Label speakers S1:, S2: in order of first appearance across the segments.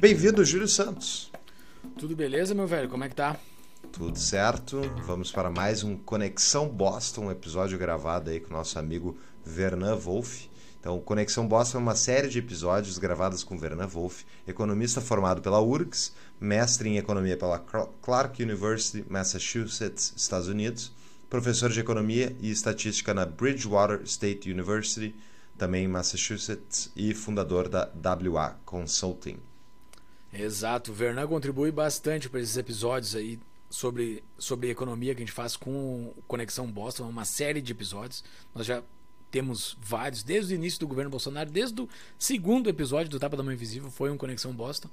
S1: Bem-vindo, Júlio Santos.
S2: Tudo beleza, meu velho? Como é que tá?
S1: Tudo certo. Vamos para mais um Conexão Boston, um episódio gravado aí com o nosso amigo Vernan Wolff. Então, Conexão Boston é uma série de episódios gravados com Vernan Wolff, economista formado pela URGS, mestre em economia pela Clark University, Massachusetts, Estados Unidos professor de economia e estatística na Bridgewater State University, também em Massachusetts, e fundador da WA Consulting.
S2: Exato, o Vernan contribui bastante para esses episódios aí sobre, sobre economia que a gente faz com Conexão Boston, uma série de episódios. Nós já temos vários, desde o início do governo Bolsonaro, desde o segundo episódio do Tapa da Mão Invisível, foi um Conexão Boston.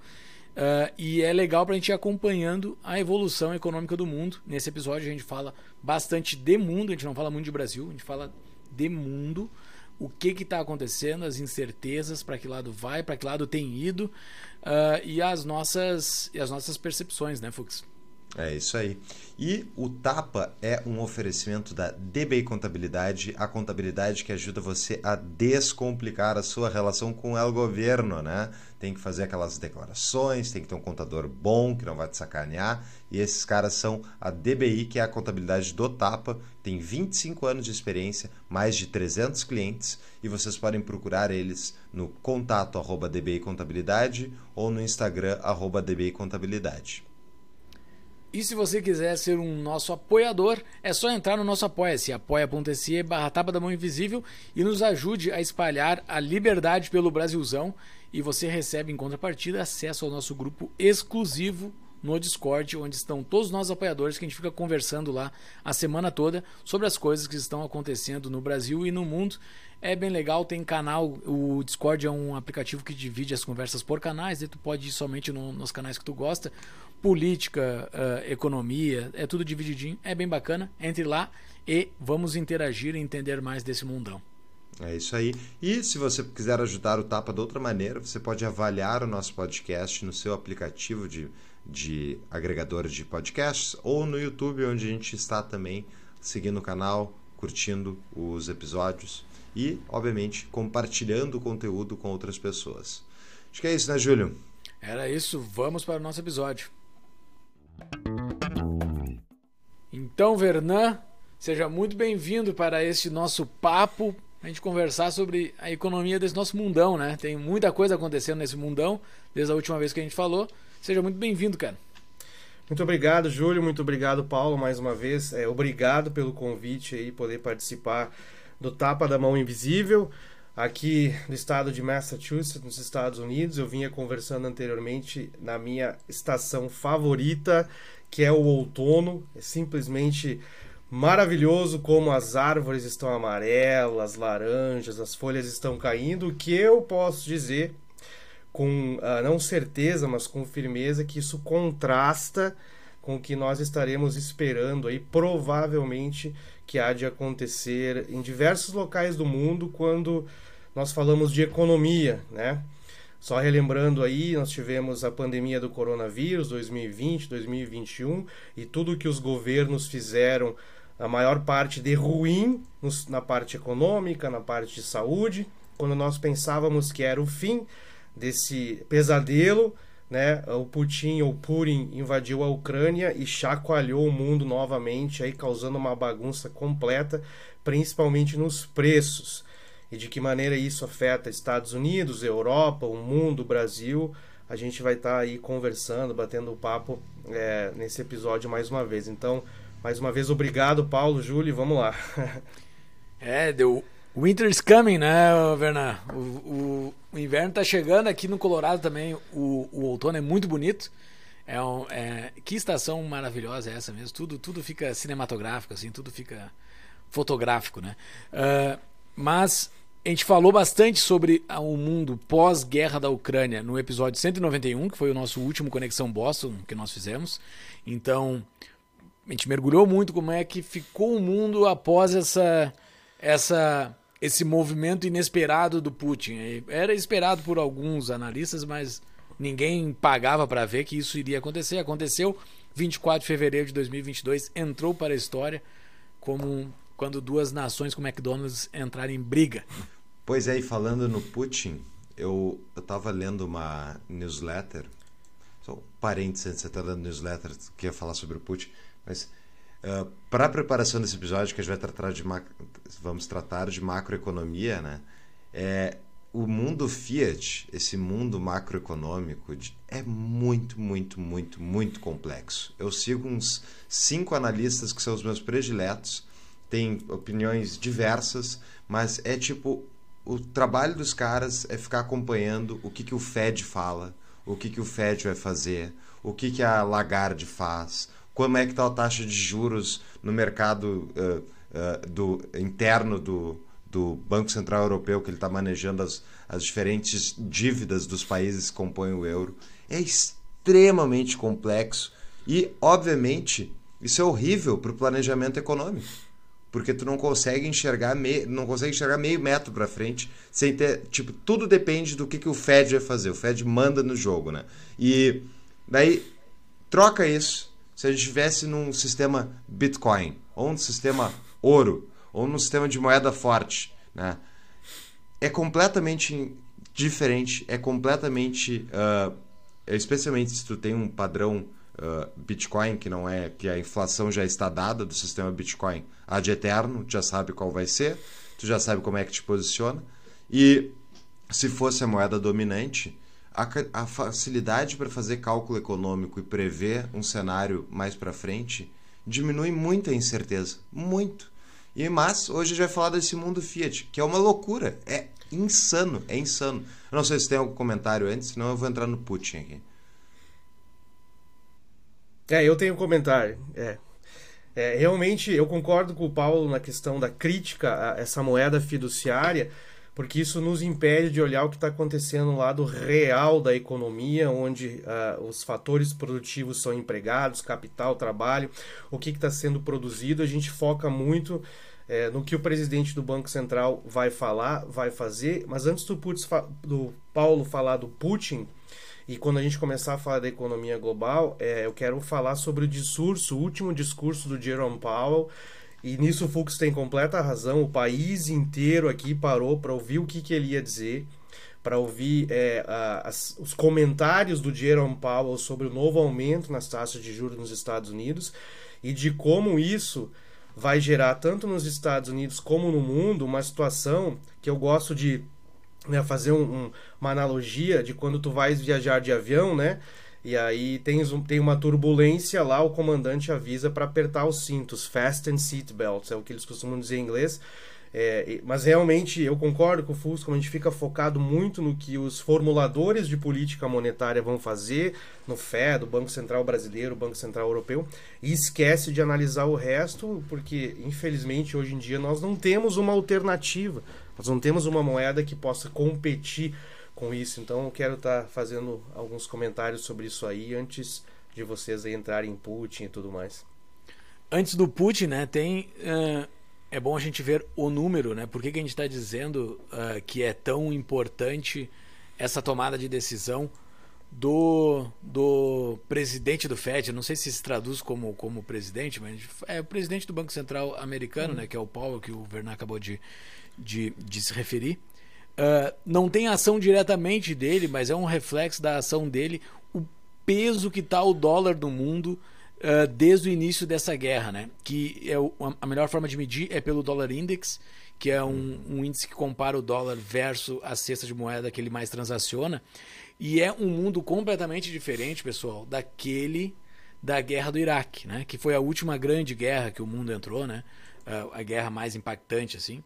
S2: Uh, e é legal para a gente ir acompanhando a evolução econômica do mundo. Nesse episódio a gente fala bastante de mundo, a gente não fala muito de Brasil, a gente fala de mundo, o que está acontecendo, as incertezas, para que lado vai, para que lado tem ido uh, e, as nossas, e as nossas percepções, né, Fux?
S1: É isso aí. E o Tapa é um oferecimento da DBI Contabilidade, a contabilidade que ajuda você a descomplicar a sua relação com o governo, né? Tem que fazer aquelas declarações, tem que ter um contador bom que não vai te sacanear. E esses caras são a DBI, que é a contabilidade do Tapa, tem 25 anos de experiência, mais de 300 clientes e vocês podem procurar eles no contato arroba DBI Contabilidade ou no Instagram arroba DBI Contabilidade.
S2: E se você quiser ser um nosso apoiador, é só entrar no nosso apoia-se, apoia.se barra tapa da mão invisível e nos ajude a espalhar a liberdade pelo Brasilzão. E você recebe em contrapartida acesso ao nosso grupo exclusivo no Discord, onde estão todos nós apoiadores que a gente fica conversando lá a semana toda sobre as coisas que estão acontecendo no Brasil e no mundo. É bem legal, tem canal, o Discord é um aplicativo que divide as conversas por canais, e tu pode ir somente no, nos canais que tu gosta política, uh, economia, é tudo divididinho, é bem bacana. Entre lá e vamos interagir e entender mais desse mundão.
S1: É isso aí. E se você quiser ajudar o Tapa de outra maneira, você pode avaliar o nosso podcast no seu aplicativo de, de agregador de podcasts ou no YouTube, onde a gente está também seguindo o canal, curtindo os episódios e, obviamente, compartilhando o conteúdo com outras pessoas. Acho que é isso, né, Júlio?
S2: Era isso. Vamos para o nosso episódio. Então, Vernan, seja muito bem-vindo para este nosso papo, a gente conversar sobre a economia desse nosso mundão, né? Tem muita coisa acontecendo nesse mundão, desde a última vez que a gente falou. Seja muito bem-vindo, cara.
S3: Muito obrigado, Júlio. Muito obrigado, Paulo, mais uma vez. É, obrigado pelo convite aí, poder participar do Tapa da Mão Invisível aqui do estado de Massachusetts, nos Estados Unidos. Eu vinha conversando anteriormente na minha estação favorita, que é o outono. É simplesmente maravilhoso como as árvores estão amarelas, laranjas, as folhas estão caindo. O que eu posso dizer com uh, não certeza, mas com firmeza que isso contrasta com o que nós estaremos esperando aí provavelmente que há de acontecer em diversos locais do mundo quando nós falamos de economia, né? Só relembrando aí, nós tivemos a pandemia do coronavírus 2020, 2021 e tudo que os governos fizeram, a maior parte de ruim na parte econômica, na parte de saúde, quando nós pensávamos que era o fim desse pesadelo, né? O Putin ou Putin invadiu a Ucrânia e chacoalhou o mundo novamente, aí causando uma bagunça completa, principalmente nos preços e de que maneira isso afeta Estados Unidos, Europa, o mundo, o Brasil. A gente vai estar tá aí conversando, batendo o papo é, nesse episódio mais uma vez. Então, mais uma vez, obrigado, Paulo, Júlio, vamos lá.
S2: é, deu. Winter's coming, né, Vernan? O, o, o, inverno está chegando aqui no Colorado também. O, o outono é muito bonito. É, um, é que estação maravilhosa é essa mesmo? Tudo, tudo fica cinematográfico, assim, tudo fica fotográfico, né? Uh, mas a gente falou bastante sobre o mundo pós-guerra da Ucrânia no episódio 191, que foi o nosso último Conexão Boston que nós fizemos. Então, a gente mergulhou muito como é que ficou o mundo após essa, essa, esse movimento inesperado do Putin. Era esperado por alguns analistas, mas ninguém pagava para ver que isso iria acontecer. Aconteceu 24 de fevereiro de 2022, entrou para a história como quando duas nações como McDonald's entraram em briga.
S1: Pois é, e falando no Putin, eu estava lendo uma newsletter, só um parênteses, você está lendo newsletter que ia falar sobre o Putin, mas uh, para a preparação desse episódio, que a gente vai tratar de, vamos tratar de macroeconomia, né? É, o mundo Fiat, esse mundo macroeconômico, é muito, muito, muito, muito complexo. Eu sigo uns cinco analistas que são os meus prediletos, têm opiniões diversas, mas é tipo o trabalho dos caras é ficar acompanhando o que, que o Fed fala, o que, que o Fed vai fazer, o que, que a Lagarde faz, como é que está a taxa de juros no mercado uh, uh, do, interno do, do Banco Central Europeu, que ele está manejando as, as diferentes dívidas dos países que compõem o euro. É extremamente complexo e, obviamente, isso é horrível para o planejamento econômico. Porque tu não consegue enxergar meio, não consegue enxergar meio metro para frente sem ter, tipo, tudo depende do que, que o Fed vai fazer. O Fed manda no jogo, né? E daí troca isso. Se a gente estivesse num sistema Bitcoin, ou um sistema ouro, ou num sistema de moeda forte, né? É completamente diferente, é completamente, uh, especialmente se tu tem um padrão uh, Bitcoin que não é que a inflação já está dada do sistema Bitcoin ad eterno, tu já sabe qual vai ser, tu já sabe como é que te posiciona e se fosse a moeda dominante, a, a facilidade para fazer cálculo econômico e prever um cenário mais para frente diminui muito a incerteza, muito. E mas hoje a gente vai falar desse mundo Fiat, que é uma loucura, é insano, é insano. Eu não sei se tem algum comentário antes, senão eu vou entrar no Putin aqui.
S3: É, eu tenho um comentário. É. é. realmente, eu concordo com o Paulo na questão da crítica a essa moeda fiduciária, porque isso nos impede de olhar o que está acontecendo no lado real da economia, onde uh, os fatores produtivos são empregados, capital, trabalho, o que está sendo produzido. A gente foca muito é, no que o presidente do Banco Central vai falar, vai fazer, mas antes do, Putin, do Paulo falar do Putin, e quando a gente começar a falar da economia global, é, eu quero falar sobre o discurso, o último discurso do Jerome Powell. E nisso o Fux tem completa razão. O país inteiro aqui parou para ouvir o que, que ele ia dizer, para ouvir é, a, as, os comentários do Jerome Powell sobre o novo aumento nas taxas de juros nos Estados Unidos e de como isso vai gerar, tanto nos Estados Unidos como no mundo, uma situação que eu gosto de né, fazer um, um, uma analogia de quando tu vais viajar de avião, né? E aí tens um, tem uma turbulência lá, o comandante avisa para apertar os cintos, fasten seat belts, é o que eles costumam dizer em inglês. É, mas realmente eu concordo com o Fusco, a gente fica focado muito no que os formuladores de política monetária vão fazer, no FED, o Banco Central Brasileiro, o Banco Central Europeu, e esquece de analisar o resto, porque infelizmente hoje em dia nós não temos uma alternativa. Nós não temos uma moeda que possa competir com isso. Então eu quero estar tá fazendo alguns comentários sobre isso aí antes de vocês entrarem em Putin e tudo mais.
S2: Antes do Putin, né, tem uh, é bom a gente ver o número, né? Por que, que a gente está dizendo uh, que é tão importante essa tomada de decisão do, do presidente do Fed? Não sei se se traduz como, como presidente, mas é o presidente do Banco Central americano, uhum. né? Que é o Powell, que o Vernon acabou de, de, de se referir. Uh, não tem ação diretamente dele, mas é um reflexo da ação dele, o peso que está o dólar no mundo uh, desde o início dessa guerra, né? Que é o, a melhor forma de medir é pelo dólar index, que é um, um, índice que compara o dólar versus a cesta de moeda que ele mais transaciona. E é um mundo completamente diferente, pessoal, daquele da guerra do Iraque, né? Que foi a última grande guerra que o mundo entrou, né? Uh, a guerra mais impactante, assim.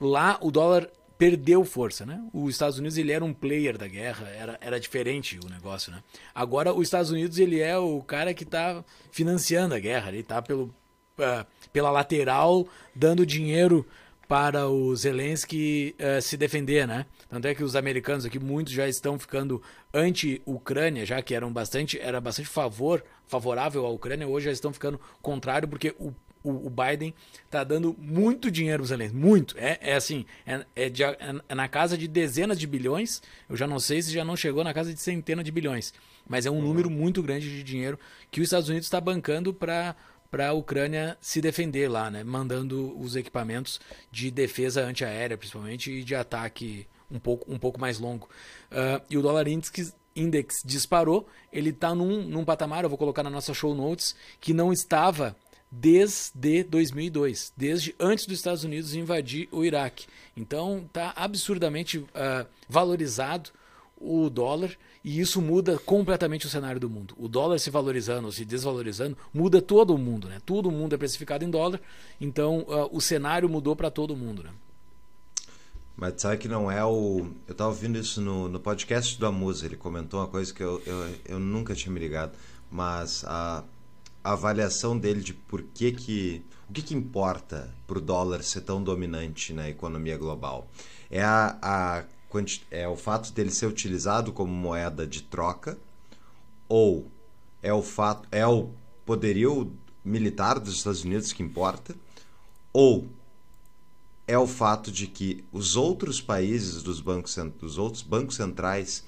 S2: Lá o dólar perdeu força, né? Os Estados Unidos ele era um player da guerra, era, era diferente o negócio, né? Agora os Estados Unidos ele é o cara que está financiando a guerra, ele está pelo uh, pela lateral dando dinheiro para o Zelensky uh, se defender, né? Tanto é que os americanos aqui, muitos já estão ficando anti-Ucrânia, já que eram bastante, era bastante favor, favorável à Ucrânia, hoje já estão ficando contrário, porque o, o, o Biden está dando muito dinheiro para o Zelensky, muito. É, é assim, é, é, de, é, é na casa de dezenas de bilhões, eu já não sei se já não chegou na casa de centenas de bilhões, mas é um uhum. número muito grande de dinheiro que os Estados Unidos está bancando para para a Ucrânia se defender lá, né? mandando os equipamentos de defesa antiaérea, principalmente, e de ataque um pouco, um pouco mais longo. Uh, e o dólar index, index disparou, ele está num, num patamar, eu vou colocar na nossa show notes, que não estava desde 2002, desde antes dos Estados Unidos invadir o Iraque. Então está absurdamente uh, valorizado o dólar e isso muda completamente o cenário do mundo. O dólar se valorizando ou se desvalorizando muda todo o mundo, né? Todo mundo é precificado em dólar, então uh, o cenário mudou para todo mundo, né?
S1: Mas sabe que não é o. Eu estava ouvindo isso no, no podcast do Amusa, ele comentou uma coisa que eu, eu, eu nunca tinha me ligado, mas a, a avaliação dele de por que que. O que, que importa para o dólar ser tão dominante na economia global? É a, a é o fato dele ser utilizado como moeda de troca ou é o fato é o poderio militar dos Estados Unidos que importa ou é o fato de que os outros países dos bancos dos outros bancos centrais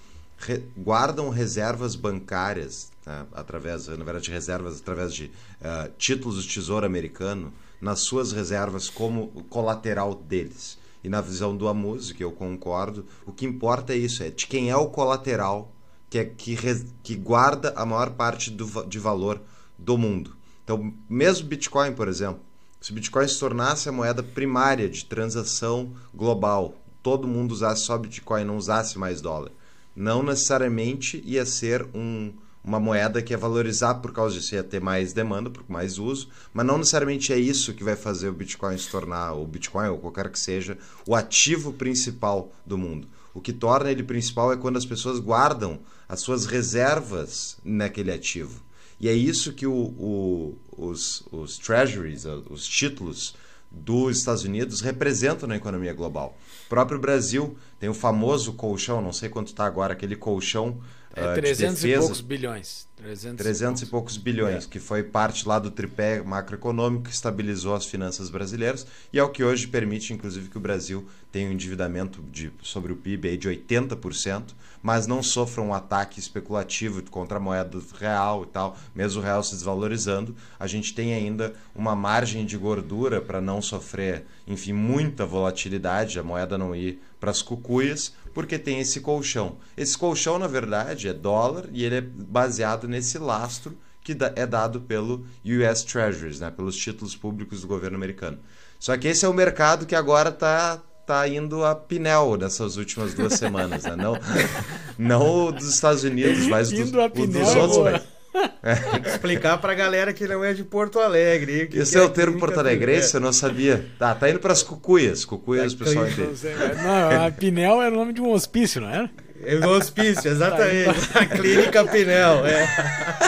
S1: guardam reservas bancárias né, através na verdade reservas através de uh, títulos do Tesouro Americano nas suas reservas como colateral deles e na visão do Amuse, que eu concordo, o que importa é isso, é de quem é o colateral que, é, que, que guarda a maior parte do, de valor do mundo. Então, mesmo Bitcoin, por exemplo, se Bitcoin se tornasse a moeda primária de transação global, todo mundo usasse só Bitcoin, não usasse mais dólar, não necessariamente ia ser um, uma moeda que ia valorizar por causa disso, ia ter mais demanda, por mais uso, mas não necessariamente é isso que vai fazer o Bitcoin se tornar, o Bitcoin ou qualquer que seja, o ativo principal do mundo. O que torna ele principal é quando as pessoas guardam as suas reservas naquele ativo. E é isso que o, o, os, os treasuries, os títulos dos Estados Unidos representam na economia global. O próprio Brasil tem o famoso colchão, não sei quanto está agora, aquele colchão
S2: é, 300 de e poucos bilhões.
S1: 300, 300 e poucos, bilhões, é. que foi parte lá do tripé macroeconômico que estabilizou as finanças brasileiras e é o que hoje permite, inclusive, que o Brasil tenha um endividamento de, sobre o PIB aí de 80%, mas não sofra um ataque especulativo contra a moeda real e tal, mesmo o real se desvalorizando, a gente tem ainda uma margem de gordura para não sofrer, enfim, muita volatilidade, a moeda não ir para as cucuias, porque tem esse colchão. Esse colchão, na verdade, é dólar e ele é baseado nesse lastro que é dado pelo US Treasuries, né, pelos títulos públicos do governo americano. Só que esse é o mercado que agora está tá indo a pinel nessas últimas duas semanas, né? Não, não dos Estados Unidos, mas do,
S2: dos outros.
S3: Tem que explicar pra galera que não é de Porto Alegre.
S1: Esse que é, é o termo Porto Alegrense, eu não sabia. Tá, tá indo pras cucuias. Cucuias, o pessoal entende.
S2: Não, a Pinel era o nome de um hospício, não era?
S3: É um hospício, exatamente. Tá a Clínica Pinel, é.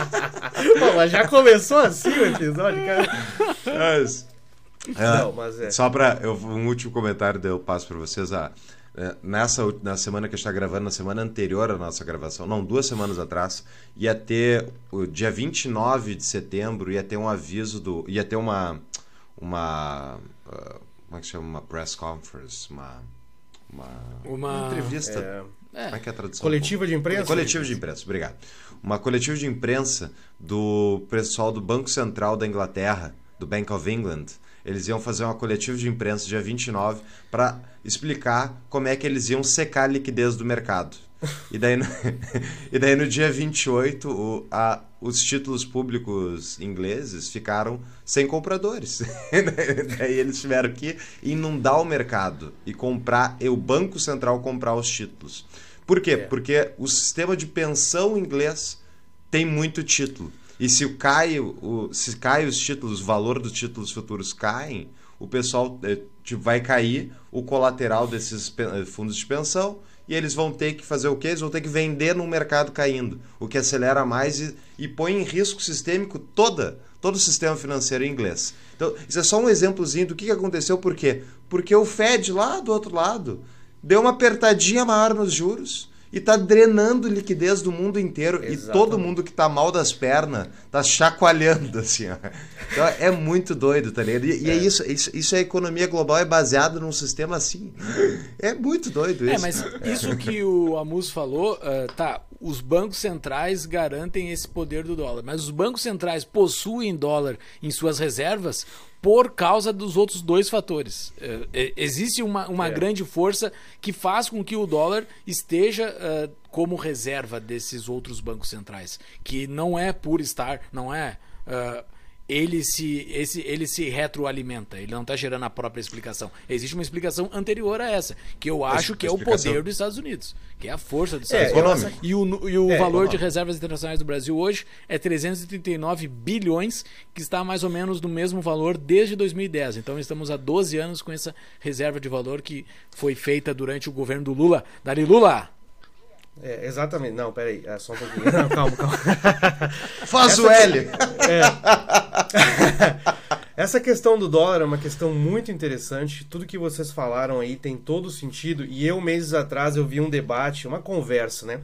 S3: Bom, mas já começou assim o episódio, cara.
S1: Mas, é, não, mas é. Só para um último comentário eu passo para vocês. Ah, é, nessa na semana que a gente está gravando, na semana anterior à nossa gravação, não, duas semanas atrás, ia ter o dia 29 de setembro, ia ter um aviso do. ia ter uma. uma uh, como é que chama? Uma press conference, uma. Uma,
S2: uma, uma
S1: entrevista. É, como é que é a tradução?
S3: Coletiva de imprensa?
S1: Coletiva de imprensa, obrigado. Uma coletiva de imprensa do pessoal do Banco Central da Inglaterra, do Bank of England, eles iam fazer uma coletiva de imprensa dia 29 para explicar como é que eles iam secar a liquidez do mercado. E daí no, e daí no dia 28, o, a, os títulos públicos ingleses ficaram sem compradores. daí eles tiveram que inundar o mercado e comprar, e o Banco Central comprar os títulos. Por quê? É. Porque o sistema de pensão inglês tem muito título. E se cai, o, se cai os títulos, o valor dos títulos futuros caem, o pessoal é, vai cair o colateral desses eh, fundos de pensão e eles vão ter que fazer o quê? Eles vão ter que vender no mercado caindo, o que acelera mais e, e põe em risco sistêmico toda todo o sistema financeiro inglês. Então, isso é só um exemplozinho do que aconteceu, por quê? Porque o Fed lá do outro lado deu uma apertadinha maior nos juros e tá drenando liquidez do mundo inteiro. Exatamente. E todo mundo que tá mal das pernas tá chacoalhando, assim, ó. Então é muito doido, tá ligado? E, é. e é isso, isso, isso é economia global, é baseado num sistema assim. É muito doido
S2: é,
S1: isso.
S2: É, mas isso que o Amus falou, uh, tá, os bancos centrais garantem esse poder do dólar, mas os bancos centrais possuem dólar em suas reservas por causa dos outros dois fatores. Uh, existe uma, uma é. grande força que faz com que o dólar esteja uh, como reserva desses outros bancos centrais, que não é por estar, não é. Uh, ele se, esse, ele se retroalimenta, ele não está gerando a própria explicação. Existe uma explicação anterior a essa, que eu acho que é o poder dos Estados Unidos, que é a força dos é, Estados Unidos. E o, e o é, valor econômico. de reservas internacionais do Brasil hoje é 339 bilhões, que está mais ou menos no mesmo valor desde 2010. Então estamos há 12 anos com essa reserva de valor que foi feita durante o governo do Lula. Dari Lula!
S3: É, exatamente. Não, peraí. É só um pouquinho. Não, calma, calma.
S1: Faz Essa o L! Que... É.
S3: Essa questão do dólar é uma questão muito interessante. Tudo que vocês falaram aí tem todo sentido. E eu, meses atrás, eu vi um debate, uma conversa, né?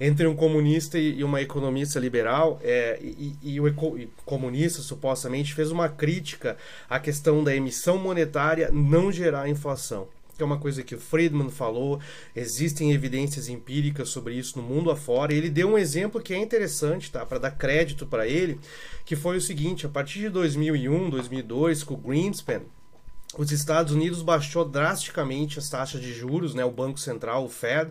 S3: Entre um comunista e uma economista liberal. É, e, e o eco, comunista, supostamente, fez uma crítica à questão da emissão monetária não gerar inflação que é uma coisa que o Friedman falou, existem evidências empíricas sobre isso no mundo afora, e ele deu um exemplo que é interessante, tá, para dar crédito para ele, que foi o seguinte, a partir de 2001, 2002, com o Greenspan, os Estados Unidos baixou drasticamente as taxas de juros, né, o Banco Central, o Fed,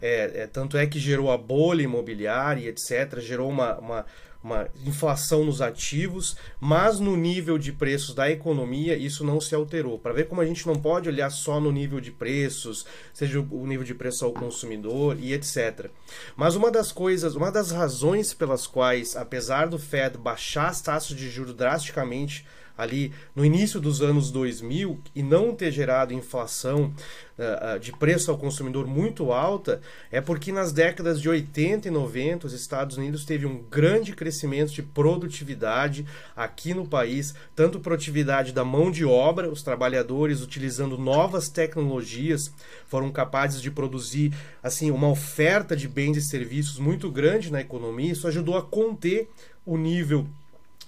S3: é, é, tanto é que gerou a bolha imobiliária, etc., gerou uma, uma uma inflação nos ativos, mas no nível de preços da economia isso não se alterou. Para ver como a gente não pode olhar só no nível de preços, seja o nível de preço ao consumidor e etc. Mas uma das coisas, uma das razões pelas quais, apesar do Fed baixar as taxas de juros drasticamente ali no início dos anos 2000 e não ter gerado inflação uh, de preço ao consumidor muito alta, é porque nas décadas de 80 e 90 os Estados Unidos teve um grande crescimento de produtividade aqui no país, tanto produtividade da mão de obra, os trabalhadores utilizando novas tecnologias foram capazes de produzir assim uma oferta de bens e serviços muito grande na economia, isso ajudou a conter o nível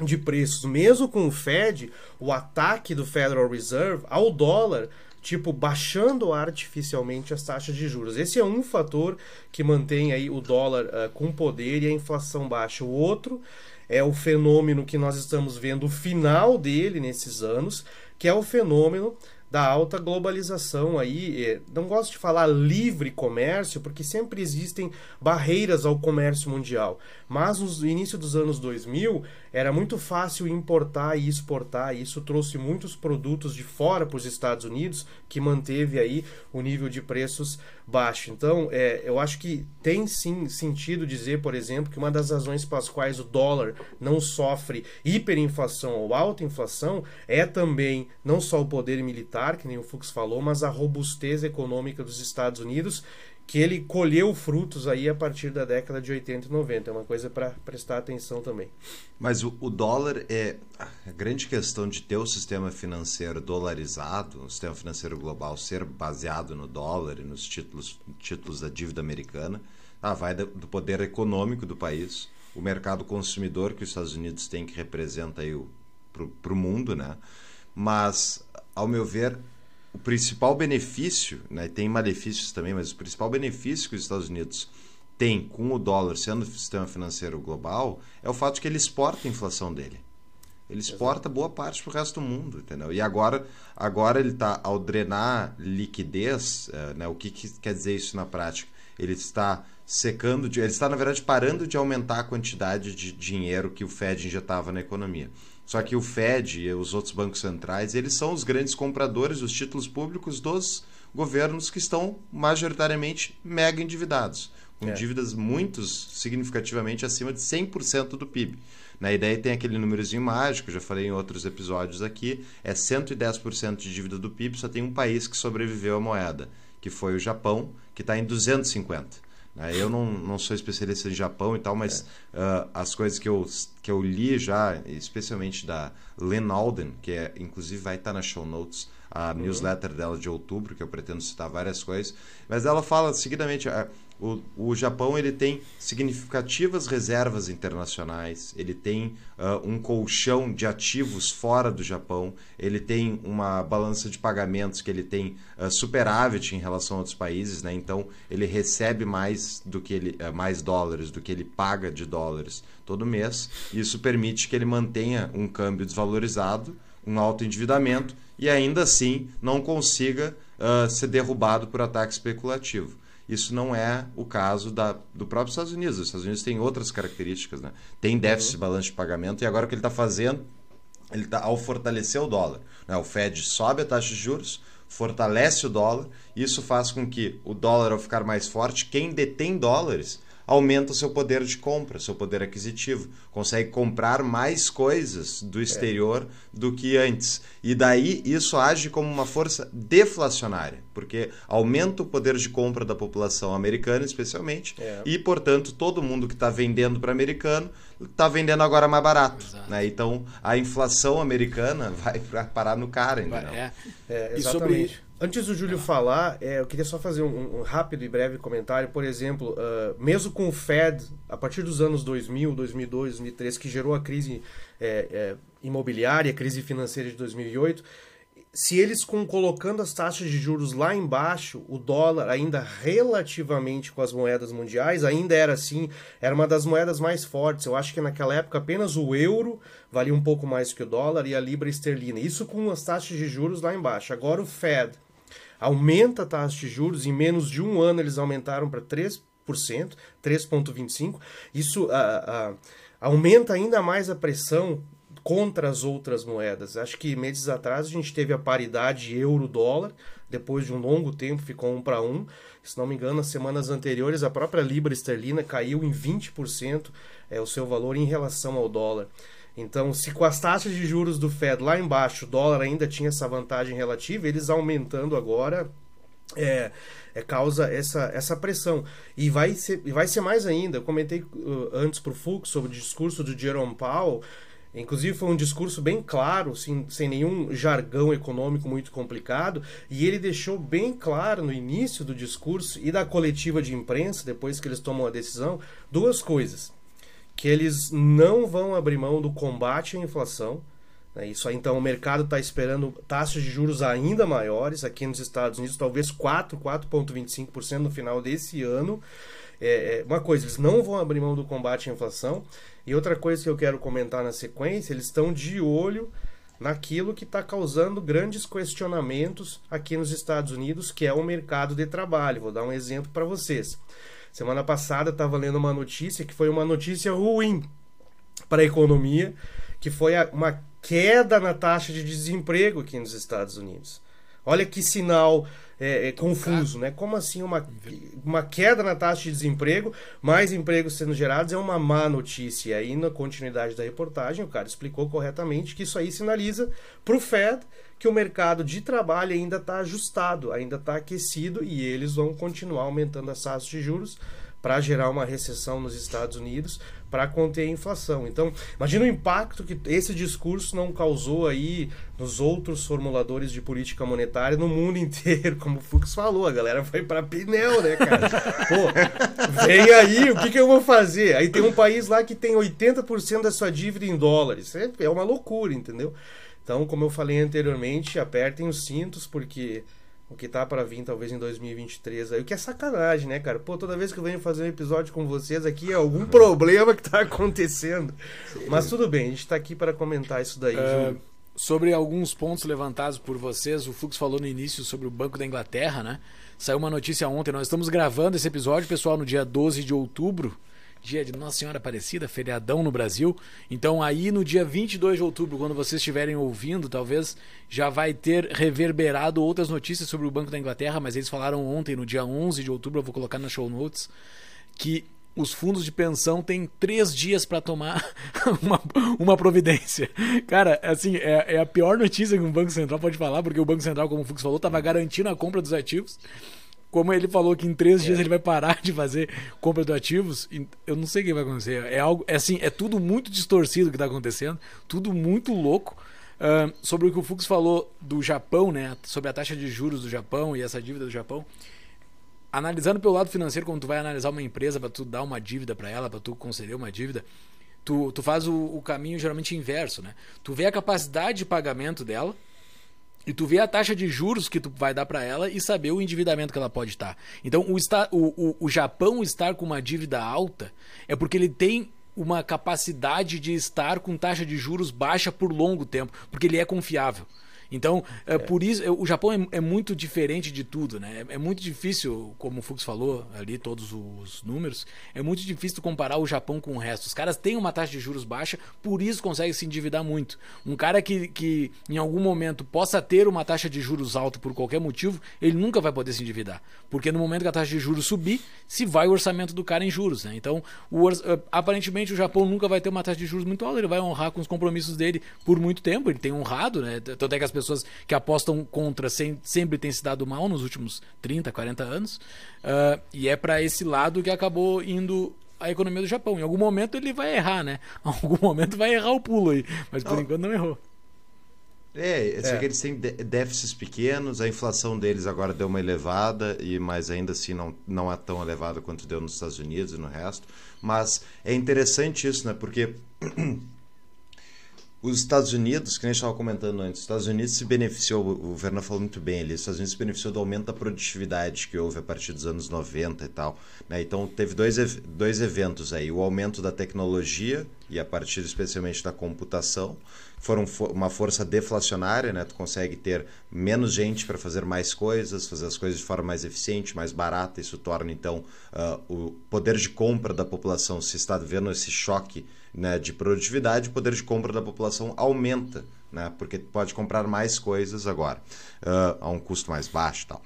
S3: de preços, mesmo com o Fed, o ataque do Federal Reserve ao dólar, tipo baixando artificialmente as taxas de juros. Esse é um fator que mantém aí o dólar uh, com poder e a inflação baixa. O outro é o fenômeno que nós estamos vendo o final dele nesses anos, que é o fenômeno da alta globalização aí. É, não gosto de falar livre comércio, porque sempre existem barreiras ao comércio mundial. Mas no início dos anos 2000, era muito fácil importar e exportar, e isso trouxe muitos produtos de fora para os Estados Unidos, que manteve aí o nível de preços baixo. Então, é, eu acho que tem sim sentido dizer, por exemplo, que uma das razões pelas quais o dólar não sofre hiperinflação ou alta inflação é também não só o poder militar, que nem o Fux falou, mas a robustez econômica dos Estados Unidos que ele colheu frutos aí a partir da década de 80 e 90. É uma coisa para prestar atenção também.
S1: Mas o, o, dólar é a grande questão de ter o sistema financeiro dolarizado, o sistema financeiro global ser baseado no dólar e nos títulos, títulos da dívida americana, ah, vai do, do poder econômico do país, o mercado consumidor que os Estados Unidos têm que representa aí para o mundo, né? Mas, ao meu ver, o principal benefício, né, tem malefícios também, mas o principal benefício que os Estados Unidos têm com o dólar sendo o sistema financeiro global é o fato de que ele exporta a inflação dele. Ele exporta boa parte para o resto do mundo, entendeu? E agora, agora ele está, ao drenar liquidez, uh, né, o que, que, quer dizer isso na prática? Ele está secando, de, ele está, na verdade, parando de aumentar a quantidade de dinheiro que o Fed injetava na economia. Só que o Fed e os outros bancos centrais, eles são os grandes compradores dos títulos públicos dos governos que estão majoritariamente mega endividados, com é. dívidas muito significativamente acima de 100% do PIB. Na ideia tem aquele númerozinho mágico, já falei em outros episódios aqui, é 110% de dívida do PIB, só tem um país que sobreviveu à moeda, que foi o Japão, que está em 250%. Né? Eu não, não sou especialista em Japão e tal, mas é. uh, as coisas que eu, que eu li já, especialmente da Len Alden, que é, inclusive vai estar na show notes, a uhum. newsletter dela de outubro, que eu pretendo citar várias coisas, mas ela fala seguidamente. Uh, o, o Japão ele tem significativas reservas internacionais, ele tem uh, um colchão de ativos fora do Japão, ele tem uma balança de pagamentos que ele tem uh, superávit em relação a outros países, né? então ele recebe mais do que ele uh, mais dólares do que ele paga de dólares todo mês. Isso permite que ele mantenha um câmbio desvalorizado, um alto endividamento e ainda assim não consiga ser derrubado por ataque especulativo. Isso não é o caso da, do próprio Estados Unidos. Os Estados Unidos têm outras características, né? Tem déficit uhum. de balanço de pagamento e agora o que ele está fazendo, ele tá, ao fortalecer o dólar, né? o Fed sobe a taxa de juros, fortalece o dólar, isso faz com que o dólar, ao ficar mais forte, quem detém dólares aumenta o seu poder de compra, seu poder aquisitivo, consegue comprar mais coisas do é. exterior é. do que antes. E daí isso age como uma força deflacionária, porque aumenta o poder de compra da população americana, especialmente, é. e portanto todo mundo que está vendendo para americano está vendendo agora mais barato. Né? Então a inflação americana vai parar no cara, entendeu?
S3: É, é exatamente. E sobre Antes do Júlio falar, é, eu queria só fazer um, um, rápido e breve comentário. Por exemplo, uh, mesmo com o Fed, a partir dos anos 2000, 2002, 2003, que gerou a crise é, é, imobiliária, a crise financeira de 2008, se eles com colocando as taxas de juros lá embaixo, o dólar ainda relativamente com as moedas mundiais, ainda era assim, era uma das moedas mais fortes. Eu acho que naquela época apenas o euro valia um pouco mais que o dólar e a libra esterlina. Isso com as taxas de juros lá embaixo. Agora o Fed aumenta a taxa de juros, em menos de um ano eles aumentaram para 3%, 3,25%. Isso uh, uh, aumenta ainda mais a pressão contra as outras moedas. Acho que meses atrás a gente teve a paridade euro-dólar, depois de um longo tempo ficou um para um. Se não me engano, nas semanas anteriores a própria libra esterlina caiu em 20% é, o seu valor em relação ao dólar. Então, se com as taxas de juros do Fed lá embaixo o dólar ainda tinha essa vantagem relativa, eles aumentando agora é, é, causa essa, essa pressão. E vai ser, vai ser mais ainda. Eu comentei uh, antes para o Fux sobre o discurso do Jerome Powell. Inclusive foi um discurso bem claro, sem, sem nenhum jargão econômico muito complicado, e ele deixou bem claro no início do discurso e da coletiva de imprensa, depois que eles tomam a decisão, duas coisas que eles não vão abrir mão do combate à inflação. Né? Isso aí, então o mercado está esperando taxas de juros ainda maiores aqui nos Estados Unidos, talvez 4, 4,25% no final desse ano. É, é, uma coisa, eles não vão abrir mão do combate à inflação. E outra coisa que eu quero comentar na sequência, eles estão de olho naquilo que está causando grandes questionamentos aqui nos Estados Unidos, que é o mercado de trabalho. Vou dar um exemplo para vocês. Semana passada estava lendo uma notícia que foi uma notícia ruim para a economia, que foi uma queda na taxa de desemprego aqui nos Estados Unidos. Olha que sinal é, é, confuso, né? Como assim uma, uma queda na taxa de desemprego, mais empregos sendo gerados é uma má notícia. E aí, na continuidade da reportagem, o cara explicou corretamente que isso aí sinaliza para o Fed que o mercado de trabalho ainda está ajustado, ainda está aquecido e eles vão continuar aumentando as taxas de juros para gerar uma recessão nos Estados Unidos, para conter a inflação. Então, imagina o impacto que esse discurso não causou aí nos outros formuladores de política monetária no mundo inteiro, como o Fux falou, a galera foi para pneu, né, cara? Pô, vem aí, o que, que eu vou fazer? Aí tem um país lá que tem 80% da sua dívida em dólares. É, é uma loucura, entendeu? Então, como eu falei anteriormente, apertem os cintos, porque o que tá para vir talvez em 2023 aí, o que é sacanagem, né, cara? Pô, toda vez que eu venho fazer um episódio com vocês aqui é algum problema que tá acontecendo. Sim. Mas tudo bem, a gente tá aqui para comentar isso daí, uh,
S2: Sobre alguns pontos levantados por vocês, o Fux falou no início sobre o Banco da Inglaterra, né? Saiu uma notícia ontem, nós estamos gravando esse episódio, pessoal, no dia 12 de outubro dia de Nossa Senhora Aparecida, feriadão no Brasil. Então aí no dia 22 de outubro, quando vocês estiverem ouvindo, talvez já vai ter reverberado outras notícias sobre o Banco da Inglaterra, mas eles falaram ontem, no dia 11 de outubro, eu vou colocar na show notes, que os fundos de pensão têm três dias para tomar uma, uma providência. Cara, assim, é, é, a pior notícia que um Banco Central pode falar, porque o Banco Central, como o Fux falou, estava garantindo a compra dos ativos como ele falou que em três é. dias ele vai parar de fazer compra de ativos, eu não sei o que vai acontecer. É algo, é assim, é tudo muito distorcido que está acontecendo, tudo muito louco. Uh, sobre o que o Fux falou do Japão, né? Sobre a taxa de juros do Japão e essa dívida do Japão. Analisando pelo lado financeiro, quando tu vai analisar uma empresa para tu dar uma dívida para ela, para tu conceder uma dívida, tu, tu faz o, o caminho geralmente inverso, né? Tu vê a capacidade de pagamento dela, e tu vê a taxa de juros que tu vai dar para ela e saber o endividamento que ela pode estar. Então, o, o, o, o Japão estar com uma dívida alta é porque ele tem uma capacidade de estar com taxa de juros baixa por longo tempo, porque ele é confiável. Então, é, é. por isso, o Japão é, é, muito diferente de tudo, né? É, é, muito difícil, como o Fux falou ali, todos os números, é muito difícil comparar o Japão com o resto. Os caras têm uma taxa de juros baixa, por isso conseguem se endividar muito. Um cara que, que em algum momento possa ter uma taxa de juros alta por qualquer motivo, ele nunca vai poder se endividar. Porque no momento que a taxa de juros subir, se vai o orçamento do cara em juros, né? Então, o, eh, aparentemente o Japão nunca vai ter uma taxa de juros muito alta, ele vai honrar com os compromissos dele por muito tempo, ele tem honrado, né? Tanto é que as pessoas pessoas que apostam contra sem, sempre têm se dado mal nos últimos 30, 40 anos. Uh, e é para esse lado que acabou indo a economia do Japão. Em algum momento ele vai errar, né? Em algum momento vai errar o pulo aí. Mas por não. enquanto não errou.
S1: É, é. que eles têm déficits pequenos, a inflação deles agora deu uma elevada, e mas ainda assim não, não é tão elevada quanto deu nos Estados Unidos e no resto. Mas é interessante isso, né? Porque os Estados Unidos, que gente estava comentando antes, os Estados Unidos se beneficiou, o Werner falou muito bem ali, os Estados Unidos se beneficiou do aumento da produtividade que houve a partir dos anos 90 e tal. Né? Então teve dois, dois eventos aí, o aumento da tecnologia e a partir especialmente da computação, foram uma força deflacionária, né? Tu consegue ter menos gente para fazer mais coisas, fazer as coisas de forma mais eficiente, mais barata, isso torna então uh, o poder de compra da população, se está vendo esse choque né, de produtividade, o poder de compra da população aumenta, né, porque pode comprar mais coisas agora, uh, a um custo mais baixo tal.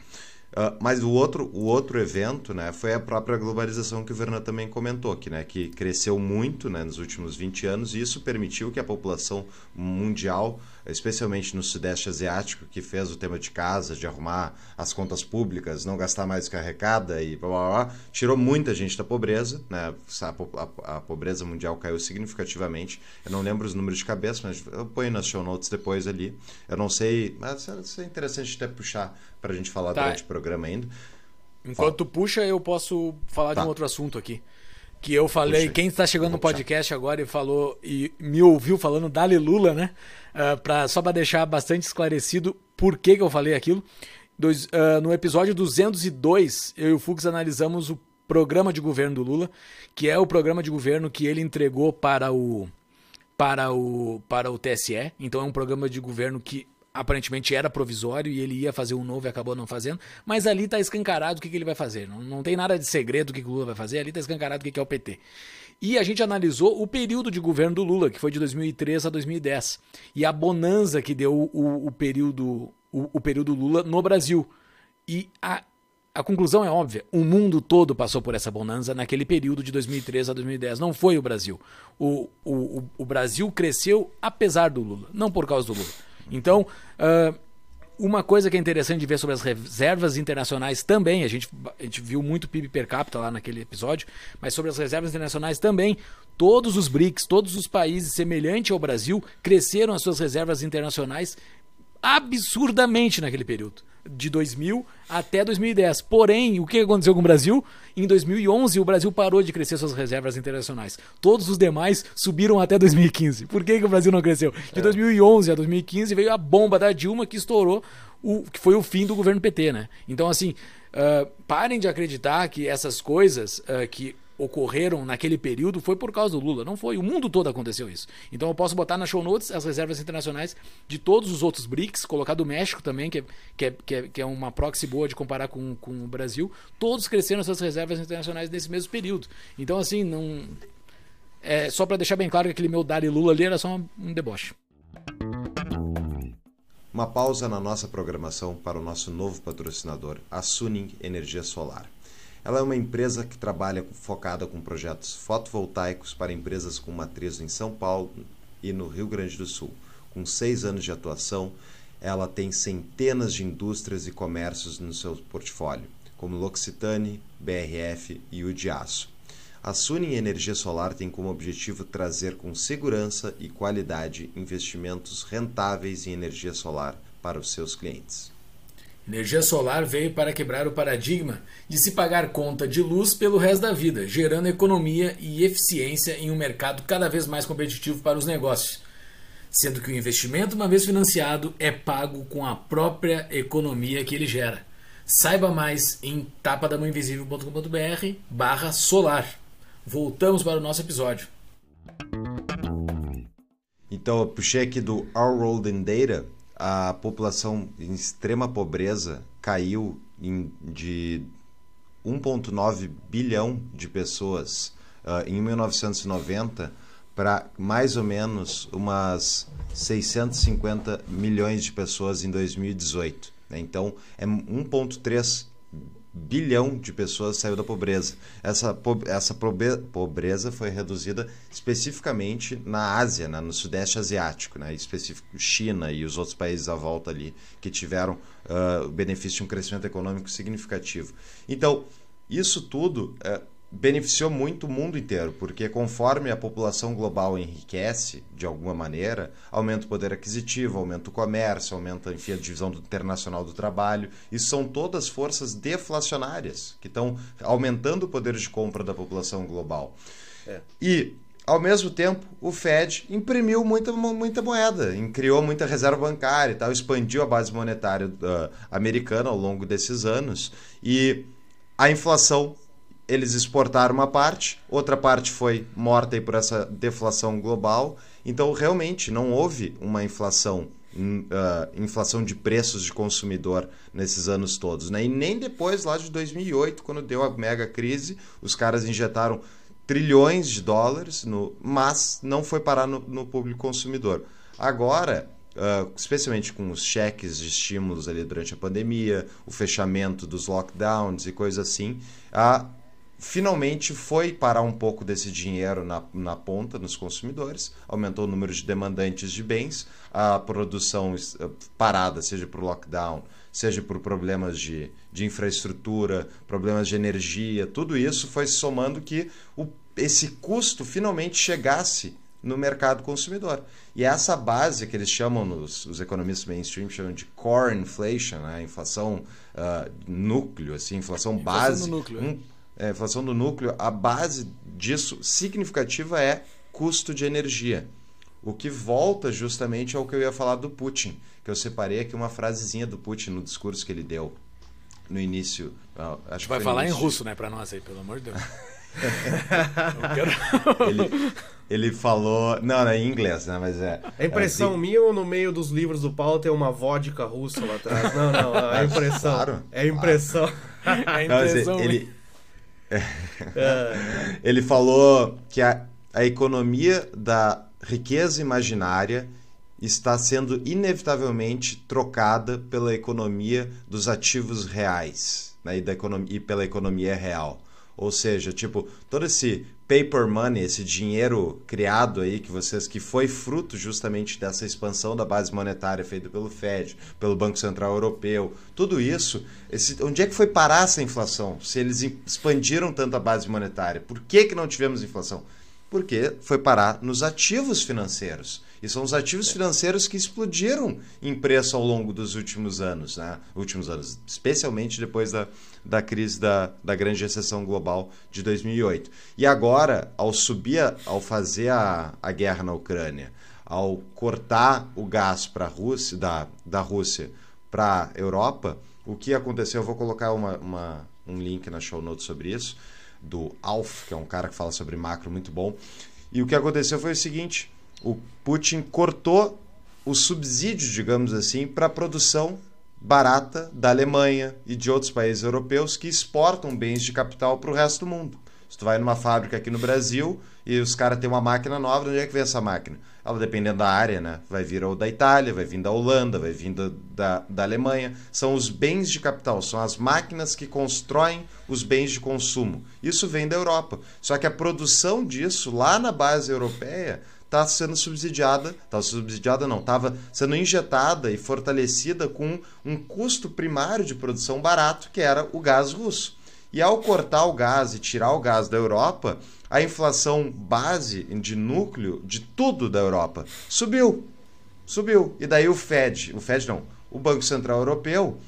S1: Uh, mas o outro, o outro evento né, foi a própria globalização que o Verna também comentou, que, né, que cresceu muito né, nos últimos 20 anos e isso permitiu que a população mundial especialmente no Sudeste Asiático, que fez o tema de casa, de arrumar as contas públicas, não gastar mais que arrecada e blá, blá, blá, tirou muita gente da pobreza, né? A, a, a, pobreza mundial caiu significativamente. Eu não lembro os números de cabeça, mas eu ponho nas show notes depois ali. Eu não sei, mas isso é interessante até puxar para a gente falar tá. durante o programa ainda.
S2: Enquanto Fala. tu puxa, eu posso falar tá. de um outro assunto aqui que eu falei, Puxa, quem está chegando no podcast agora e falou e me ouviu falando Dali Lula, né? Uh, pra, só para deixar bastante esclarecido por que, que eu falei aquilo. Dois, uh, no episódio 202, eu e o Fux analisamos o programa de governo do Lula, que é o programa de governo que ele entregou para o para o para o TSE. Então é um programa de governo que aparentemente era provisório e ele ia fazer um novo e acabou não fazendo, mas ali está escancarado o que, que, ele vai fazer. Não, não tem nada de segredo o que, que o Lula vai fazer, ali está escancarado o que, que é o PT. E a gente analisou o período de governo do Lula, que foi de 2003 a 2010, e a bonança que deu o, o período o, o, período Lula no Brasil. E a, a conclusão é óbvia: o mundo todo passou por essa bonança naquele período de 2003 a 2010. Não foi o Brasil. O, o, o Brasil cresceu apesar do Lula, não por causa do Lula. Então, uh, uma coisa que é interessante de ver sobre as reservas internacionais também, a gente, a gente viu muito PIB per capita lá naquele episódio, mas sobre as reservas internacionais também, todos os BRICS, todos os países semelhantes ao Brasil, cresceram as suas reservas internacionais absurdamente naquele período de 2000 até 2010. Porém, o que aconteceu com o Brasil? Em 2011, o Brasil parou de crescer suas reservas internacionais. Todos os demais subiram até 2015. Por que, que o Brasil não cresceu? De 2011 a 2015 veio a bomba da Dilma que estourou, o, que foi o fim do governo PT, né? Então, assim, uh, parem de acreditar que essas coisas uh, que ocorreram naquele período foi por causa do Lula. Não foi. O mundo todo aconteceu isso. Então eu posso botar na show notes as reservas internacionais de todos os outros BRICS, colocar do México também, que é, que é, que é, é uma proxy boa de comparar com, com o Brasil. Todos cresceram suas reservas internacionais nesse mesmo período. Então, assim, não. É, só para deixar bem claro que aquele meu Dari Lula ali era só um deboche.
S1: Uma pausa na nossa programação para o nosso novo patrocinador, a Suning Energia Solar. Ela é uma empresa que trabalha focada com projetos fotovoltaicos para empresas com matriz em São Paulo e no Rio Grande do Sul. Com seis anos de atuação, ela tem centenas de indústrias e comércios no seu portfólio. como L'Occitane, BRF e o de Aço. A Suning Energia Solar tem como objetivo trazer com segurança e qualidade investimentos rentáveis em energia solar para os seus clientes.
S2: Energia solar veio para quebrar o paradigma de se pagar conta de luz pelo resto da vida, gerando economia e eficiência em um mercado cada vez mais competitivo para os negócios. Sendo que o investimento, uma vez financiado, é pago com a própria economia que ele gera. Saiba mais em tapadamãoinvisível.com.br barra solar. Voltamos para o nosso episódio.
S1: Então eu puxei aqui do Our World in Data a população em extrema pobreza caiu em, de 1,9 bilhão de pessoas uh, em 1990 para mais ou menos umas 650 milhões de pessoas em 2018. Né? Então, é 1,3 bilhão de pessoas saiu da pobreza. Essa, essa pobreza foi reduzida especificamente na Ásia, né, no Sudeste Asiático, né, específico China e os outros países à volta ali, que tiveram uh, o benefício de um crescimento econômico significativo. Então, isso tudo uh, beneficiou muito o mundo inteiro, porque conforme a população global enriquece de alguma maneira, aumenta o poder aquisitivo, aumenta o comércio, aumenta enfim, a divisão do internacional do trabalho. Isso são todas forças deflacionárias que estão aumentando o poder de compra da população global. É. E ao mesmo tempo, o Fed imprimiu muita, muita moeda, criou muita reserva bancária e tal, expandiu a base monetária uh, americana ao longo desses anos e a inflação eles exportaram uma parte, outra parte foi morta por essa deflação global. Então, realmente, não houve uma inflação, uh, inflação de preços de consumidor nesses anos todos. Né? E nem depois, lá de 2008, quando deu a mega crise, os caras injetaram trilhões de dólares, no, mas não foi parar no, no público consumidor. Agora, Uh, especialmente com os cheques de estímulos ali durante a pandemia, o fechamento dos lockdowns e coisas assim, a finalmente foi parar um pouco desse dinheiro na, na ponta nos consumidores, aumentou o número de demandantes de bens, a produção eh, parada, seja por lockdown, seja por problemas de, de infraestrutura, problemas de energia, tudo isso foi somando que o, esse custo finalmente chegasse no mercado consumidor. E essa base que eles chamam, nos, os economistas mainstream chamam de core inflation, né? inflação uh, núcleo, assim, inflação, inflação base, núcleo, um, é é, inflação do núcleo, a base disso significativa é custo de energia. O que volta justamente ao que eu ia falar do Putin, que eu separei aqui uma frasezinha do Putin no discurso que ele deu no início.
S2: Uh, acho Vai falar em russo, né, para nós aí, pelo amor de Deus.
S1: ele, ele falou. Não, não, é em inglês, né? Mas é.
S3: É impressão é, minha ou no meio dos livros do Paulo tem uma vodka russa lá atrás? Não, não, é impressão. Claro, é impressão. Claro.
S2: É impressão.
S1: Não, ele, é. Ele falou que a, a economia da riqueza imaginária está sendo inevitavelmente trocada pela economia dos ativos reais né, e, da economia, e pela economia real. Ou seja, tipo, todo esse paper money, esse dinheiro criado aí que vocês que foi fruto justamente dessa expansão da base monetária feita pelo Fed, pelo Banco Central Europeu, tudo isso, esse, onde é que foi parar essa inflação? Se eles expandiram tanto a base monetária, por que que não tivemos inflação? Porque foi parar nos ativos financeiros. São os ativos financeiros que explodiram em preço ao longo dos últimos anos, né? Últimos anos, especialmente depois da, da crise da, da grande recessão global de 2008. E agora, ao subir, ao fazer a, a guerra na Ucrânia, ao cortar o gás para Rússia, da, da Rússia para a Europa, o que aconteceu? Eu vou colocar uma, uma, um link na show notes sobre isso, do Alf, que é um cara que fala sobre macro muito bom. E o que aconteceu foi o seguinte: o Putin cortou o subsídio, digamos assim, para a produção barata da Alemanha e de outros países europeus que exportam bens de capital para o resto do mundo. Se tu vai numa fábrica aqui no Brasil e os caras têm uma máquina nova, de onde é que vem essa máquina? Ela, dependendo da área, né? vai vir ou da Itália, vai vir da Holanda, vai vir da, da, da Alemanha. São os bens de capital, são as máquinas que constroem os bens de consumo. Isso vem da Europa. Só que a produção disso lá na base europeia está sendo subsidiada, estava subsidiada não, estava sendo injetada e fortalecida com um custo primário de produção barato, que era o gás russo. E ao cortar o gás e tirar o gás da Europa, a inflação base de núcleo de tudo da Europa subiu. Subiu. E daí o Fed, o Fed não, o Banco Central Europeu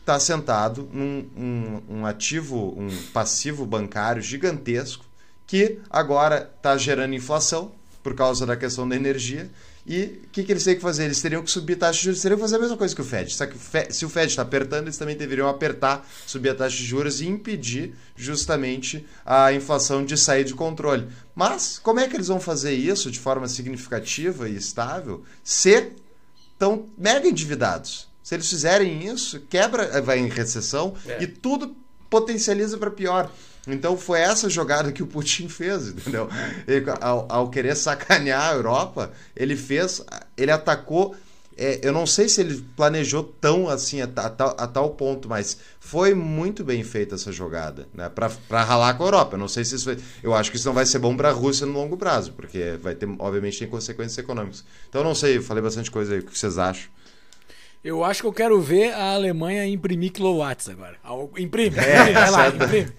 S1: está sentado num um, um ativo, um passivo bancário gigantesco que agora está gerando inflação por causa da questão da energia. E o que, que, eles têm que fazer? Eles teriam que subir a taxa de juros, teriam que fazer a mesma coisa que o Fed. Só que o Fed, se o Fed está apertando, eles também deveriam apertar, subir a taxa de juros e impedir justamente a inflação de sair de controle. Mas como é que eles vão fazer isso de forma significativa e estável se estão mega endividados? Se eles fizerem isso, quebra, vai em recessão é. e tudo potencializa para pior. Então foi essa jogada que o Putin fez, entendeu? Ele, ao, ao, querer sacanear a Europa, ele fez, ele atacou. É, eu não sei se ele planejou tão assim a, a, a, tal ponto, mas foi muito bem feita essa jogada, né? Para ralar com a Europa. Eu não sei se isso foi, eu acho que isso não vai ser bom para a Rússia no longo prazo, porque vai ter, obviamente, tem consequências econômicas. Então eu não sei, eu falei bastante coisa aí, o que vocês acham?
S2: Eu acho que eu quero ver a Alemanha imprimir kilowatts agora. Imprime, é, vai lá, imprime.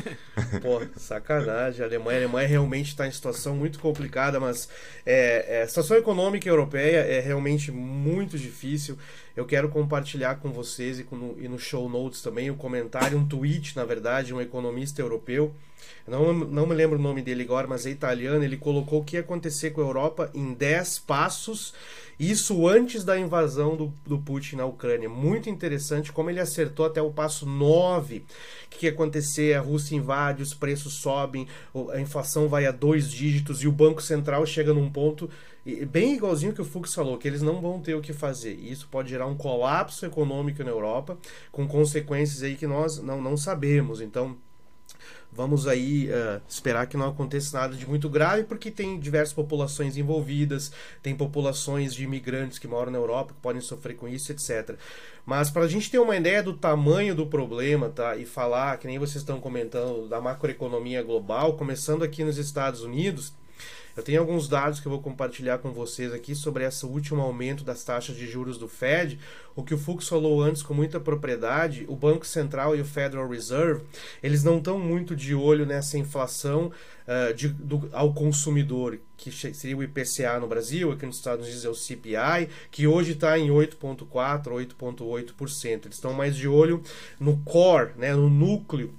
S3: Pô, sacanagem. A Alemanha, a Alemanha realmente está em situação muito complicada, mas é, é, a situação econômica europeia é realmente muito difícil. Eu quero compartilhar com vocês e, com, e no show notes também o um comentário, um tweet, na verdade, um economista europeu. Não, não me lembro o nome dele agora, mas é italiano. Ele colocou o que ia acontecer com a Europa em 10 passos isso antes da invasão do, do Putin na Ucrânia. Muito interessante como ele acertou até o passo 9. O que, ia acontecer? A Rússia invade, os preços sobem, a inflação vai a dois dígitos e o Banco Central chega num ponto bem igualzinho que o Fux falou, que eles não vão ter o que fazer. Isso pode gerar um colapso econômico na Europa, com consequências aí que nós não, não sabemos. Então, Vamos aí uh, esperar que não aconteça nada de muito grave, porque tem diversas populações envolvidas, tem populações de imigrantes que moram na Europa que podem sofrer com isso, etc. Mas para a gente ter uma ideia do tamanho do problema, tá? E falar, que nem vocês estão comentando, da macroeconomia global, começando aqui nos Estados Unidos, eu tenho alguns dados que eu vou compartilhar com vocês aqui sobre esse último aumento das taxas de juros do Fed. O que o Fux falou antes com muita propriedade, o Banco Central e o Federal Reserve, eles não estão muito de olho nessa inflação uh, de, do, ao consumidor, que seria o IPCA no Brasil, aqui nos Estados Unidos é o CPI, que hoje está em 8,4%, 8,8%. Eles estão mais de olho no core, né, no núcleo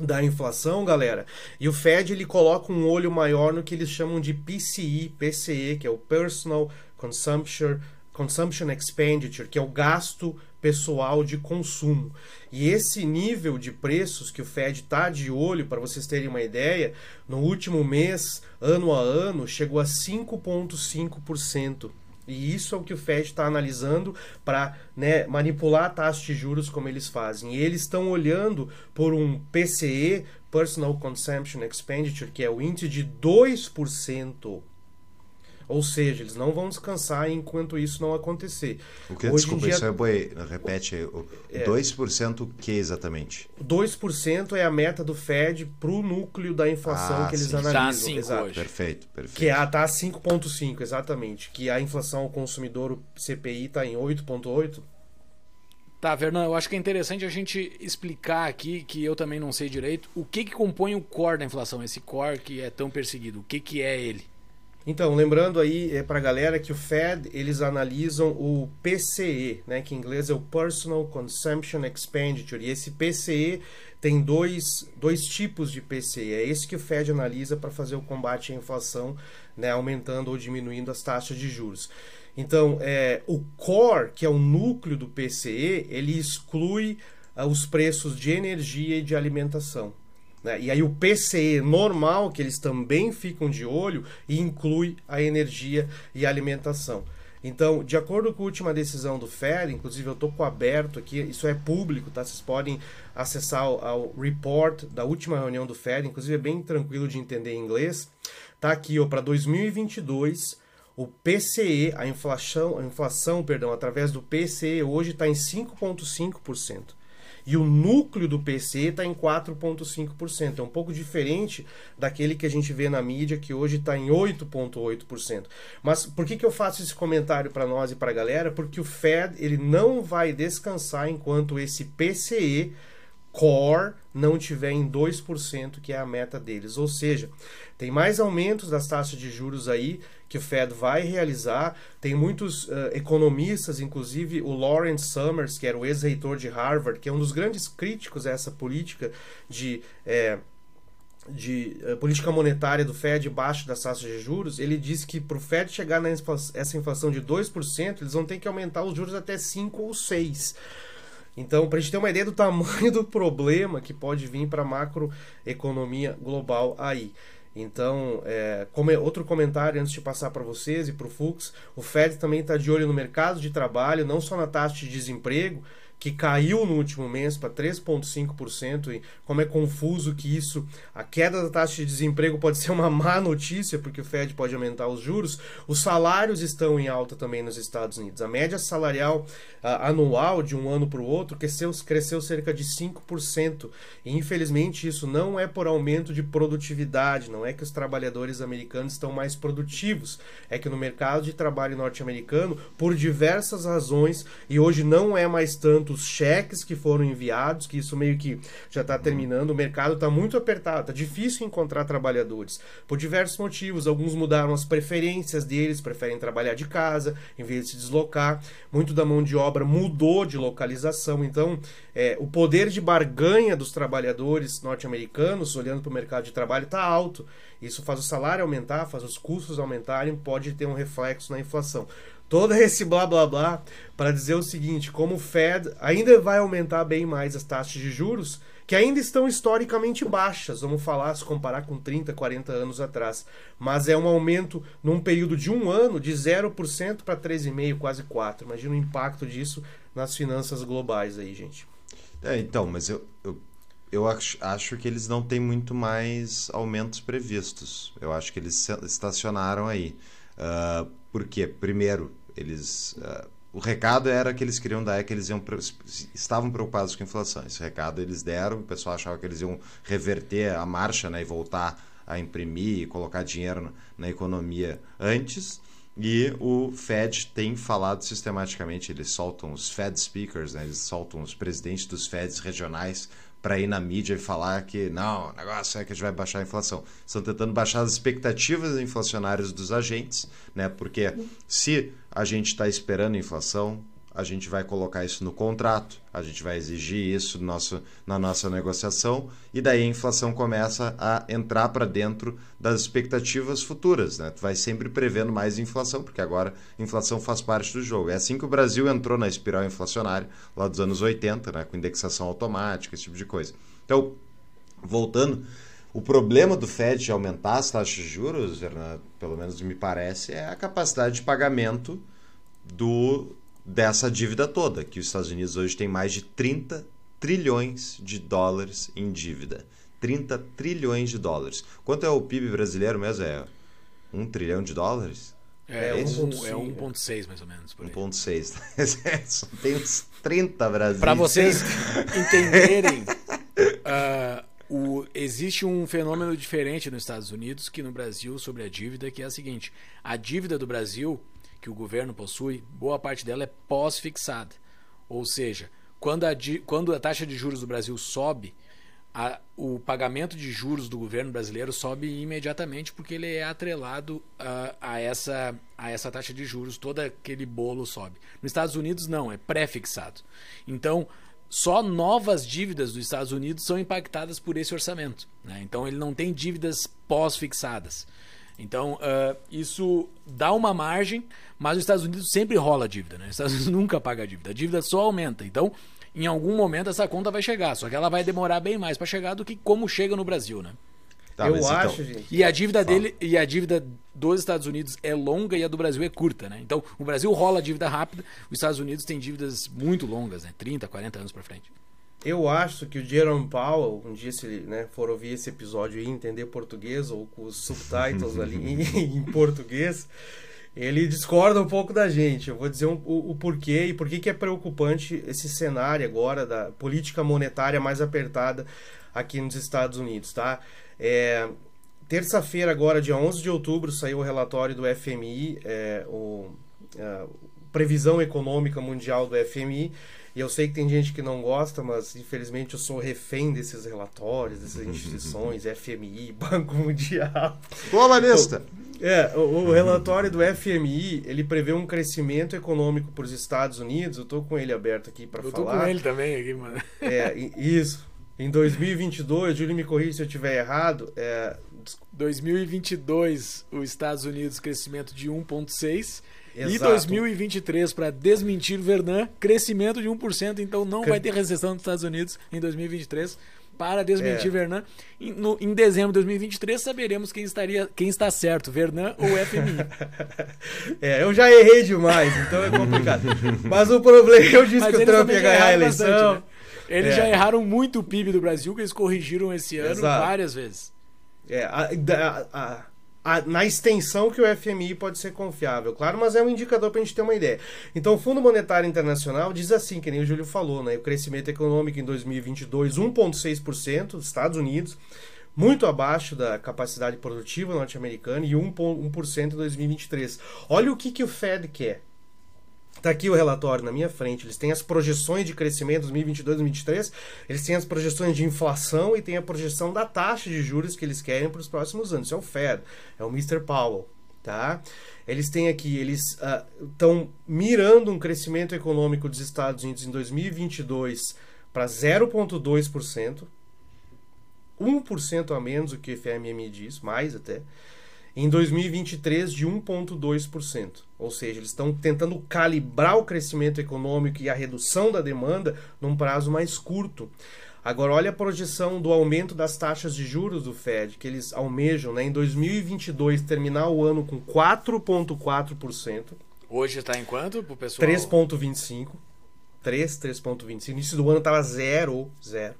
S3: da inflação, galera. E o Fed ele coloca um olho maior no que eles chamam de PCE, PCE, que é o Personal Consumption Consumption Expenditure, que é o gasto pessoal de consumo. E esse nível de preços que o Fed está de olho, para vocês terem uma ideia, no último mês, ano a ano, chegou a 5,5%. E isso é o que o Fed está analisando para né, manipular a taxa de juros como eles fazem. E eles estão olhando por um PCE, Personal Consumption Expenditure, que é o índice de 2%. Ou seja, eles não vão descansar enquanto isso não acontecer.
S1: O que? Hoje Desculpa, dia... isso é boi. Repete, o é, 2% o que exatamente?
S3: 2% é a meta do Fed para o núcleo da inflação ah, que eles sim. analisam. Tá
S1: 5 Exato. Hoje. Perfeito, perfeito.
S3: Que está é, a 5,5, tá exatamente. Que a inflação ao consumidor, o CPI, está em 8,8.
S2: Tá, Fernando, eu acho que é interessante a gente explicar aqui, que eu também não sei direito, o que, que compõe o core da inflação, esse core que é tão perseguido, o que, que é ele?
S3: Então, lembrando aí é, para a galera que o Fed, eles analisam o PCE, né, que em inglês é o Personal Consumption Expenditure, e esse PCE tem dois, dois tipos de PCE, é esse que o Fed analisa para fazer o combate à inflação, né, aumentando ou diminuindo as taxas de juros. Então, é, o core, que é o núcleo do PCE, ele exclui uh, os preços de energia e de alimentação. Né? E aí o PCE normal, que eles também ficam de olho, inclui a energia e a alimentação. Então, de acordo com a última decisão do FED, inclusive eu estou com aberto aqui, isso é público, tá? Vocês podem acessar ao, ao report da última reunião do FED, inclusive é bem tranquilo de entender em inglês. Tá aqui, ó, para 2022, o PCE, a inflação, a inflação, perdão, através do PCE hoje está em 5.5%. e o núcleo do PCE está em 4,5%. É um pouco diferente daquele que a gente vê na mídia, que hoje está em 8,8%. Mas por que, que eu faço esse comentário para nós e para a galera? Porque o Fed ele não vai descansar enquanto esse PCE core não tiver em 2%, que é a meta deles. Ou seja, tem mais aumentos das taxas de juros aí que o Fed vai realizar. Tem muitos uh, economistas, inclusive o Lawrence Summers, que era o ex-reitor de Harvard, que é um dos grandes críticos a essa política de. É, de uh, política monetária do Fed baixo das taxas de juros, ele disse que para o Fed chegar nessa inflação de 2%, eles vão ter que aumentar os juros até 5 ou 6%. Então, para a gente ter uma ideia do tamanho do problema que pode vir para a macroeconomia global aí. Então, é, como é, outro comentário antes de passar para vocês e para o Fux, o Fed também está de olho no mercado de trabalho, não só na taxa de desemprego, que caiu no último mês para 3,5%, e como é confuso que isso, a queda da taxa de desemprego pode ser uma má notícia, porque o Fed pode aumentar os juros, os salários estão em alta também nos Estados Unidos. A média salarial uh, anual de um ano para o outro cresceu, cresceu cerca de 5%, e infelizmente isso não é por aumento de produtividade, não é que os trabalhadores americanos estão mais produtivos, é que no mercado de trabalho norte-americano, por diversas razões, e hoje não é mais tanto os cheques que foram enviados, que isso meio que já está terminando, o mercado está muito apertado, está difícil encontrar trabalhadores, por diversos motivos. Alguns mudaram as preferências deles, preferem trabalhar de casa em vez de se deslocar. Muito da mão de obra mudou de localização, então é, o poder de barganha dos trabalhadores norte-americanos, olhando para o mercado de trabalho, está alto. Isso faz o salário aumentar, faz os custos aumentarem, pode ter um reflexo na inflação todo esse blá blá blá para dizer o seguinte: como o Fed ainda vai aumentar bem mais as taxas de juros, que ainda estão historicamente baixas, vamos falar, se comparar com 30, 40 anos atrás. Mas é um aumento num período de um ano de 0% para 3,5%, quase 4%. Imagina o impacto disso nas finanças globais aí, gente.
S1: É, então, mas eu, eu, eu acho, acho que eles não têm muito mais aumentos previstos. Eu acho que eles estacionaram aí. Uh, porque, primeiro, eles uh, o recado era que eles queriam dar é que eles iam estavam preocupados com a inflação. Esse recado eles deram, o pessoal achava que eles iam reverter a marcha, né, e voltar a imprimir e colocar dinheiro na, economia antes. E o Fed tem falado sistematicamente, eles soltam os Fed speakers, né, eles soltam os presidentes dos Feds regionais para ir na mídia e falar que não, o negócio é que a gente vai baixar a inflação. Estão tentando baixar as expectativas inflacionárias dos agentes, né? Porque se a gente está esperando inflação, a gente vai colocar isso no contrato, a gente vai exigir isso no nosso, na nossa negociação, e daí a inflação começa a entrar para dentro das expectativas futuras. Né? Tu vai sempre prevendo mais inflação, porque agora a inflação faz parte do jogo. É assim que o Brasil entrou na espiral inflacionária, lá dos anos 80, né? com indexação automática, esse tipo de coisa. Então, voltando, o problema do Fed de aumentar as taxas de juros, pelo menos me parece, é a capacidade de pagamento do dessa dívida toda, que os Estados Unidos hoje tem mais de 30 trilhões de dólares em dívida. 30 trilhões de dólares. Quanto é o PIB brasileiro mesmo? É 1 trilhão de dólares?
S2: É, é 1,6 é mais ou menos.
S1: 1,6. tem uns 30 Brasil.
S2: Para vocês entenderem, uh, o, existe um fenômeno diferente nos Estados Unidos que no Brasil sobre a dívida, que é a seguinte: a dívida do Brasil que o governo possui, boa parte dela é pós-fixada. Ou seja, quando a, quando a taxa de juros do Brasil sobe, a, o pagamento de juros do governo brasileiro sobe imediatamente porque ele é atrelado a, a, essa, a essa taxa de juros, todo aquele bolo sobe. Nos Estados Unidos, não, é pré-fixado. Então, só novas dívidas dos Estados Unidos são impactadas por esse orçamento. Né? Então, ele não tem dívidas pós-fixadas. Então, uh, isso dá uma margem, mas os Estados Unidos sempre rola dívida, né? Os Estados Unidos nunca paga a dívida. A dívida só aumenta. Então, em algum momento essa conta vai chegar, só que ela vai demorar bem mais para chegar do que como chega no Brasil, né?
S3: Tá, eu então acho, então... gente.
S2: E a dívida dele e a dívida dos Estados Unidos é longa e a do Brasil é curta, né? Então, o Brasil rola a dívida rápida, os Estados Unidos têm dívidas muito longas, né? 30, 40 anos para frente.
S3: Eu acho que o Jerome Powell, um dia se ele né, for ouvir esse episódio e entender português ou com os subtitles ali em, em português, ele discorda um pouco da gente. Eu vou dizer um, o, o, porquê e por que é preocupante esse cenário agora da política monetária mais apertada aqui nos Estados Unidos, tá? É, Terça-feira, agora, dia 11 de outubro, saiu o relatório do FMI, é, o, a é, Previsão Econômica Mundial do FMI, e eu sei que tem gente que não gosta, mas infelizmente eu sou refém desses relatórios, dessas instituições, FMI, Banco Mundial.
S1: Globalista!
S3: É, o, o, relatório do FMI, ele prevê um crescimento econômico para os Estados Unidos. Eu tô com ele aberto aqui para falar.
S2: Eu tô com ele também aqui, mano.
S3: É, isso. Em 2022, Júlio me corrija se eu estiver errado, é...
S2: 2022, os Estados Unidos crescimento de 1.6 e 2023 para desmentir Vernan, crescimento de 1%, então não vai ter recessão nos Estados Unidos em 2023 para desmentir é. Vernan. Em, no, em dezembro de 2023 saberemos quem, estaria, quem está certo, Vernan ou FMI.
S3: é, eu já errei demais, então é complicado. Mas o problema, eu disse Mas que o Trump ia ganhar a eleição. Bastante, né?
S2: Eles é. já erraram muito o PIB do Brasil, que eles corrigiram esse ano Exato. várias vezes.
S3: É, a, a, a, na extensão que o FMI pode ser confiável, claro, mas é um indicador para a gente ter uma ideia. Então, o Fundo Monetário Internacional diz assim, que nem o Júlio falou, né? O crescimento econômico em 2022, 1,6%, Estados Unidos, muito abaixo da capacidade produtiva norte-americana e 1%, em 2023. Olha o que, que o Fed quer. Está aqui o relatório na minha frente. Eles têm as projeções de crescimento 2022, 2023. Eles têm as projeções de inflação e tem a projeção da taxa de juros que eles querem para os próximos anos. Isso é o Fed, é o Mr. Powell, tá? Eles têm aqui, eles estão uh, mirando um crescimento econômico dos Estados Unidos em 2022 para 0,2%, 1% a menos do que o FMI diz, mais até em 2023 de 1,2%. Ou seja, eles estão tentando calibrar o crescimento econômico e a redução da demanda num prazo mais curto. Agora, olha a projeção do aumento das taxas de juros do Fed, que eles almejam né, em 2022 terminar o ano com 4,4%.
S2: Hoje está em quanto para o pessoal?
S3: 3,25%. 3, 3,25%. Início do ano estava 0, 0.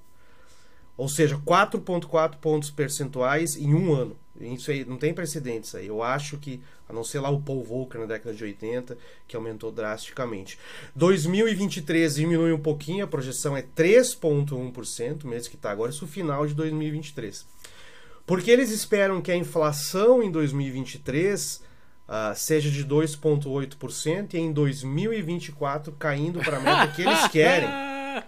S3: Ou seja, 4,4 pontos percentuais em um ano. Isso aí não tem precedentes aí. Eu acho que, a não ser lá o Paul Volcker na década de 80, que aumentou drasticamente. 2023 diminui um pouquinho, a projeção é 3,1%, mesmo que está agora, isso é o final de 2023. Porque eles esperam que a inflação em 2023 uh, ah, seja de 2,8% e em 2024 caindo para a meta que eles querem,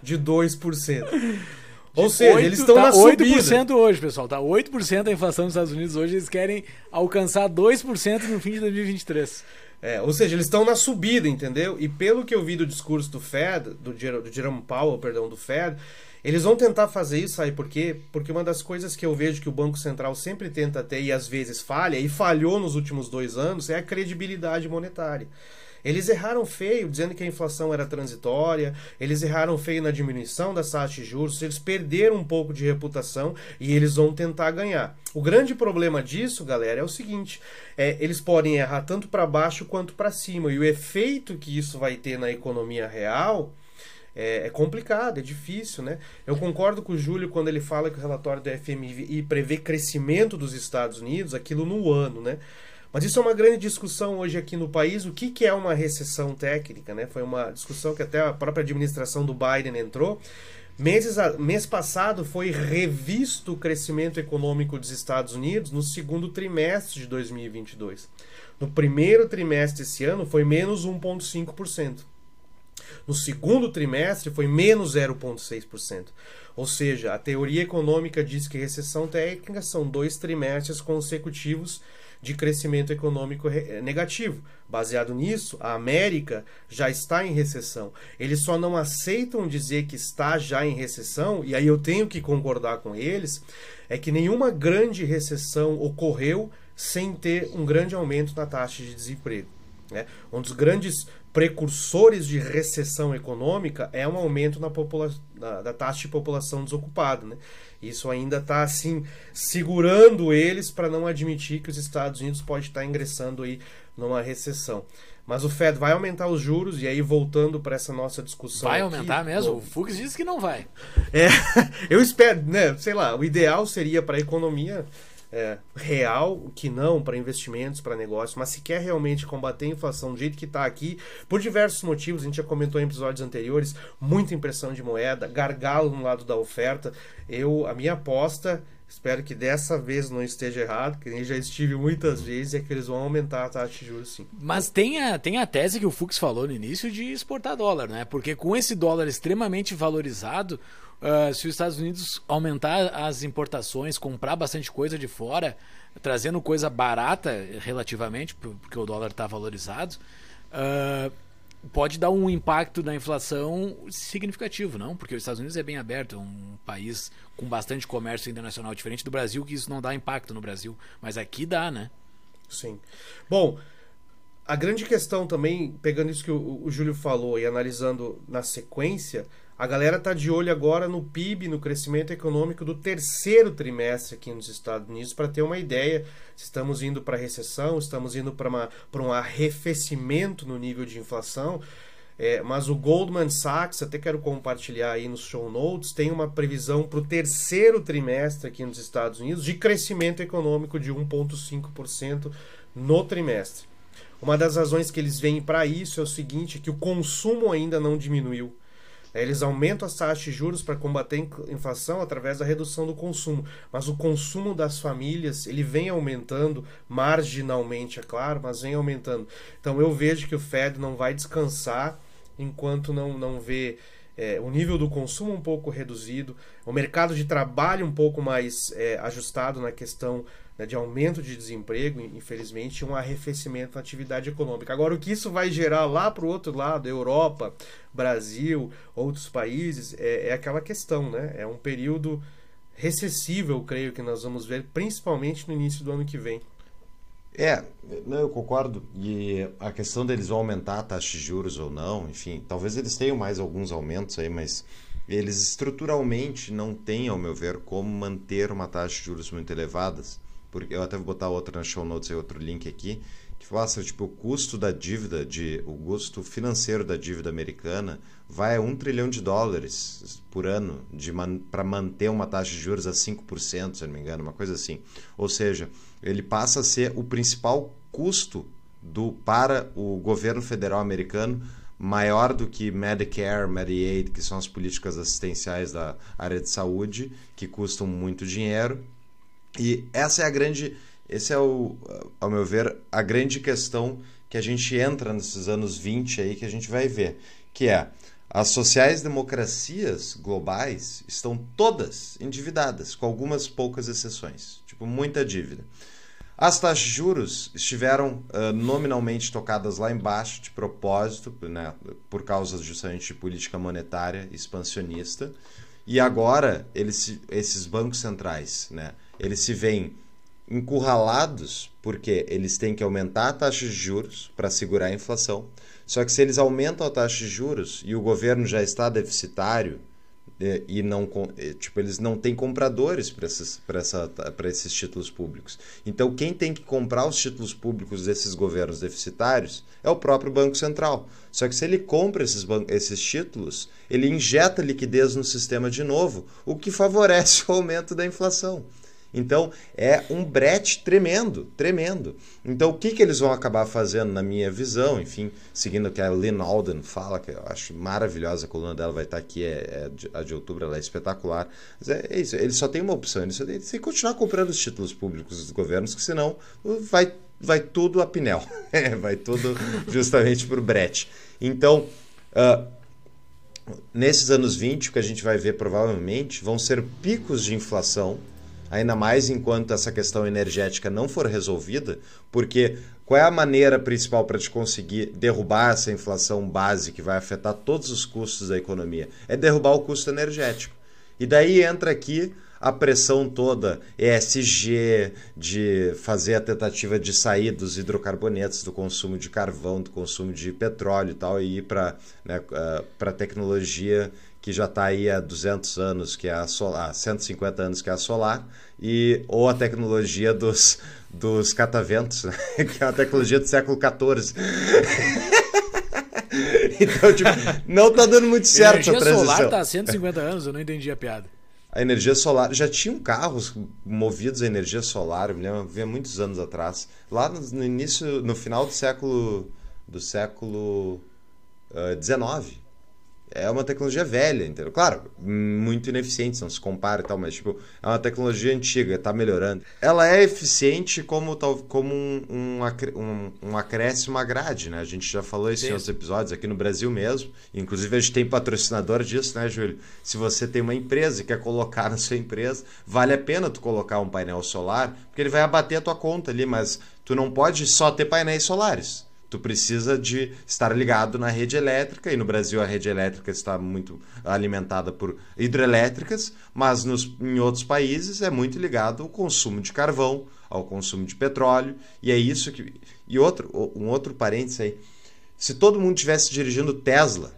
S3: de 2%. Ou seja, 8, eles estão tá na 8%
S2: subida. hoje, pessoal. Tá 8% a inflação nos Estados Unidos hoje. Eles querem alcançar 2% no fim de 2023.
S3: É, ou seja, eles estão na subida, entendeu? E pelo que eu vi do discurso do Fed, do, do Jerome Powell, perdão, do Fed, eles vão tentar fazer isso, sabe por quê? Porque uma das coisas que eu vejo que o Banco Central sempre tenta ter e às vezes falha, e falhou nos últimos dois anos, é a credibilidade monetária. Eles erraram feio, dizendo que a inflação era transitória, eles erraram feio na diminuição das taxas de juros, eles perderam um pouco de reputação e eles vão tentar ganhar. O grande problema disso, galera, é o seguinte: é, eles podem errar tanto para baixo quanto para cima, e o efeito que isso vai ter na economia real. É, é, complicado, é difícil, né? Eu concordo com o Júlio quando ele fala que o relatório do FMI prevê crescimento dos Estados Unidos, aquilo no ano, né? Mas isso é uma grande discussão hoje aqui no país. O que, que é uma recessão técnica? Né? Foi uma discussão que até a própria administração do Biden entrou. Meses, mês passado foi revisto o crescimento econômico dos Estados Unidos no segundo trimestre de 2022. No primeiro trimestre desse ano foi menos 1,5%. No segundo trimestre foi menos 0,6%. Ou seja, a teoria econômica diz que recessão técnica são dois trimestres consecutivos de crescimento econômico eh, negativo. Baseado nisso, a América já está em recessão. Eles só não aceitam dizer que está já em recessão, e aí eu tenho que concordar com eles, é que nenhuma grande recessão ocorreu sem ter um grande aumento na taxa de desemprego. Né? Um dos grandes precursores de recessão econômica é um aumento na, na da taxa de população desocupada. Né? Isso ainda está assim segurando eles para não admitir que os Estados Unidos pode estar tá ingressando aí numa recessão. Mas o Fed vai aumentar os juros e aí voltando para essa nossa discussão.
S2: Vai aqui, aumentar mesmo? O Fux disse que não vai.
S3: É, eu espero, né? Sei lá, o ideal seria para a economia é, real, que não para investimentos, para negócios, mas se quer realmente combater a inflação do jeito que está aqui, por diversos motivos, a gente já comentou em episódios anteriores, muita impressão de moeda, gargalo no lado da oferta. Eu, a minha aposta Espero que dessa vez não esteja errado, que nem já estive muitas vezes, é que eles vão aumentar a taxa de juros sim.
S2: Mas tem a, tem a tese que o Fux falou no início de exportar dólar, né? Porque com esse dólar extremamente valorizado, uh, se os Estados Unidos aumentar as importações, comprar bastante coisa de fora, trazendo coisa barata relativamente, porque o dólar está valorizado, uh, pode dar um impacto na inflação significativo, não? Porque os Estados Unidos é bem aberto, é um país com bastante comércio internacional, diferente do Brasil, que isso não dá impacto no Brasil. Mas aqui dá, né?
S3: Sim. Bom, a grande questão também, pegando isso que o, o Júlio falou e analisando na sequência, a galera tá de olho agora no PIB, no crescimento econômico do terceiro trimestre aqui nos Estados Unidos, para ter uma ideia se estamos indo para recessão, estamos indo para um arrefecimento no nível de inflação. É, mas o Goldman Sachs, até quero compartilhar aí nos show notes, tem uma previsão para o terceiro trimestre aqui nos Estados Unidos de crescimento econômico de 1,5% no trimestre. Uma das razões que eles veem para isso é o seguinte: que o consumo ainda não diminuiu. É, eles aumentam as taxas de juros para combater a inflação através da redução do consumo, mas o consumo das famílias ele vem aumentando marginalmente, é claro, mas vem aumentando. Então eu vejo que o Fed não vai descansar enquanto não, não vê é, o nível do consumo um pouco reduzido, o mercado de trabalho um pouco mais é, ajustado na questão né, de aumento de desemprego, infelizmente, um arrefecimento na atividade econômica. Agora, o que isso vai gerar lá para o outro lado, Europa, Brasil, outros países, é, é aquela questão, né? É um período recessivo, eu creio que nós vamos ver, principalmente no início do ano que vem.
S1: É, eu concordo. E a questão deles vão aumentar a taxa de juros ou não, enfim, talvez eles tenham mais alguns aumentos aí, mas eles estruturalmente não têm, ao meu ver, como manter uma taxa de juros muito elevadas porque eu até vou botar outra na show notes e outro link aqui, que mostra tipo o custo da dívida, de, o custo financeiro da dívida americana vai a um trilhão de dólares por ano man, para manter uma taxa de juros a 5%, se não me engano, uma coisa assim. Ou seja, ele passa a ser o principal custo do para o governo federal americano maior do que Medicare, Medicaid, que são as políticas assistenciais da área de saúde, que custam muito dinheiro e essa é a grande, esse é o, ao meu ver, a grande questão que a gente entra nesses anos 20 aí que a gente vai ver, que é as sociais-democracias globais estão todas endividadas, com algumas poucas exceções, tipo muita dívida. As taxas de juros estiveram uh, nominalmente tocadas lá embaixo de propósito, né, por causa justamente de política monetária expansionista, e agora eles, esses bancos centrais, né, eles se veem encurralados porque eles têm que aumentar a taxa de juros para segurar a inflação. Só que se eles aumentam a taxa de juros e o governo já está deficitário é, e não é, tipo eles não têm compradores para esses, essa, esses títulos públicos. Então quem tem que comprar os títulos públicos desses governos deficitários é o próprio Banco Central. Só que se ele compra esses, esses títulos, ele injeta liquidez no sistema de novo, o que favorece o aumento da inflação. Então é um brete tremendo, tremendo. Então o que, que eles vão acabar fazendo, na minha visão, enfim, seguindo o que a Lynn Alden fala, que eu acho maravilhosa, a coluna dela vai estar aqui, é, é a de outubro, ela é espetacular. Mas é, é isso, eles só têm uma opção, eles têm que continuar comprando os títulos públicos dos governos, que senão vai, vai tudo a pinel, é, vai tudo justamente para o brete. Então. Uh, nesses anos 20, o que a gente vai ver provavelmente vão ser picos de inflação ainda mais enquanto essa questão energética não for resolvida, porque qual é a maneira principal para te conseguir derrubar essa inflação base que vai afetar todos os custos da economia? É derrubar o custo energético. E daí entra aqui a pressão toda ESG, de fazer a tentativa de sair dos hidrocarbonetos, do consumo de carvão, do consumo de petróleo e tal, e ir para né, uh, tecnologia que já está aí há 200 anos, que é a solar, 150 anos, que é a solar, e, ou a tecnologia dos, dos cataventos, né? que é a tecnologia do século XIV. então, tipo, não está dando muito certo
S2: Energia
S1: a transição.
S2: solar está há 150 anos, eu não entendi a piada.
S1: a energia solar. Já tinham carros movidos a energia solar, eu me lembro, havia muitos anos atrás. Lá no, no início, no final do século do século XIX. Uh, é uma tecnologia velha, entendeu? Claro, muito ineficiente, não se compara e tal, mas tipo, é uma tecnologia antiga, está melhorando. Ela é eficiente como, tal, como um, um, um, um acréscimo à grade, né? A gente já falou isso Sim. em outros episódios, aqui no Brasil mesmo. Inclusive, a gente tem patrocinador disso, né, Júlio? Se você tem uma empresa e quer colocar na sua empresa, vale a pena tu colocar um painel solar, porque ele vai abater a tua conta ali, mas tu não pode só ter painéis solares Tu precisa de estar ligado na rede elétrica, e no Brasil a rede elétrica está muito alimentada por hidrelétricas, mas nos, em outros países é muito ligado ao consumo de carvão, ao consumo de petróleo, e é isso que. E outro, um outro parênteses aí. Se todo mundo tivesse dirigindo Tesla,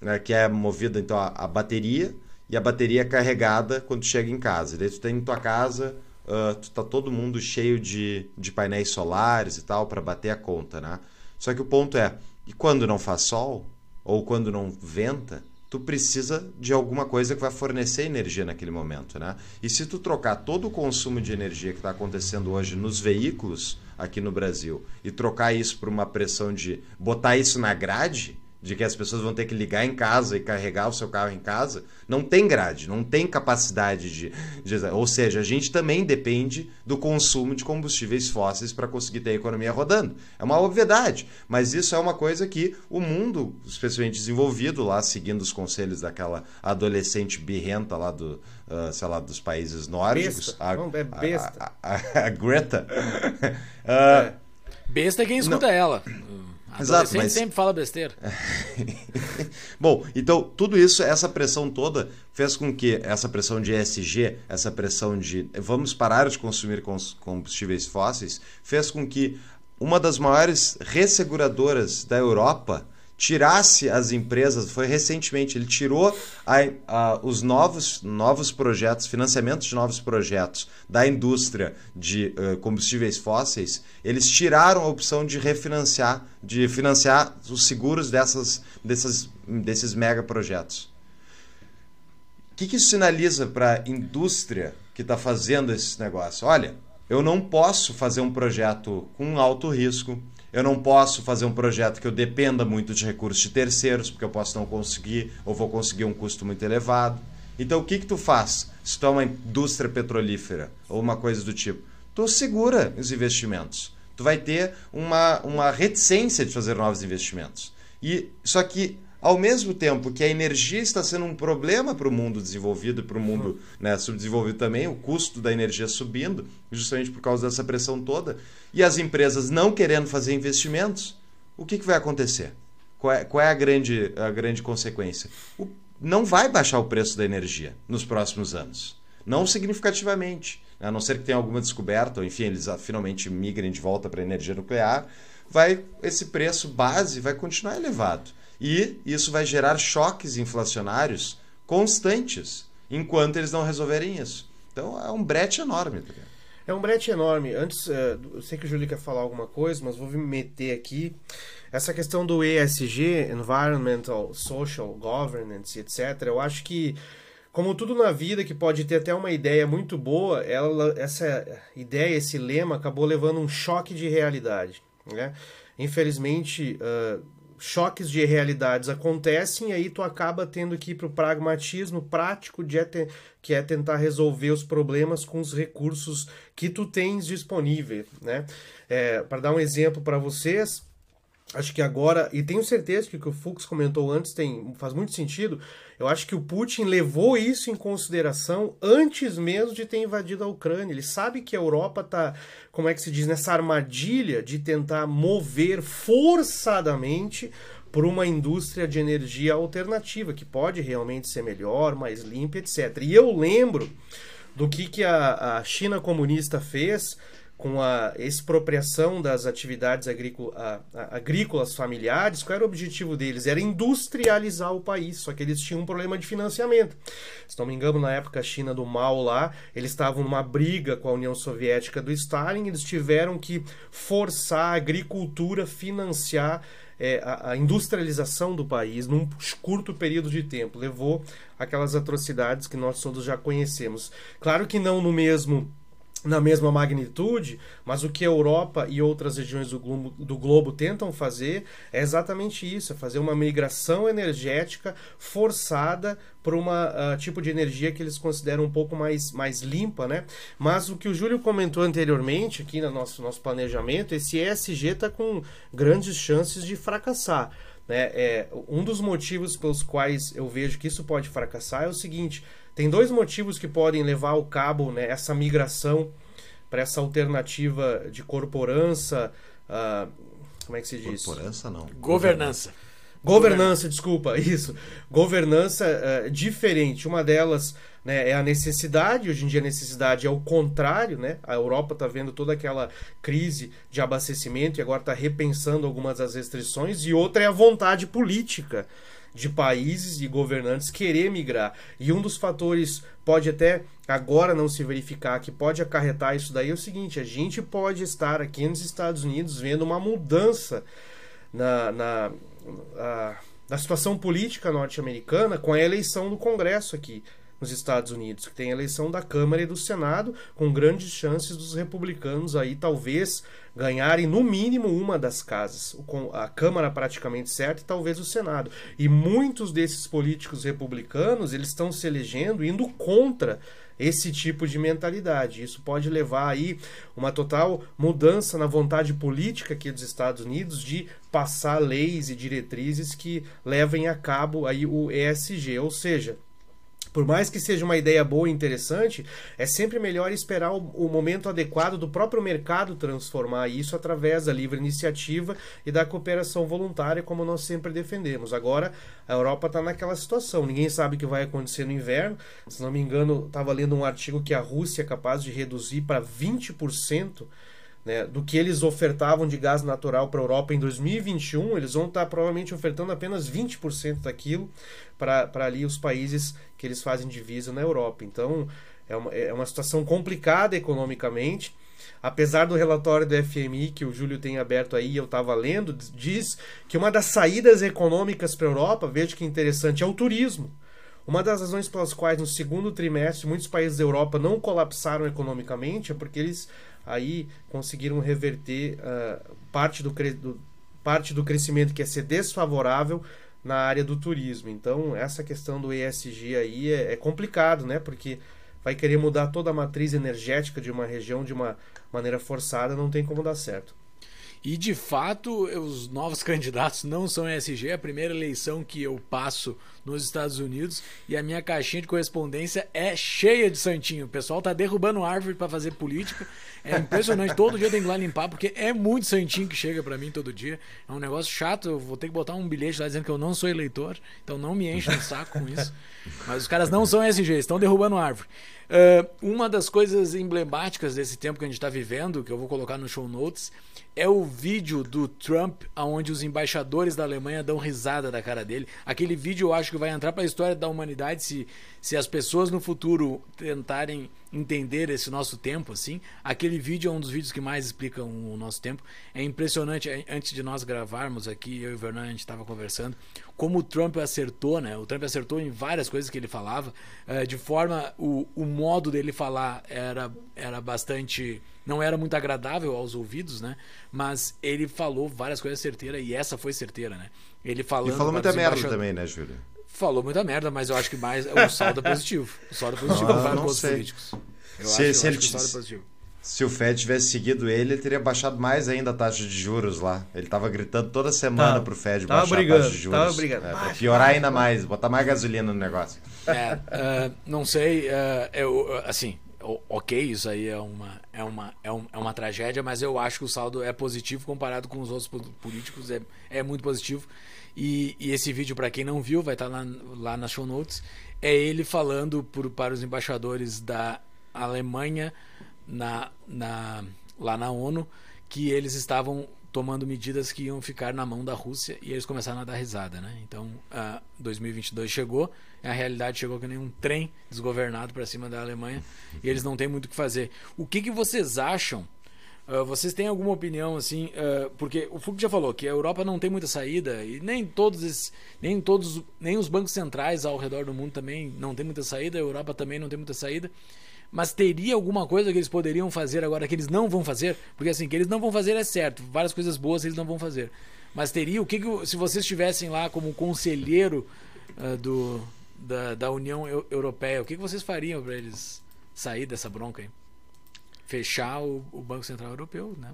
S1: né, que é movida então a, a, bateria, e a bateria é carregada quando chega em casa. E daí tu tem em tua casa uh, tá todo mundo cheio de, de painéis solares e tal para bater a conta, né? Só que o ponto é, e quando não faz sol ou quando não venta, tu precisa de alguma coisa que vai fornecer energia naquele momento, né? E se tu trocar todo o consumo de energia que está acontecendo hoje nos veículos aqui no Brasil e trocar isso por uma pressão de botar isso na grade, de que as pessoas vão ter que ligar em casa e carregar o seu carro em casa, não tem grade, não tem capacidade de, de ou seja, a gente também depende do consumo de combustíveis fósseis para conseguir ter a economia rodando. É uma obviedade, mas isso é uma coisa que o mundo, especialmente desenvolvido lá, seguindo os conselhos daquela adolescente birrenta lá do, uh, sei lá, dos países nórdicos,
S3: a, não, é besta.
S1: A, a, a Greta.
S2: uh, é. Besta é quem escuta não. ela.
S1: Exato, mas
S2: sempre fala besteira.
S1: Bom, então tudo isso, essa pressão toda fez com que essa pressão de ESG, essa pressão de vamos parar de consumir combustíveis fósseis, fez com que uma das maiores resseguradoras da Europa tirasse as empresas, foi recentemente, ele tirou a, a, os novos, novos projetos, financiamentos de novos projetos da indústria de uh, combustíveis fósseis, eles tiraram a opção de refinanciar, de financiar os seguros dessas, dessas, desses mega projetos. O que, que isso sinaliza para a indústria que está fazendo esse negócio? Olha, eu não posso fazer um projeto com alto risco, eu não posso fazer um projeto que eu dependa muito de recursos de terceiros, porque eu posso não conseguir ou vou conseguir um custo muito elevado. Então o que que tu faz? Se tu é uma indústria petrolífera ou uma coisa do tipo, tu segura os investimentos. Tu vai ter uma, uma reticência de fazer novos investimentos. E só que ao mesmo tempo que a energia está sendo um problema para o mundo desenvolvido e para o mundo né, subdesenvolvido também, o custo da energia subindo, justamente por causa dessa pressão toda, e as empresas não querendo fazer investimentos, o que, que vai acontecer? Qual é, qual é a, grande, a grande consequência? O, não vai baixar o preço da energia nos próximos anos. Não significativamente. A não ser que tenha alguma descoberta, ou enfim, eles finalmente migrem de volta para a energia nuclear, vai esse preço base vai continuar elevado. E isso vai gerar choques inflacionários constantes enquanto eles não resolverem isso. Então é um brete enorme. Tá
S3: é um brete enorme. Antes, é, eu sei que o Júlio quer falar alguma coisa, mas vou me meter aqui. Essa questão do ESG, Environmental, Social, Governance, etc., eu acho que, como tudo na vida que pode ter até uma ideia muito boa, ela, essa ideia, esse lema, acabou levando um choque de realidade. Né? Infelizmente, uh, choques de realidades acontecem e aí tu acaba tendo que ir para o pragmatismo prático de que é tentar resolver os problemas com os recursos que tu tens disponível, né? É, para dar um exemplo para vocês, acho que agora, e tenho certeza que o que o Fux comentou antes tem, faz muito sentido, eu acho que o Putin levou isso em consideração antes mesmo de ter invadido a Ucrânia. Ele sabe que a Europa está, como é que se diz, nessa armadilha de tentar mover forçadamente por uma indústria de energia alternativa, que pode realmente ser melhor, mais limpa, etc. E eu lembro do que, que a, a China comunista fez com a expropriação das atividades agrícolas familiares, qual era o objetivo deles? Era industrializar o país, só que eles tinham um problema de financiamento. Se não me engano, na época a China do Mao lá, eles estavam numa briga com a União Soviética do Stalin, eles tiveram que forçar a agricultura financiar é, a, a, industrialização do país num curto período de tempo. Levou aquelas atrocidades que nós todos já conhecemos. Claro que não no mesmo na mesma magnitude, mas o que a Europa e outras regiões do globo, do globo tentam fazer é exatamente isso, é fazer uma migração energética forçada para um uh, tipo de energia que eles consideram um pouco mais, mais limpa, né? Mas o que o Júlio comentou anteriormente aqui no nosso, nosso planejamento, esse ESG está com grandes chances de fracassar. Né? É, um dos motivos pelos quais eu vejo que isso pode fracassar é o seguinte: tem dois motivos que podem levar ao cabo né, essa migração para essa alternativa de corporança. Uh, como é que se diz?
S1: Corporança não.
S2: Governança.
S3: Governança, desculpa, isso. Governança uh, diferente. Uma delas né, é a necessidade. Hoje em dia a necessidade é o contrário, né? A Europa está vendo toda aquela crise de abastecimento e agora está repensando algumas das restrições. E outra é a vontade política de países e governantes querer migrar. E um dos fatores pode até agora não se verificar que pode acarretar isso daí é o seguinte: a gente pode estar aqui nos Estados Unidos vendo uma mudança na, na, a, na situação política norte-americana com a eleição do Congresso aqui nos Estados Unidos, que tem a eleição da Câmara e do Senado, com grandes chances dos republicanos aí talvez ganharem no mínimo uma das casas, com a Câmara praticamente certa e talvez o Senado. E muitos desses políticos republicanos, eles estão se elegendo indo contra esse tipo de mentalidade. Isso pode levar aí uma total mudança na vontade política aqui dos Estados Unidos de passar leis e diretrizes que levem a cabo aí o ESG, ou seja, por mais que seja uma ideia boa e interessante, é sempre melhor esperar o, o, momento adequado do próprio mercado transformar isso através da livre iniciativa e da cooperação voluntária, como nós sempre defendemos. Agora, a Europa está naquela situação, ninguém sabe o que vai acontecer no inverno. Se não me engano, estava lendo um artigo que a Rússia é capaz de reduzir para 20% né, do que eles ofertavam de gás natural para a Europa em 2021, eles vão estar tá provavelmente ofertando apenas 20% daquilo para ali os países que eles fazem divisa na Europa. Então é uma, é uma situação complicada economicamente. Apesar do relatório do FMI que o Júlio tem aberto aí, eu estava lendo, diz que uma das saídas econômicas para a Europa, veja que interessante, é o turismo. Uma das razões pelas quais no segundo trimestre muitos países da Europa não colapsaram economicamente é porque eles aí conseguiram reverter uh, parte, do, do, parte do crescimento que ia ser desfavorável na área do turismo. Então, essa questão do ESG aí é, é, complicado, né? Porque vai querer mudar toda a matriz energética de uma região de uma maneira forçada, não tem como dar certo.
S2: E de fato, os novos candidatos não são ESG. É a primeira eleição que eu passo nos Estados Unidos e a minha caixinha de correspondência é cheia de santinho. O pessoal tá derrubando árvore para fazer política. É impressionante. todo dia eu tenho que ir lá limpar porque é muito santinho que chega para mim todo dia. É um negócio chato. Eu vou ter que botar um bilhete lá dizendo que eu não sou eleitor. Então não me enche o saco com isso. Mas os caras não são ESG, estão derrubando árvore. Uh, uma das coisas emblemáticas desse tempo que a gente está vivendo, que eu vou colocar no show notes, é o vídeo do Trump, onde os embaixadores da Alemanha dão risada da cara dele. Aquele vídeo eu acho que vai entrar para a história da humanidade se, se as pessoas no futuro tentarem entender esse nosso tempo, assim. Aquele vídeo é um dos vídeos que mais explicam o nosso tempo. É impressionante, antes de nós gravarmos aqui, eu e o Vernon, a gente estava conversando, como o Trump acertou, né? O Trump acertou em várias coisas que ele falava, eh, de forma, o, o modo dele falar era, era bastante não era muito agradável aos ouvidos, né? Mas ele falou várias coisas certeiras e essa foi certeira, né? Ele falando.
S1: E falou muita merda também, né, Júlio?
S2: Falou muita merda, mas eu acho que mais o saldo é positivo. O saldo é positivo
S1: ah, para os políticos. Eu se, acho, se eu ele acho que o saldo é positivo. Se o Fed tivesse seguido ele, ele teria baixado mais ainda a taxa de juros lá. Ele tava gritando toda semana tá, pro Fed baixar brigando, a taxa de juros. Tava brigando. É, pra piorar ainda mais, botar mais gasolina no negócio.
S2: É, uh, não sei, uh, eu, assim, ok, isso aí é uma, é, uma, é, um, é uma tragédia, mas eu acho que o saldo é positivo comparado com os outros políticos, é, é muito positivo. E, e esse vídeo, para quem não viu, vai estar tá lá, lá nas show notes. É ele falando por, para os embaixadores da Alemanha na, na lá na ONU que eles estavam tomando medidas que iam ficar na mão da Rússia e eles começaram a dar risada, né? Então, a 2022 chegou, a realidade chegou que nem um trem desgovernado para cima da Alemanha e eles não têm muito o que fazer. O que, que vocês acham? Uh, vocês têm alguma opinião assim? Uh, porque o Foucault já falou que a Europa não tem muita saída e nem todos esses, nem todos, nem os bancos centrais ao redor do mundo também não tem muita saída. A Europa também não tem muita saída. Mas teria alguma coisa que eles poderiam fazer agora que eles não vão fazer? Porque assim, que eles não vão fazer é certo. Várias coisas boas eles não vão fazer. Mas teria o que, que se vocês estivessem lá como conselheiro uh, do, da, da União Europeia, o que, que vocês fariam para eles sair dessa bronca aí? Fechar o, o Banco Central Europeu, né?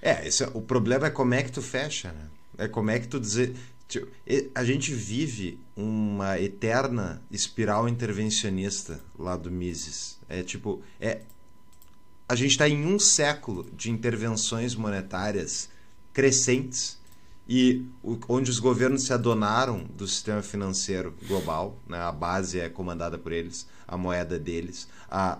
S1: É, esse, é, o problema é como é que tu fecha, né? É como é que tu dizer. Tipo, a gente vive uma eterna espiral intervencionista lá do Mises. É tipo, é a gente está em um século de intervenções monetárias crescentes e onde os governos se adonaram do sistema financeiro global, né? a base é comandada por eles, a moeda deles, a,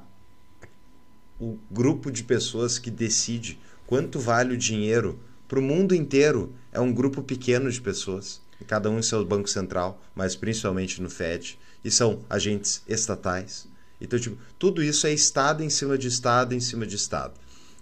S1: o grupo de pessoas que decide quanto vale o dinheiro para o mundo inteiro é um grupo pequeno de pessoas, cada um em seu banco central, mas principalmente no Fed, e são agentes estatais. Então, tipo, tudo isso é Estado em cima de Estado em cima de Estado.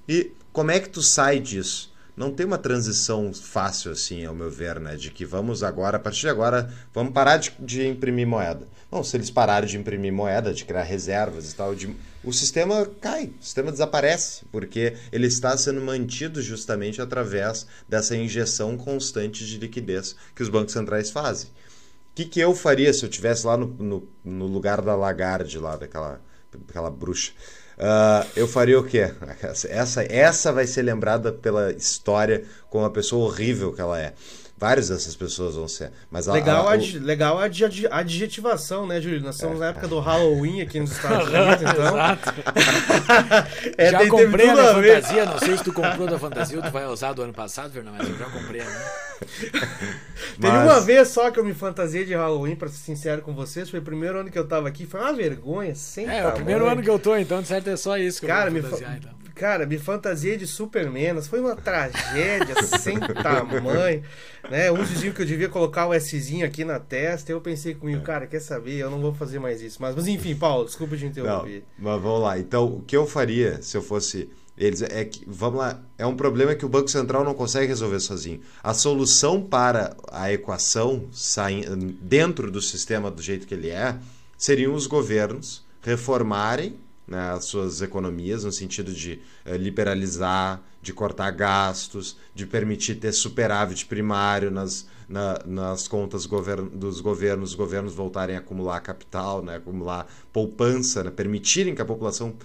S1: E como é que tu sai disso? Não tem uma transição fácil assim, ao meu ver, né? De que vamos agora, a partir de agora, vamos parar de, de imprimir moeda. Não, se eles pararem de imprimir moeda, de criar reservas e tal, de, o sistema cai, o sistema desaparece, porque ele está sendo mantido justamente através dessa injeção constante de liquidez que os bancos centrais fazem. O que, que eu faria se eu estivesse lá no, no, no, lugar da Lagarde, lá daquela, daquela bruxa? Uh, eu faria o quê? Essa, essa vai ser lembrada pela história como uma pessoa horrível que ela é. Várias dessas pessoas vão ser. Mas
S3: legal, a, a, o... legal a adjetivação, né, Júlio? Nós estamos é. na época do Halloween aqui nos Estados Unidos, então.
S2: Exato. é, já tem, comprei a minha fantasia, não sei se tu comprou da fantasia ou tu vai usar do ano passado, Fernando, mas eu já comprei, né?
S3: Teve mas... uma vez só que eu me fantasiei de Halloween, pra ser sincero com vocês. Foi o primeiro ano que eu tava aqui. Foi uma vergonha, sem
S2: É, tamanho. o primeiro ano que eu tô, então, de certo é só isso que
S3: Cara,
S2: eu
S3: vou me fantasiar, então. Cara, me fantasiei de Superman. Foi uma tragédia sem tamanho. Né? Uns diziam que eu devia colocar o Szinho aqui na testa. Eu pensei comigo, cara, quer saber? Eu não vou fazer mais isso. Mas, mas enfim, Paulo, desculpa te interromper.
S1: Não, mas vamos lá. Então, o que eu faria se eu fosse eles é que vamos lá, é um problema que o Banco Central não consegue resolver sozinho. A solução para a equação saindo dentro do sistema do jeito que ele é seriam os governos reformarem né, as suas economias, no sentido de eh, liberalizar, de cortar gastos, de permitir ter superávit primário nas, na, nas contas govern dos governos, os governos voltarem a acumular capital, né, acumular poupança, né, permitirem que a população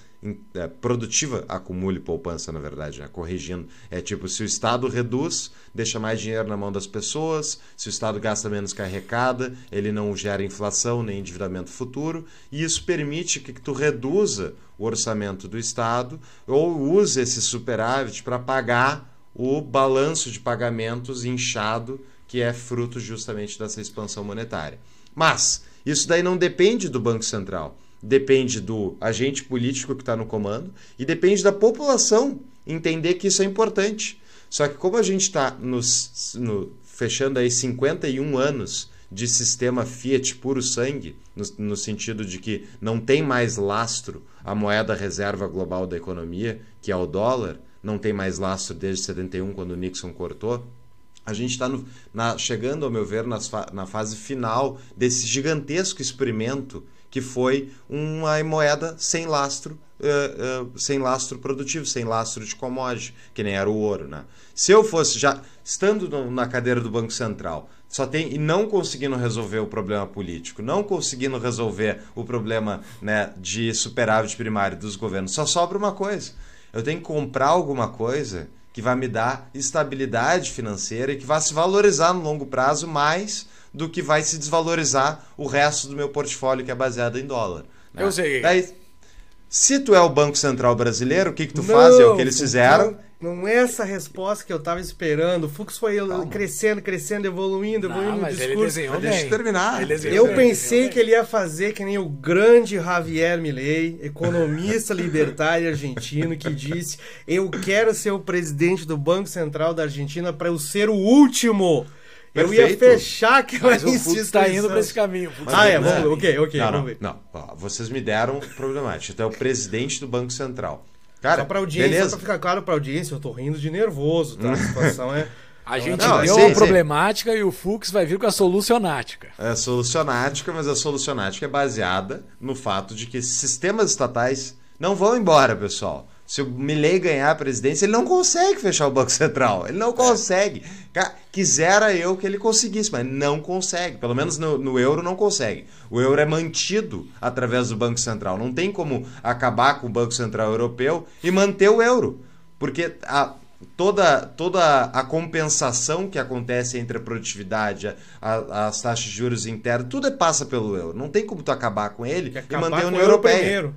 S1: é, produtiva acumule poupança, na verdade, né? corrigindo. É tipo, se o Estado reduz, deixa mais dinheiro na mão das pessoas, se o Estado gasta menos que arrecada, ele não gera inflação nem endividamento futuro, e isso permite que tu reduza o orçamento do Estado ou use esse superávit para pagar o balanço de pagamentos inchado que é fruto justamente dessa expansão monetária. Mas isso daí não depende do Banco Central depende do agente político que está no comando e depende da população entender que isso é importante. Só que como a gente está no, fechando aí 51 anos de sistema Fiat puro sangue, no, no, sentido de que não tem mais lastro a moeda reserva global da economia, que é o dólar, não tem mais lastro desde 71, quando o Nixon cortou. A gente está chegando, ao meu ver, nas, na fase final desse gigantesco experimento que foi uma moeda sem lastro, uh, uh, sem lastro produtivo, sem lastro de commodity, que nem era o ouro. Né? Se eu fosse já estando na cadeira do Banco Central, só tem e não conseguindo resolver o problema político, não conseguindo resolver o problema né, de superávit primário dos governos, só sobra uma coisa. Eu tenho que comprar alguma coisa que vai me dar estabilidade financeira e que vai se valorizar no longo prazo mais do que vai se desvalorizar o resto do meu portfólio que é baseado em dólar.
S2: Né? Eu sei.
S1: Daí, se tu é o Banco Central brasileiro, o que, que tu não, faz? É o que eles fizeram.
S3: Não é essa resposta que eu tava esperando. O Fux foi Calma. crescendo, crescendo, evoluindo, evoluindo
S2: no discurso. Ele desenhou. Deixa eu
S1: terminar.
S3: eu bem, pensei que ele ia fazer que nem o grande Javier Milei, economista libertário argentino, que disse: Eu quero ser o presidente do Banco Central da Argentina para eu ser o último. Perfeito. Eu ia fechar aquela
S2: Mas o Fux está indo para esse caminho.
S3: Ah, é, vamos ver. Ok, ok,
S1: não,
S3: vamos ver.
S1: Não, não, vocês me deram problemático. Então é o presidente do Banco Central. Cara,
S3: só para audiência, beleza. só para ficar claro para audiência, eu tô rindo de nervoso, tá? A situação é
S2: a gente não, deu a problemática e o Fux vai vir com a solucionática.
S1: É solucionática, mas a solucionática é baseada no fato de que sistemas estatais não vão embora, pessoal se o Milley ganhar a presidência, ele não consegue fechar o Banco Central. Ele não consegue. Quisera eu que ele conseguisse, mas não consegue. Pelo menos no, no, euro não consegue. O euro é mantido através do Banco Central. Não tem como acabar com o Banco Central Europeu e manter o euro. Porque a, toda, toda a compensação que acontece entre a produtividade, a, as taxas de juros internas, tudo passa pelo euro. Não tem como tu acabar com ele e manter a União Europeia.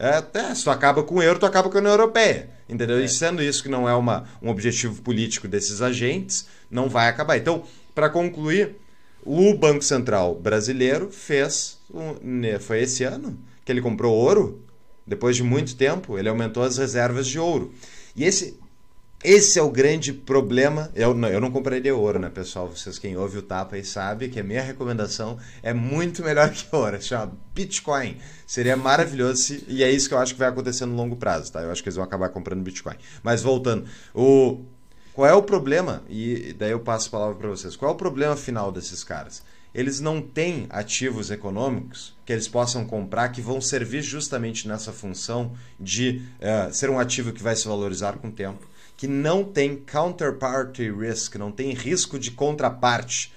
S1: É, até, se tu acaba com o euro, tu acaba com a União Europeia. Entendeu? É. E sendo isso que não é uma, um objetivo político desses agentes, não vai acabar. Então, para concluir, o Banco Central brasileiro fez. Um, foi esse ano que ele comprou ouro. Depois de muito tempo, ele aumentou as reservas de ouro. E esse, esse é o grande problema. Eu não, eu não compraria ouro, né, pessoal? Vocês quem ouve o Tapa aí sabe que a minha recomendação é muito melhor que ouro. Chama Bitcoin. Seria maravilhoso se, e é isso que eu acho que vai acontecer no longo prazo, tá? Eu acho que eles vão acabar comprando Bitcoin. Mas voltando, o qual é o problema? E daí eu passo a palavra para vocês. Qual é o problema final desses caras? Eles não têm ativos econômicos que eles possam comprar que vão servir justamente nessa função de uh, ser um ativo que vai se valorizar com o tempo que não tem counterparty risk, não tem risco de contraparte.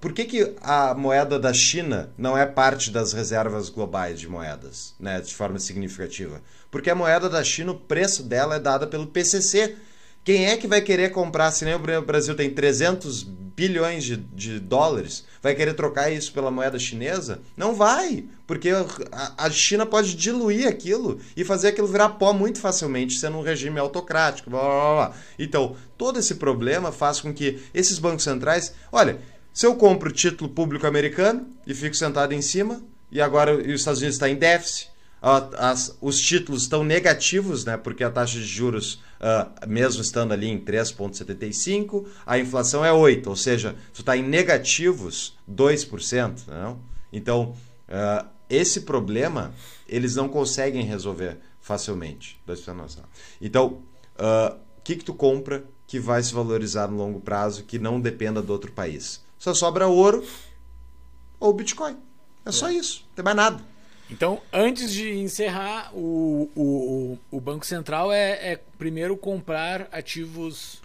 S1: Por que, que a moeda da China não é parte das reservas globais de moedas, né, de forma significativa? Porque a moeda da China, o preço dela é dada pelo PCC, quem é que vai querer comprar, se nem o Brasil tem 300 bilhões de, de dólares, vai querer trocar isso pela moeda chinesa? Não vai, porque a, a China pode diluir aquilo e fazer aquilo virar pó muito facilmente, sendo um regime autocrático. Blá, blá, blá. Então, todo esse problema faz com que esses bancos centrais. Olha, se eu compro título público americano e fico sentado em cima, e agora os Estados Unidos está em déficit, as, os títulos estão negativos, né, porque a taxa de juros uh, mesmo estando ali em 3,75, a inflação é 8%, ou seja, tu está em negativos 2%. Não? Então, uh, esse problema eles não conseguem resolver facilmente. Então, o uh, que, que tu compra que vai se valorizar no longo prazo que não dependa do outro país? Só sobra ouro ou Bitcoin. É só é. isso, não tem mais nada.
S2: Então, antes de encerrar, o, o, o Banco Central é, é primeiro comprar ativos.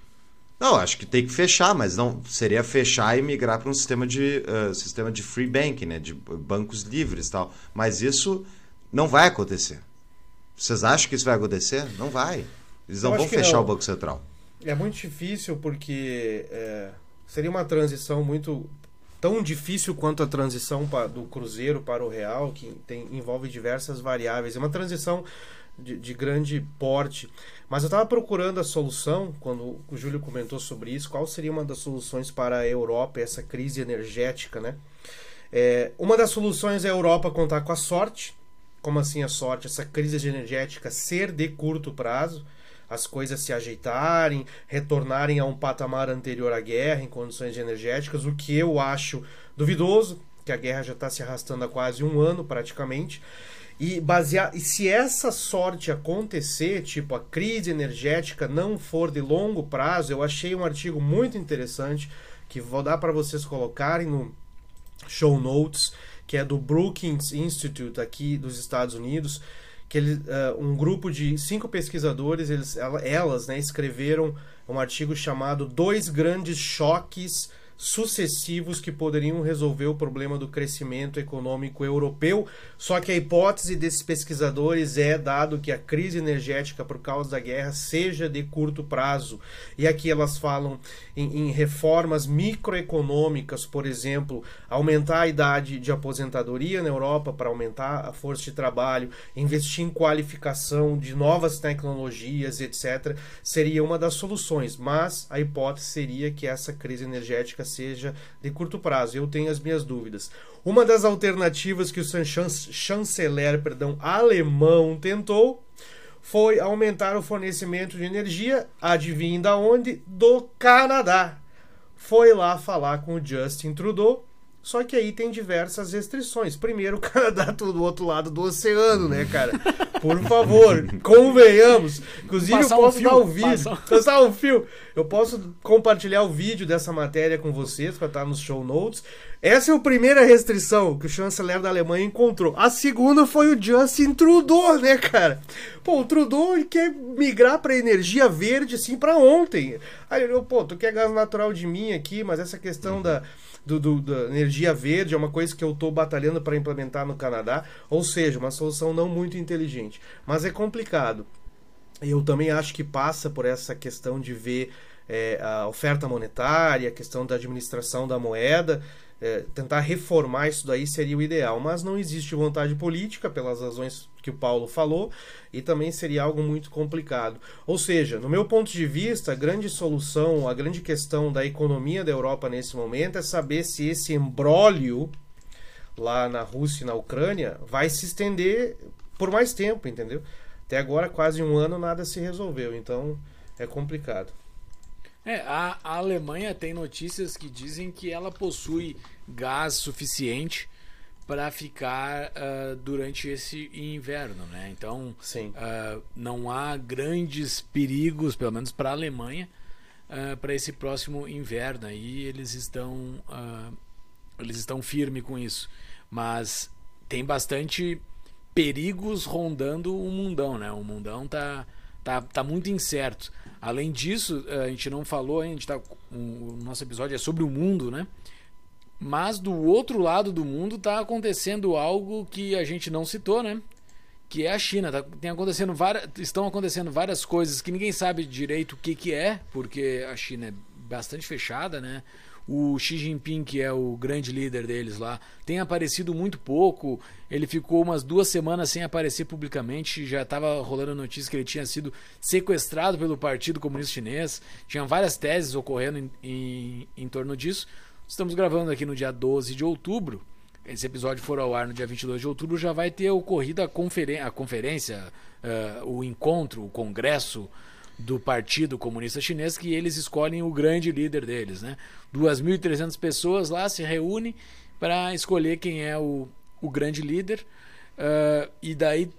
S1: Não, acho que tem que fechar, mas não seria fechar e migrar para um sistema de uh, sistema de free banking, né, de bancos livres, tal. Mas isso não vai acontecer. Vocês acham que isso vai acontecer? Não vai. Eles não vão fechar não. o Banco Central.
S3: É muito difícil porque é, seria uma transição muito tão difícil quanto a transição do cruzeiro para o real, que tem, envolve diversas variáveis. É uma transição de, de grande porte. Mas eu estava procurando a solução, quando o Júlio comentou sobre isso, qual seria uma das soluções para a Europa, essa crise energética, né? É, uma das soluções é a Europa contar com a sorte. Como assim a sorte? Essa crise energética ser de curto prazo as coisas se ajeitarem, retornarem a um patamar anterior à guerra em condições energéticas, o que eu acho duvidoso, que a guerra já está se arrastando há quase um ano praticamente. E, basear, e se essa sorte acontecer, tipo a crise energética não for de longo prazo, eu achei um artigo muito interessante que vou dar para vocês colocarem no show notes, que é do Brookings Institute aqui dos Estados Unidos que ele, uh, um grupo de cinco pesquisadores, eles, elas né, escreveram um artigo chamado Dois Grandes Choques sucessivos que poderiam resolver o problema do crescimento econômico europeu. Só que a hipótese desses pesquisadores é, dado que a crise energética por causa da guerra seja de curto prazo, e aqui elas falam em, em reformas microeconômicas, por exemplo, aumentar a idade de aposentadoria na Europa para aumentar a força de trabalho, investir em qualificação de novas tecnologias, etc., seria uma das soluções. Mas a hipótese seria que essa crise energética seja de curto prazo. Eu tenho as minhas dúvidas. Uma das alternativas que o chanceler perdão, alemão tentou foi aumentar o fornecimento de energia, adivinha onde? Do Canadá. Foi lá falar com o Justin Trudeau só que aí tem diversas restrições. Primeiro, o Canadá tá do outro lado do oceano, né, cara? Por favor, convenhamos. Inclusive, Passar eu posso um dar o vídeo. Passar... Passar um fio. Eu posso compartilhar o vídeo dessa matéria com vocês, para estar nos show notes. Essa é a primeira restrição que o chanceler da Alemanha encontrou. A segunda foi o Justin Trudeau, né, cara? Pô, o Trudeau ele quer migrar para energia verde, assim, para ontem. Aí ele, pô, tu quer gás natural de mim aqui, mas essa questão uhum. da do, do, da energia verde, é uma coisa que eu estou batalhando para implementar no Canadá, ou seja, uma solução não muito inteligente. Mas é complicado. Eu também acho que passa por essa questão de ver é, a oferta monetária, a questão da administração da moeda é, tentar reformar isso daí seria o ideal, mas não existe vontade política pelas razões que o Paulo falou e também seria algo muito complicado. Ou seja, no meu ponto de vista, a grande solução, a grande questão da economia da Europa nesse momento é saber se esse embrólio lá na Rússia e na Ucrânia vai se estender por mais tempo, entendeu? Até agora, quase um ano, nada se resolveu, então é complicado.
S2: É, a, a Alemanha tem notícias que dizem que ela possui gás suficiente para ficar uh, durante esse inverno, né? Então, uh, não há grandes perigos, pelo menos para a Alemanha, uh, para esse próximo inverno. Aí eles estão eles estão firmes com isso, mas tem bastante perigos rondando o mundão, né? O mundão tá tá, tá muito incerto. Além disso, eh, a gente não falou, a gente tá, o nosso episódio é sobre o mundo, né? Mas do outro lado do mundo está acontecendo algo que a gente não citou, né? Que é a China. Tá, tem acontecendo várias, estão acontecendo várias coisas que ninguém sabe direito o que, que é, porque a China é bastante fechada, né? O Xi Jinping, que é o grande líder deles lá, tem aparecido muito pouco. Ele ficou umas duas semanas sem aparecer publicamente. Já estava rolando notícia que ele tinha sido sequestrado pelo Partido Comunista Chinês. Tinha várias teses ocorrendo em, em, em torno disso. Estamos gravando aqui no dia 12 de outubro. Esse episódio for ao ar no dia 22 de outubro, já vai ter ocorrido a, conferen a conferência, uh, o encontro, o congresso do Partido Comunista Chinês que eles escolhem o grande líder deles, né? 2.300 pessoas lá se reúnem para escolher quem é o, o grande líder uh, e daí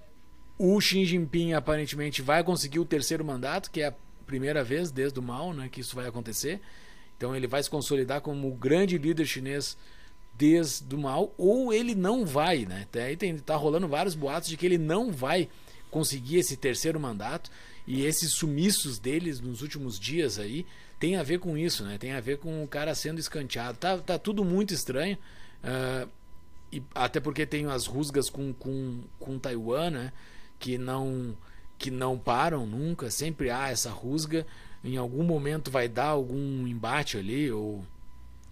S2: o Xi Jinping aparentemente vai conseguir o terceiro mandato, que é a primeira vez desde o Mao, né, que isso vai acontecer. Então ele vai se consolidar como o grande líder chinês desde o Mao, ou ele não vai, né? Até aí tem, tá rolando vários boatos de que ele não vai conseguir esse terceiro mandato. E esses sumiços deles nos últimos dias aí tem a ver com isso, né? Tem a ver com o cara sendo escanteado. Tá, tá tudo muito estranho. Uh, e até porque tem as rusgas com, com, com Taiwan, né? Que não, que não param nunca. Sempre há essa rusga. Em algum momento vai dar algum embate ali, ou,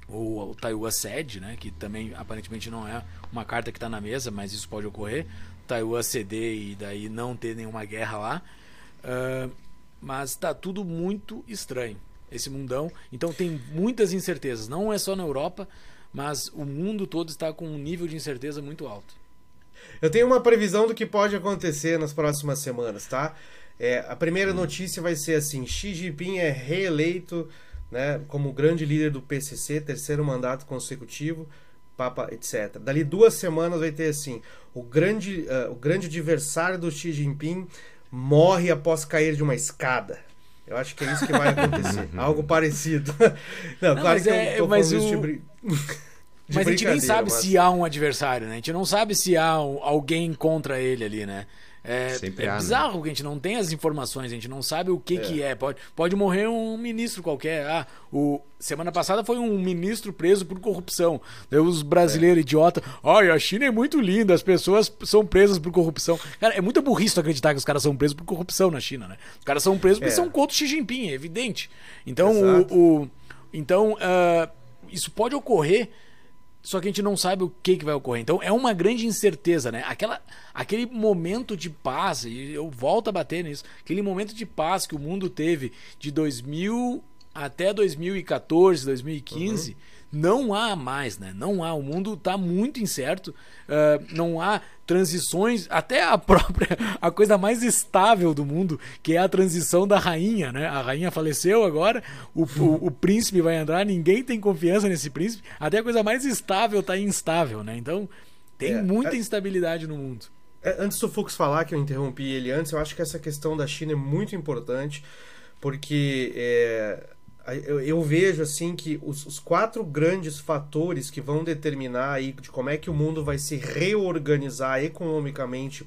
S2: ou o Taiwan cede, né? Que também aparentemente não é uma carta que está na mesa, mas isso pode ocorrer. Taiwan ceder e daí não ter nenhuma guerra lá. Uh, mas está tudo muito estranho, esse mundão. Então tem muitas incertezas. Não é só na Europa, mas o mundo todo está com um nível de incerteza muito alto.
S3: Eu tenho uma previsão do que pode acontecer nas próximas semanas, tá? É, a primeira notícia vai ser assim: Xi Jinping é reeleito né, como grande líder do PCC, terceiro mandato consecutivo, Papa, etc. Dali duas semanas vai ter assim: o grande, uh, o grande adversário do Xi Jinping morre após cair de uma escada. Eu acho que é isso que vai acontecer. Algo parecido.
S2: Não, não claro que é, eu tô mas falando o... de, de Mas a gente nem sabe mas... se há um adversário, né? A gente não sabe se há um, alguém contra ele ali, né? É, é há, né? bizarro né? que a gente não tem as informações, a gente não sabe o que é. que é. Pode, pode morrer um ministro qualquer. Ah, o, semana passada foi um ministro preso por corrupção. Daí os brasileiros é. idiota, ai, a China é muito linda, as pessoas são presas por corrupção. Cara, é muita burrice acreditar que os caras são presos por corrupção na China, né? Os caras são presos porque é. são contra o Xi Jinping, é evidente. Então, o, o, então uh, isso pode ocorrer só que a gente não sabe o que, que vai ocorrer. Então é uma grande incerteza, né? Aquela, aquele momento de paz, e eu volto a bater nisso, aquele momento de paz que o mundo teve de 2000 até 2014, 2015. Uhum não há mais, né? Não há. O mundo está muito incerto. Uh, não há transições, até a própria a coisa mais estável do mundo, que é a transição da rainha, né? A rainha faleceu agora, o, o, o príncipe vai entrar, ninguém tem confiança nesse príncipe. Até a coisa mais estável está instável, né? Então tem é, muita é... instabilidade no mundo.
S3: É, antes do Fux falar, que eu interrompi ele antes, eu acho que essa questão da China é muito importante, porque é, eu, eu, vejo assim que os, os, quatro grandes fatores que vão determinar aí de como é que o mundo vai se reorganizar economicamente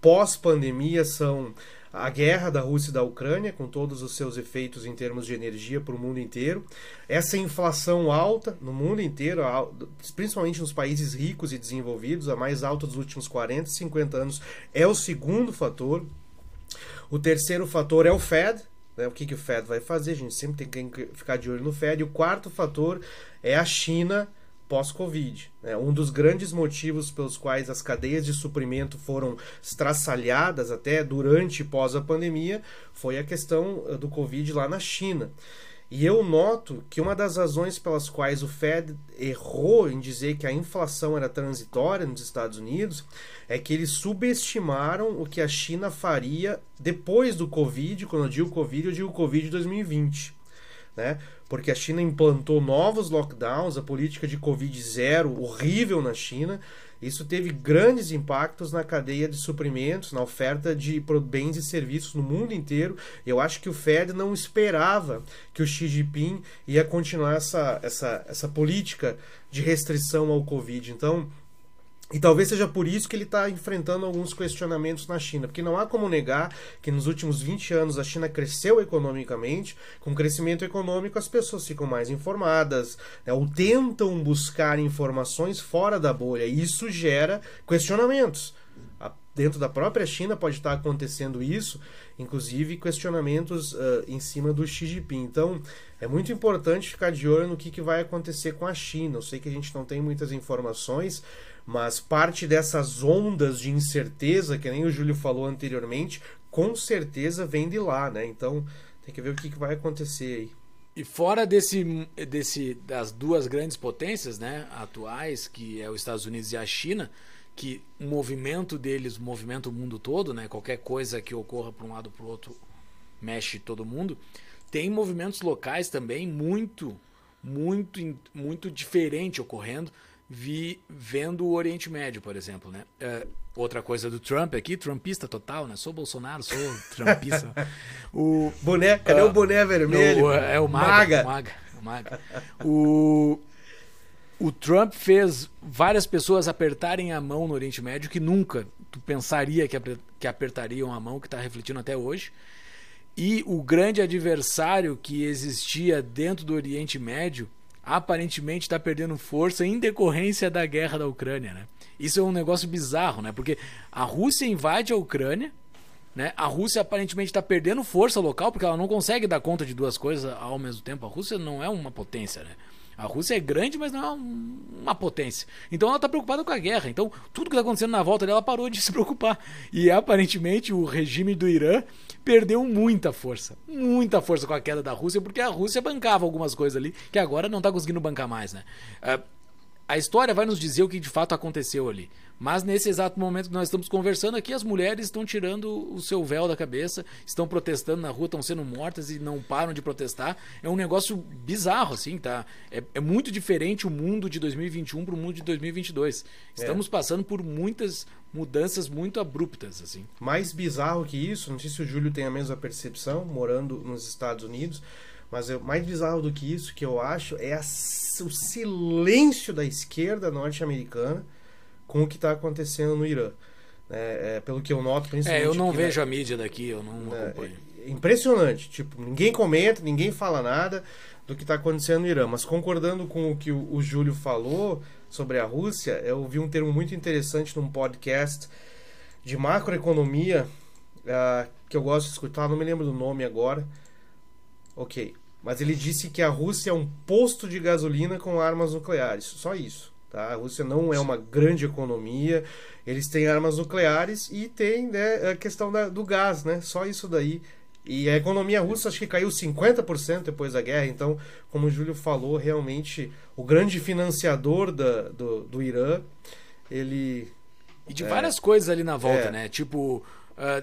S3: pós-pandemia são a guerra da Rússia e da Ucrânia, com todos os seus efeitos em termos de energia para o mundo inteiro, essa inflação alta no mundo inteiro, principalmente nos países ricos e desenvolvidos, a mais alta dos últimos 40, 50 anos, é o segundo fator. O terceiro fator é o Fed, né? O que, que o Fed vai fazer? A gente sempre tem que ficar de olho no Fed. E o quarto fator é a China pós-Covid. Né? Um dos grandes motivos pelos quais as cadeias de suprimento foram estraçalhadas até durante e pós a pandemia foi a questão eh, do Covid lá na China. E eu noto que uma das razões pelas quais o Fed errou em dizer que a inflação era transitória nos Estados Unidos é que eles subestimaram o que a China faria depois do Covid, quando eu digo Covid, eu digo Covid 2020. Né? Porque a China implantou novos lockdowns, a política de Covid zero, horrível na China, isso teve grandes impactos na cadeia de suprimentos, na oferta de bens e serviços no mundo inteiro. Eu acho que o Fed não esperava que o Xi Jinping ia continuar essa, essa, essa política de restrição ao Covid. Então, e talvez seja por isso que ele está enfrentando alguns questionamentos na China, porque não há como negar que nos últimos 20 anos a China cresceu economicamente. Com crescimento econômico, as pessoas ficam mais informadas, né, ou tentam buscar informações fora da bolha, e isso gera questionamentos. Dentro da própria China pode estar acontecendo isso, inclusive questionamentos uh, em cima do Xi Jinping. Então, é muito importante ficar de olho no que, que vai acontecer com a China. Eu sei que a gente não tem muitas informações, mas parte dessas ondas de incerteza, que nem o Júlio falou anteriormente, com certeza vem de lá, né? Então tem que ver o que, vai acontecer aí.
S2: E fora desse, desse, das duas grandes potências né, atuais, que é os Estados Unidos e a China, que o movimento deles movimenta o mundo todo, né, qualquer coisa que ocorra para um lado ou para o outro mexe todo mundo, tem movimentos locais também muito, muito, muito diferente ocorrendo vi vendo o Oriente Médio, por exemplo, né? É, outra coisa do Trump aqui, trumpista total, né? Sou Bolsonaro, sou trumpista.
S3: o boné, cadê uh, o boné vermelho?
S2: O, é o Maga, Maga, o Maga. O o Trump fez várias pessoas apertarem a mão no Oriente Médio que nunca tu pensaria que, que apertariam a mão, que está refletindo até hoje. E o grande adversário que existia dentro do Oriente Médio aparentemente está perdendo força em decorrência da guerra da Ucrânia, né? Isso é um negócio bizarro, né? Porque a Rússia invade a Ucrânia, né? A Rússia aparentemente está perdendo força local porque ela não consegue dar conta de duas coisas ao mesmo tempo. A Rússia não é uma potência, né? A Rússia é grande, mas não é uma potência. Então ela está preocupada com a guerra. Então tudo que está acontecendo na volta dela parou de se preocupar. E aparentemente o regime do Irã perdeu muita força. Muita força com a queda da Rússia, porque a Rússia bancava algumas coisas ali que agora não está conseguindo bancar mais. Né? Uh, a história vai nos dizer o que de fato aconteceu ali. Mas nesse exato momento que nós estamos conversando aqui, as mulheres estão tirando o seu véu da cabeça, estão protestando na rua, estão sendo mortas e não param de protestar. É um negócio bizarro, assim, tá? É, é muito diferente o mundo de 2021 para o mundo de 2022. Estamos é. passando por muitas mudanças muito abruptas, assim.
S3: Mais bizarro que isso, não sei se o Júlio tem a mesma percepção, morando nos Estados Unidos, mas é mais bizarro do que isso que eu acho é a, o silêncio da esquerda norte-americana com o que está acontecendo no Irã. É, é, pelo que eu noto,
S2: principalmente. É, eu não aqui, vejo né? a mídia daqui, eu não é, acompanho.
S3: É impressionante. Tipo, ninguém comenta, ninguém fala nada do que está acontecendo no Irã. Mas concordando com o que o, o Júlio falou sobre a Rússia, eu vi um termo muito interessante num podcast de macroeconomia uh, que eu gosto de escutar, não me lembro do nome agora. Ok. Mas ele disse que a Rússia é um posto de gasolina com armas nucleares. Só isso. Tá? A Rússia não é uma grande economia, eles têm armas nucleares e tem né, a questão da, do gás, né? Só isso daí. E a economia russa acho que caiu 50% depois da guerra. Então, como o Júlio falou, realmente o grande financiador da, do, do Irã, ele.
S2: E de é, várias coisas ali na volta, é, né? Tipo. Uh,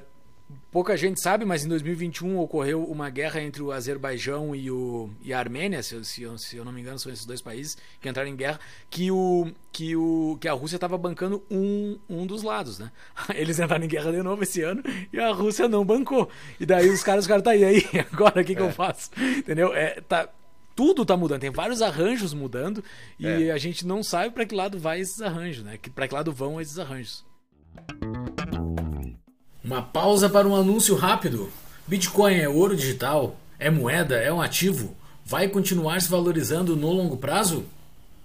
S2: pouca gente sabe, mas em 2021 ocorreu uma guerra entre o Azerbaijão e, o, e a Armênia, se, se, eu, se eu não me engano, são esses dois países que entraram em guerra, que, o, que, o, que a Rússia estava bancando um, um dos lados, né? Eles entraram em guerra de novo esse ano e a Rússia não bancou. E daí os caras, os caras tá aí, aí, agora o que, que é. eu faço? Entendeu? É, tá, tudo tá mudando, tem vários arranjos mudando e é. a gente não sabe para que lado vai esses arranjos, né? Para que lado vão esses arranjos. Uma pausa para um anúncio rápido. Bitcoin é ouro digital? É moeda? É um ativo? Vai continuar se valorizando no longo prazo?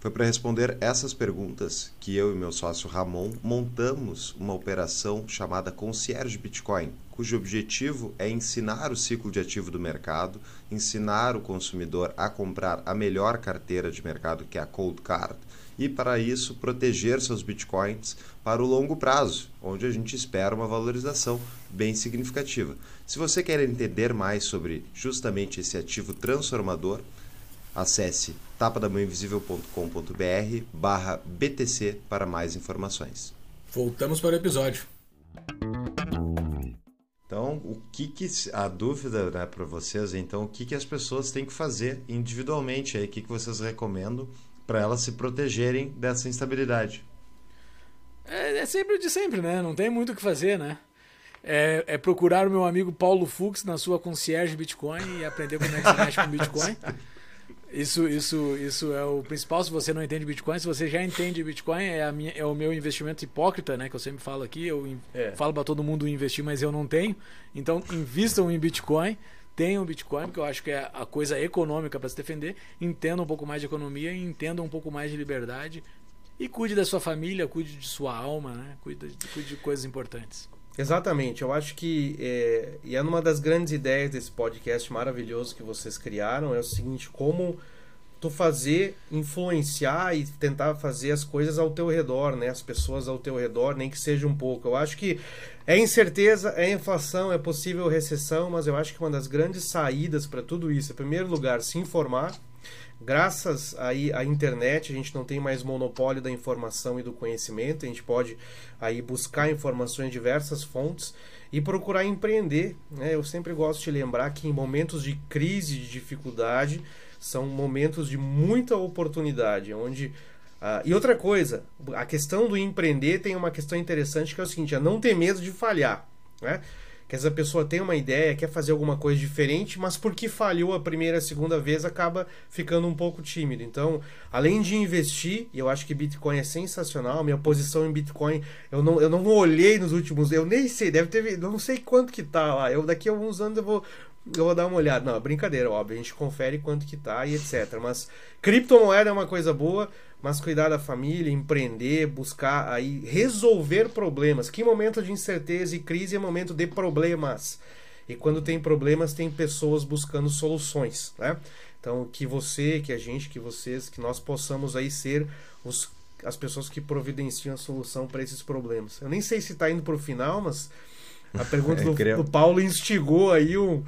S1: Foi para responder essas perguntas que eu e meu sócio Ramon montamos uma operação chamada Concierge Bitcoin, cujo objetivo é ensinar o ciclo de ativo do mercado, ensinar o consumidor a comprar a melhor carteira de mercado, que é a Cold Card, e para isso proteger seus bitcoins para o longo prazo, onde a gente espera uma valorização bem significativa. Se você quer entender mais sobre justamente esse ativo transformador, acesse tapadamãoinvisível.com.br barra BTC para mais informações.
S2: Voltamos para o episódio.
S1: Então, o que, que a dúvida né, para vocês, então, o que, que as pessoas têm que fazer individualmente aí, o que, que vocês recomendam para elas se protegerem dessa instabilidade.
S2: É, é, sempre de sempre, né? Não tem muito o que fazer, né? É, é, procurar o meu amigo Paulo Fux na sua concierge Bitcoin e aprender como é que se mexe com Bitcoin. Isso, isso, isso é o principal. Se você não entende Bitcoin, se você já entende Bitcoin, é, a minha, é o meu investimento hipócrita, né? Que eu sempre falo aqui. Eu é. falo para todo mundo investir, mas eu não tenho. Então, invistam em Bitcoin tenham Bitcoin, porque eu acho que é a coisa econômica para se defender, entenda um pouco mais de economia, entenda um pouco mais de liberdade e cuide da sua família, cuide de sua alma, né? cuide, cuide de coisas importantes.
S3: Exatamente, eu acho que é, e é uma das grandes ideias desse podcast maravilhoso que vocês criaram é o seguinte, como tu fazer influenciar e tentar fazer as coisas ao teu redor, né? As pessoas ao teu redor, nem que seja um pouco. Eu acho que é incerteza, é inflação, é possível recessão, mas eu acho que uma das grandes saídas para tudo isso, em primeiro lugar, se informar. Graças aí à internet, a gente não tem mais monopólio da informação e do conhecimento, a gente pode aí buscar informações em diversas fontes e procurar empreender. Né? Eu sempre gosto de lembrar que em momentos de crise, de dificuldade, são momentos de muita oportunidade, onde Uh, e outra coisa, a questão do empreender tem uma questão interessante que é o seguinte: é não ter medo de falhar. Né? Que essa pessoa tem uma ideia, quer fazer alguma coisa diferente, mas porque falhou a primeira, a segunda vez, acaba ficando um pouco tímido. Então, além de investir, eu acho que Bitcoin é sensacional, minha posição em Bitcoin, eu não, eu não olhei nos últimos, eu nem sei, deve ter, não sei quanto que tá lá. Eu daqui a alguns anos eu vou eu vou dar uma olhada. Não, brincadeira, óbvio. A gente confere quanto que tá e etc. Mas criptomoeda é uma coisa boa, mas cuidar da família, empreender, buscar aí resolver problemas. Que momento de incerteza e crise é momento de problemas. E quando tem problemas, tem pessoas buscando soluções, né? Então, que você, que a gente, que vocês, que nós possamos aí ser os, as pessoas que providenciam a solução para esses problemas. Eu nem sei se está indo para o final, mas a pergunta é, do, do Paulo instigou aí um,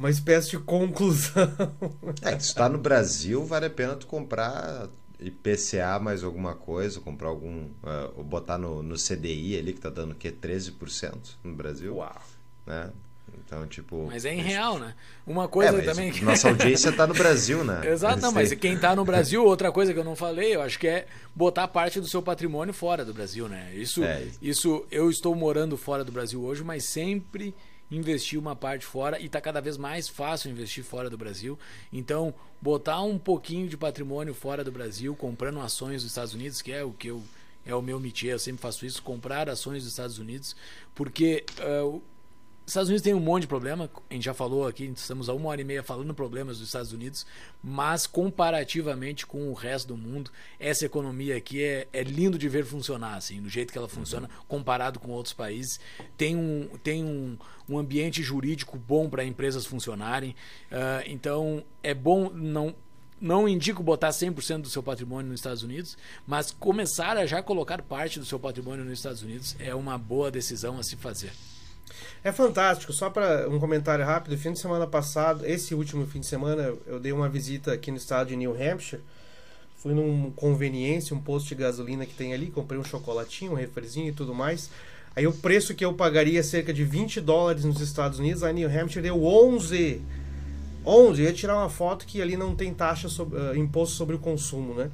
S3: uma espécie de conclusão.
S1: É, se está no Brasil, vale a pena tu comprar IPCA mais alguma coisa, comprar algum. Uh, botar no, no CDI ali, que está dando o quê? 13% no Brasil.
S3: Uau!
S1: Né? Então, tipo.
S2: Mas é em real, né? Uma coisa é, também.
S1: Nossa audiência está no Brasil, né?
S2: Exato, não, mas quem está no Brasil, outra coisa que eu não falei, eu acho que é botar parte do seu patrimônio fora do Brasil, né? Isso, é. isso eu estou morando fora do Brasil hoje, mas sempre investir uma parte fora e está cada vez mais fácil investir fora do Brasil. Então, botar um pouquinho de patrimônio fora do Brasil, comprando ações dos Estados Unidos, que é o que eu é o meu métier, eu sempre faço isso, comprar ações dos Estados Unidos, porque uh, Estados Unidos tem um monte de problema, a gente já falou aqui, estamos há uma hora e meia falando problemas dos Estados Unidos, mas comparativamente com o resto do mundo, essa economia aqui é, é lindo de ver funcionar, assim, do jeito que ela funciona, uhum. comparado com outros países. Tem um, tem um, um ambiente jurídico bom para empresas funcionarem, uh, então é bom não não indico botar 100% do seu patrimônio nos Estados Unidos, mas começar a já colocar parte do seu patrimônio nos Estados Unidos é uma boa decisão a se fazer.
S3: É fantástico. Só para um comentário rápido, fim de semana passado, esse último fim de semana, eu dei uma visita aqui no estado de New Hampshire. Fui num conveniência, um posto de gasolina que tem ali, comprei um chocolatinho, um refrizinho e tudo mais. Aí o preço que eu pagaria cerca de 20 dólares nos Estados Unidos, a New Hampshire deu 11. 11. Eu ia tirar uma foto que ali não tem taxa sobre, uh, imposto sobre o consumo, né?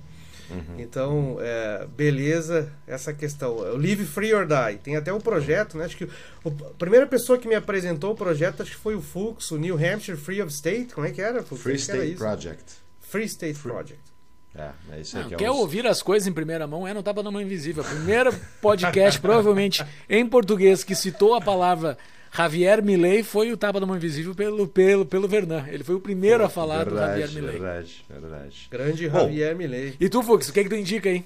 S3: Uhum. Então, é, beleza essa questão. O Live Free or Die. Tem até o um projeto, né? Acho que o, a primeira pessoa que me apresentou o projeto acho que foi o Fux, o New Hampshire Free of State. Como é que era?
S1: Fux? Free State Project.
S3: Free State Free. Project.
S1: É, é isso aí
S2: Não,
S1: que é
S2: quer ouvir as coisas em primeira mão? É no Tapa da Mão Invisível. O primeiro podcast, provavelmente em português, que citou a palavra Javier Milei foi o tapa da mão invisível pelo, pelo, pelo Vernan. Ele foi o primeiro Pô, a falar verdade, do Javier Milei.
S1: Verdade, verdade.
S3: Grande Bom, Javier Milei.
S2: E tu, Fux, o que, é que tu indica aí?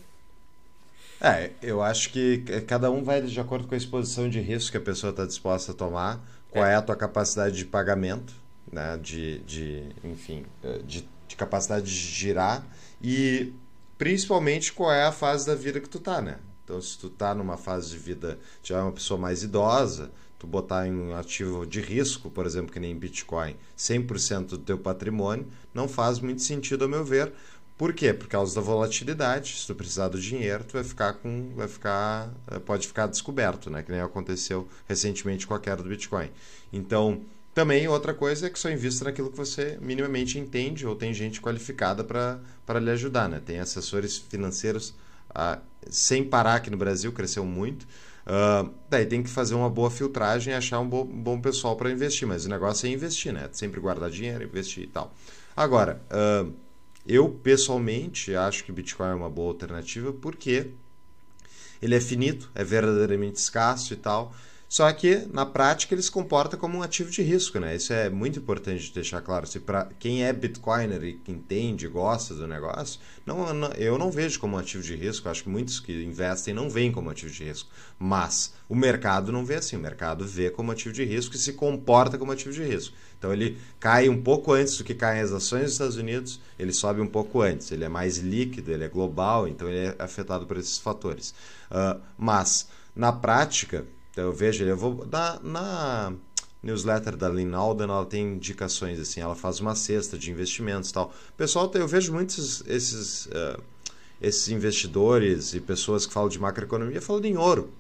S1: É, eu acho que cada um vai de acordo com a exposição de risco que a pessoa está disposta a tomar, qual é. é. a tua capacidade de pagamento, né, de, de enfim, eh, de, de capacidade de girar e principalmente qual é a fase da vida que tu tá, né? Então, se tu tá numa fase de vida, já é uma pessoa mais idosa, tu botar em um ativo de risco, por exemplo, que nem Bitcoin, 100% do teu patrimônio, não faz muito sentido, ao meu ver. Por quê? Por causa da volatilidade. Se tu precisar do dinheiro, tu vai ficar com. vai ficar. Eh, pode ficar descoberto, né? Que nem aconteceu recentemente com a queda do Bitcoin. Então, também outra coisa é que só invista naquilo que você minimamente entende ou tem gente qualificada para lhe ajudar, né? Tem assessores financeiros ah, sem parar aqui no Brasil, cresceu muito. Uh, daí tem que fazer uma boa filtragem e achar um bom, bom pessoal para investir. Mas o negócio é investir, né? Sempre guardar dinheiro, investir e tal. Agora, uh, eu pessoalmente acho que Bitcoin é uma boa alternativa porque ele é finito, é verdadeiramente escasso e tal. Só que, na prática, ele se comporta como um ativo de risco, né? Isso é muito importante de deixar claro. Se para quem é Bitcoiner e que entende, gosta do negócio, não, não, eu não vejo como um ativo de risco. Acho que muitos que investem não veem como ativo de risco. Mas o mercado não vê assim. O mercado vê como ativo de risco e se comporta como ativo de risco. Então ele cai um pouco antes do que caem as ações dos Estados Unidos, ele sobe um pouco antes. Ele é mais líquido, ele é global, então ele é afetado por esses fatores. Uh, mas, na prática, então eu vejo ele, eu vou dar na newsletter da Lynn Alden, ela tem indicações assim, ela faz uma cesta de investimentos, tal. Pessoal, eu vejo muitos esses uh, esses investidores e pessoas que falam de macroeconomia falando em ouro.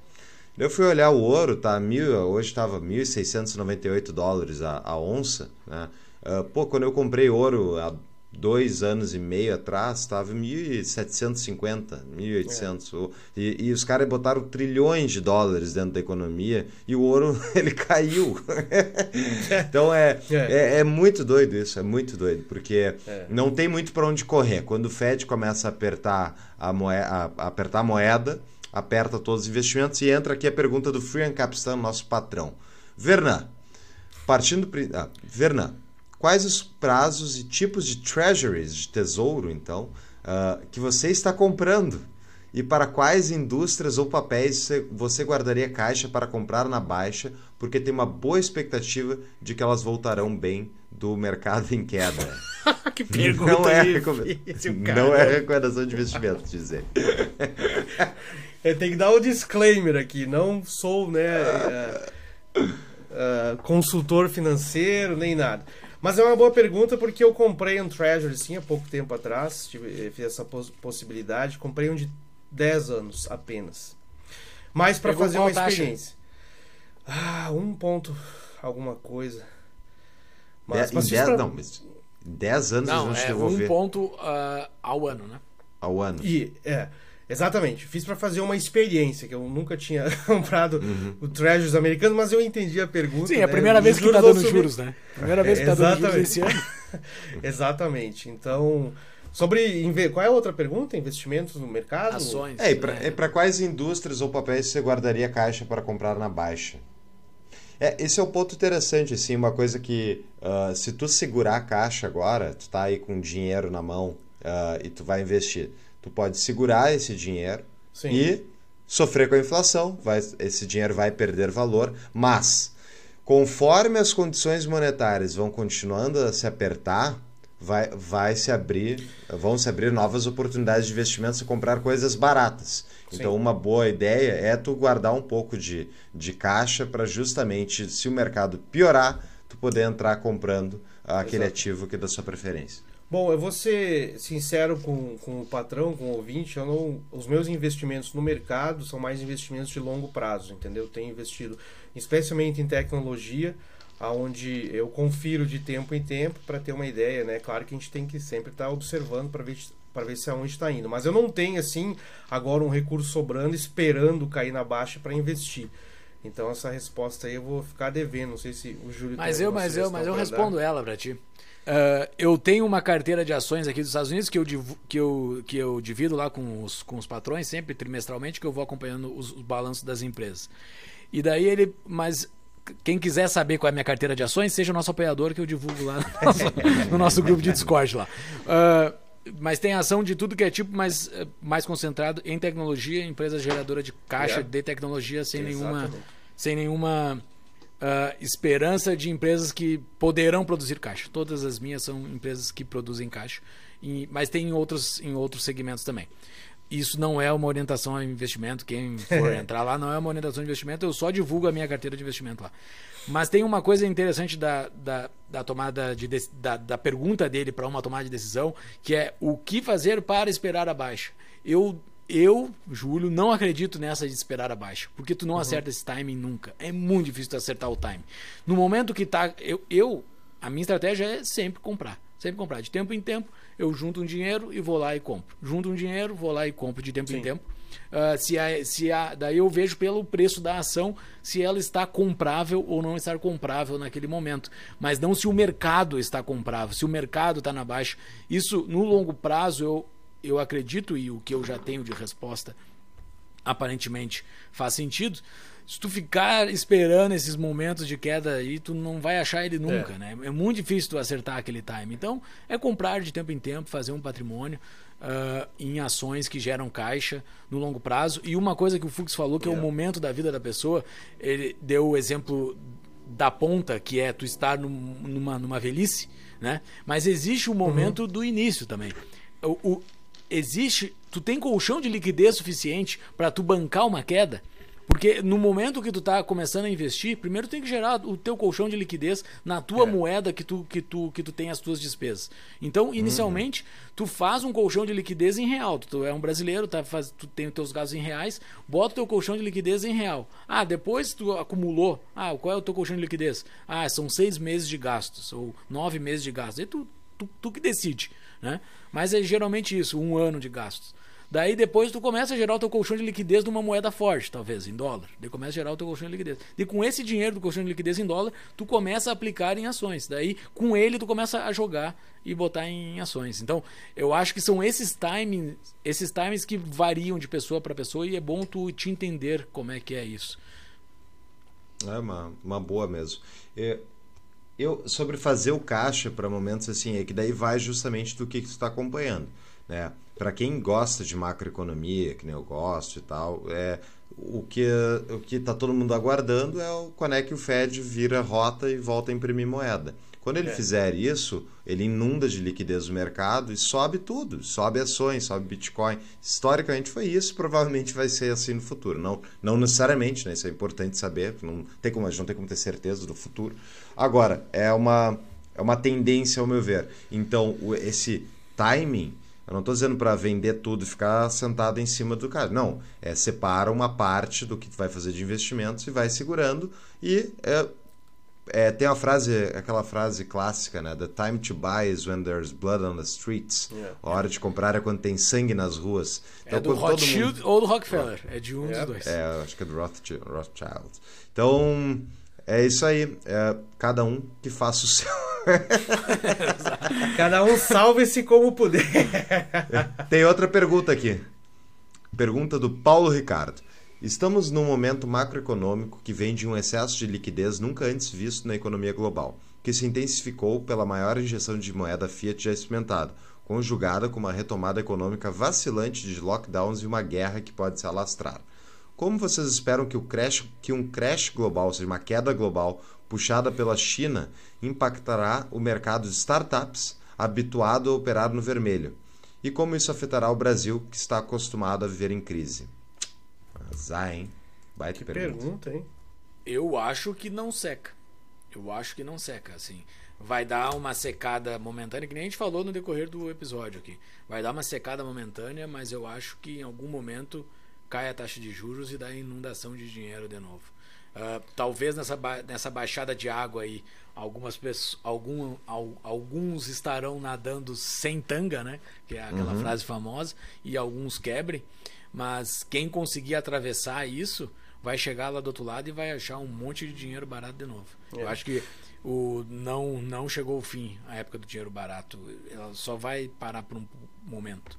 S1: Eu fui olhar o ouro, tá mil, hoje estava 1.698 dólares a, a onça, né? Uh, pô, quando eu comprei ouro há dois anos e meio atrás estava 1.750, 1.800. É. E, e os caras botaram trilhões de dólares dentro da economia e o ouro ele caiu. então é, é, é. É, muito doido isso, é muito doido, porque é. não tem muito para onde correr. Quando o Fed começa a apertar a, moeda, a, apertar a moeda, aperta todos os investimentos e entra aqui a pergunta do Free Capistan, nosso patrão. Vernan, partindo... Ah, Vernan, quais os prazos e tipos de treasuries, de tesouro, então, uh, que você está comprando e para quais indústrias ou papéis você guardaria caixa para comprar na baixa, porque tem uma boa expectativa de que elas voltarão bem do mercado em queda.
S2: que pergunta
S1: não é, difícil, não é recomendação de investimento, dizer.
S3: Eu tenho que dar um disclaimer aqui, não sou né, uh, uh, consultor financeiro nem nada. Mas é uma boa pergunta porque eu comprei um Treasury sim há pouco tempo atrás, tive, eh, fiz essa poss possibilidade, comprei um de 10 anos apenas. Mas para fazer uma experiência. Ah, um ponto alguma coisa.
S1: Mas, mas dez, pra... não, mas 10 anos
S2: não, é um ponto uh, ao ano, né?
S1: Ao ano.
S3: E, é. Exatamente. Fiz para fazer uma experiência, que eu nunca tinha comprado uhum. o Treasures americano, mas eu entendi a pergunta.
S2: Sim, é a né? primeira vez que está dando juros, né? Primeira vez que está dando juros esse ano.
S3: Exatamente. Então, Sobre qual é a outra pergunta? Investimentos no mercado?
S2: Ações.
S1: É, e para é. quais indústrias ou papéis você guardaria caixa para comprar na baixa? É, esse é um ponto interessante, assim, uma coisa que uh, se tu segurar a caixa agora, tu tá aí com dinheiro na mão uh, e tu vai investir, tu pode segurar esse dinheiro Sim. e sofrer com a inflação, vai, esse dinheiro vai perder valor, mas conforme as condições monetárias vão continuando a se apertar, vai, vai se abrir, vão se abrir novas oportunidades de investimentos e comprar coisas baratas. Então, uma boa ideia é tu guardar um pouco de, de caixa para justamente, se o mercado piorar, tu poder entrar comprando aquele Exato. ativo que é da sua preferência.
S3: Bom, eu vou ser sincero com, com o patrão, com o ouvinte. Eu não, os meus investimentos no mercado são mais investimentos de longo prazo, entendeu? Eu tenho investido especialmente em tecnologia, aonde eu confiro de tempo em tempo para ter uma ideia, né? Claro que a gente tem que sempre estar tá observando para ver para ver se aonde está indo. Mas eu não tenho assim agora um recurso sobrando esperando cair na baixa para investir. Então essa resposta aí eu vou ficar devendo. Não sei se o Júlio.
S2: Mas eu, mas eu, mas eu respondo dar. ela para ti. Uh, eu tenho uma carteira de ações aqui dos Estados Unidos que eu, que eu, que eu divido lá com os, com os patrões sempre trimestralmente que eu vou acompanhando os, os balanços das empresas. E daí ele, mas quem quiser saber qual é a minha carteira de ações, seja o nosso apoiador que eu divulgo lá no nosso, no nosso grupo de Discord lá. Uh, mas tem ação de tudo que é tipo, mas eh, mais concentrado em tecnologia, empresa geradora de caixa de tecnologia sem Exatamente. nenhuma, sem nenhuma uh, esperança de empresas que poderão produzir caixa. Todas as minhas são empresas que produzem caixa, e, mas tem em outros, em outros segmentos também. Isso não é uma orientação a investimento. Quem for entrar lá não é uma orientação de investimento. Eu só divulgo a minha carteira de investimento lá. Mas tem uma coisa interessante da, da, da tomada de, da, da pergunta dele para uma tomada de decisão, que é o que fazer para esperar a baixa. Eu, eu, Júlio, não acredito nessa de esperar a baixa, porque tu não uhum. acerta esse timing nunca. É muito difícil tu acertar o timing. No momento que tá, eu, eu a minha estratégia é sempre comprar, sempre comprar de tempo em tempo. Eu junto um dinheiro e vou lá e compro. Junto um dinheiro, vou lá e compro de tempo Sim. em tempo Uh, se a, se a, daí eu vejo pelo preço da ação se ela está comprável ou não está comprável naquele momento. Mas não se o mercado está comprável, se o mercado está na baixa. Isso, no longo prazo, eu, eu acredito, e o que eu já tenho de resposta aparentemente faz sentido. Se tu ficar esperando esses momentos de queda aí, tu não vai achar ele nunca, é. né? É muito difícil tu acertar aquele time. Então, é comprar de tempo em tempo, fazer um patrimônio uh, em ações que geram caixa no longo prazo. E uma coisa que o Fux falou, que é, é o momento da vida da pessoa, ele deu o exemplo da ponta, que é tu estar num, numa, numa velhice, né? Mas existe o momento uhum. do início também. O, o, existe, tu tem colchão de liquidez suficiente para tu bancar uma queda? Porque no momento que tu tá começando a investir, primeiro tem que gerar o teu colchão de liquidez na tua é. moeda que tu, que, tu, que tu tem as tuas despesas. Então, inicialmente, uhum. tu faz um colchão de liquidez em real. Tu é um brasileiro, tá, faz, tu tem os teus gastos em reais, bota o teu colchão de liquidez em real. Ah, depois tu acumulou. Ah, qual é o teu colchão de liquidez? Ah, são seis meses de gastos, ou nove meses de gastos. Aí tu, tu, tu que decide, né? Mas é geralmente isso, um ano de gastos. Daí depois tu começa a gerar o teu colchão de liquidez numa moeda forte, talvez, em dólar. Daí começa a gerar o teu colchão de liquidez. E com esse dinheiro do colchão de liquidez em dólar, tu começa a aplicar em ações. Daí com ele tu começa a jogar e botar em ações. Então, eu acho que são esses timings, esses timings que variam de pessoa para pessoa e é bom tu te entender como é que é isso.
S1: É uma, uma boa mesmo. É, eu sobre fazer o caixa para momentos assim, é que daí vai justamente do que, que tu está acompanhando, né? para quem gosta de macroeconomia, que nem eu gosto e tal, é o que o que está todo mundo aguardando é o, quando é que o Fed vira rota e volta a imprimir moeda. Quando ele é. fizer isso, ele inunda de liquidez o mercado e sobe tudo, sobe ações, sobe Bitcoin. Historicamente foi isso, provavelmente vai ser assim no futuro. Não, não necessariamente, né? Isso é importante saber, não tem como a gente não tem como ter certeza do futuro. Agora, é uma é uma tendência ao meu ver. Então, esse timing eu não estou dizendo para vender tudo e ficar sentado em cima do cara. Não, é separa uma parte do que tu vai fazer de investimentos e vai segurando. E é, é, tem a frase, aquela frase clássica, né? The time to buy is when there's blood on the streets. Yeah. A hora de comprar é quando tem sangue nas ruas.
S2: Então, é do Rothschild mundo... ou do Rockefeller. É de um yeah. dos dois.
S1: É, acho que é do Rothschild. Então, é isso aí. É, cada um que faça o seu.
S3: Cada um salve-se como puder.
S1: Tem outra pergunta aqui. Pergunta do Paulo Ricardo. Estamos num momento macroeconômico que vem de um excesso de liquidez nunca antes visto na economia global, que se intensificou pela maior injeção de moeda fiat já experimentada, conjugada com uma retomada econômica vacilante de lockdowns e uma guerra que pode se alastrar. Como vocês esperam que, o crash, que um crash global, ou seja, uma queda global puxada pela China, impactará o mercado de startups habituado a operar no vermelho? E como isso afetará o Brasil, que está acostumado a viver em crise? Azar, hein? Baita
S3: Que
S1: pergunta.
S3: pergunta, hein?
S2: Eu acho que não seca. Eu acho que não seca, assim. Vai dar uma secada momentânea, que nem a gente falou no decorrer do episódio aqui. Vai dar uma secada momentânea, mas eu acho que em algum momento cai a taxa de juros e dá inundação de dinheiro de novo. Ah, talvez nessa, ba- nessa baixada de água aí, algumas pessoas, algum, al- alguns estarão nadando sem tanga, né? Que é aquela frase famosa, e alguns quebrem. Mas quem conseguir atravessar isso vai chegar lá do outro lado e vai achar um monte de dinheiro barato de novo. Eu acho que o não não chegou o fim a época do dinheiro barato. Ela só vai parar por um momento.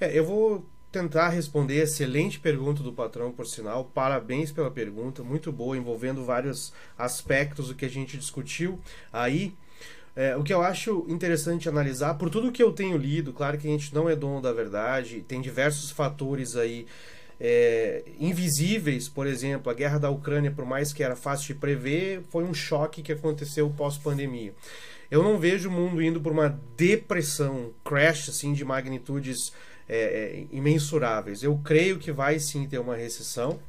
S3: É, eu vou tentar responder. Excelente pergunta do patrão, por sinal. Parabéns pela pergunta, muito boa, envolvendo vários aspectos do que a gente discutiu aí. É, o que eu acho interessante analisar, por tudo que eu tenho lido, claro que a gente não é dono da verdade, tem diversos fatores aí é, invisíveis, por exemplo, a guerra da Ucrânia, por mais que era fácil de prever, foi um choque que aconteceu pós-pandemia. Eu não vejo o mundo indo por uma depressão, crash assim de magnitudes é, é, imensuráveis. Eu creio que vai sim ter uma recessão,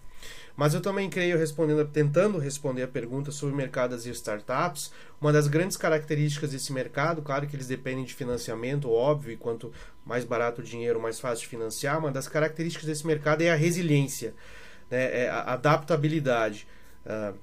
S3: mas eu também creio, respondendo, tentando responder a pergunta sobre mercados e startups, uma das grandes características desse mercado, claro que eles dependem de financiamento, óbvio, e quanto mais barato o dinheiro, mais fácil de financiar, uma das características desse mercado é a resiliência, né, é a adaptabilidade. Ah,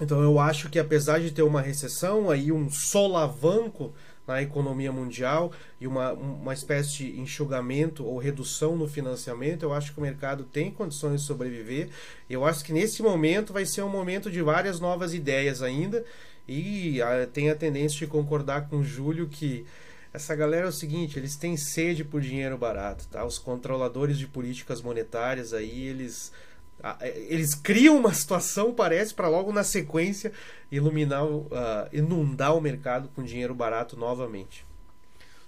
S3: então eu acho que apesar de ter uma recessão, aí um solavanco na economia mundial e uma, uma espécie de enxugamento ou redução no financiamento, eu acho que o mercado tem condições de sobreviver. Eu acho que nesse momento vai ser um momento de várias novas ideias ainda e ah, tem a tendência de concordar com o Júlio que essa galera é o seguinte, eles têm sede por dinheiro barato, tá? Os controladores de políticas monetárias aí, eles eles criam uma situação, parece, para logo na sequência iluminar, ah, inundar o mercado com dinheiro barato novamente.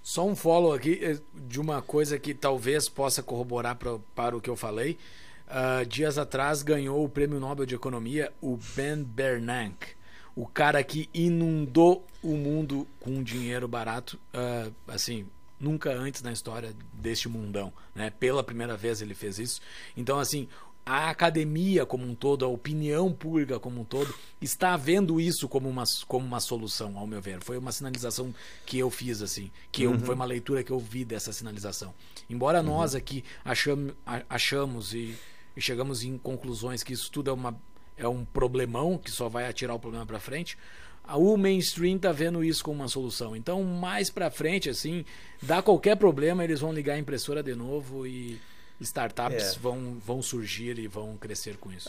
S2: Só um follow aqui eh, de uma coisa que talvez possa corroborar pra, para o que eu falei. Ah, dias atrás ganhou o Prêmio Nobel de Economia o Ben Bernanke, o cara que inundou o mundo com dinheiro barato, ah, assim, nunca antes na história deste mundão, né? Pela primeira vez ele fez isso. Então, assim, a academia como um todo, a opinião pública como um todo, está vendo isso como uma, como uma solução, ao meu ver. Foi uma sinalização que eu fiz, assim, que eu, foi uma leitura que eu vi dessa sinalização. Embora nós aqui acham, achamos e, e chegamos em conclusões que isso tudo é, uma, é um problemão, que só vai atirar o problema para frente, a- o mainstream tá vendo isso como uma solução. Então, mais para frente, assim, dá qualquer problema, eles vão ligar a impressora de novo e startups
S3: É.
S2: vão, vão surgir e vão crescer com isso.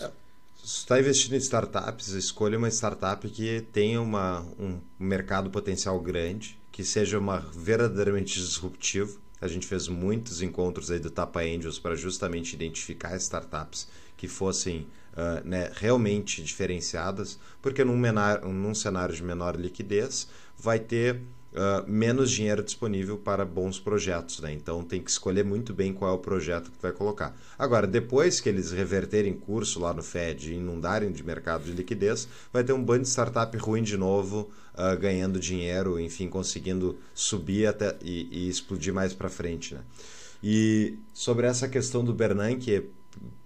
S1: Se está investindo em startups, escolha uma startup que tenha uma, um mercado potencial grande, que seja uma verdadeiramente disruptivo. A gente fez muitos encontros aí do Tapa Angels para justamente identificar startups que fossem ah, né, realmente diferenciadas, porque num, menor, num cenário de menor liquidez vai ter ah, menos dinheiro disponível para bons projetos, né? Então tem que escolher muito bem qual é o projeto que vai colocar. Agora, depois que eles reverterem curso lá no Fed e inundarem de mercado de liquidez, vai ter um bando de startup ruim de novo, ah, ganhando dinheiro, enfim, conseguindo subir até e, e explodir mais para frente, né? E sobre essa questão do Bernanke,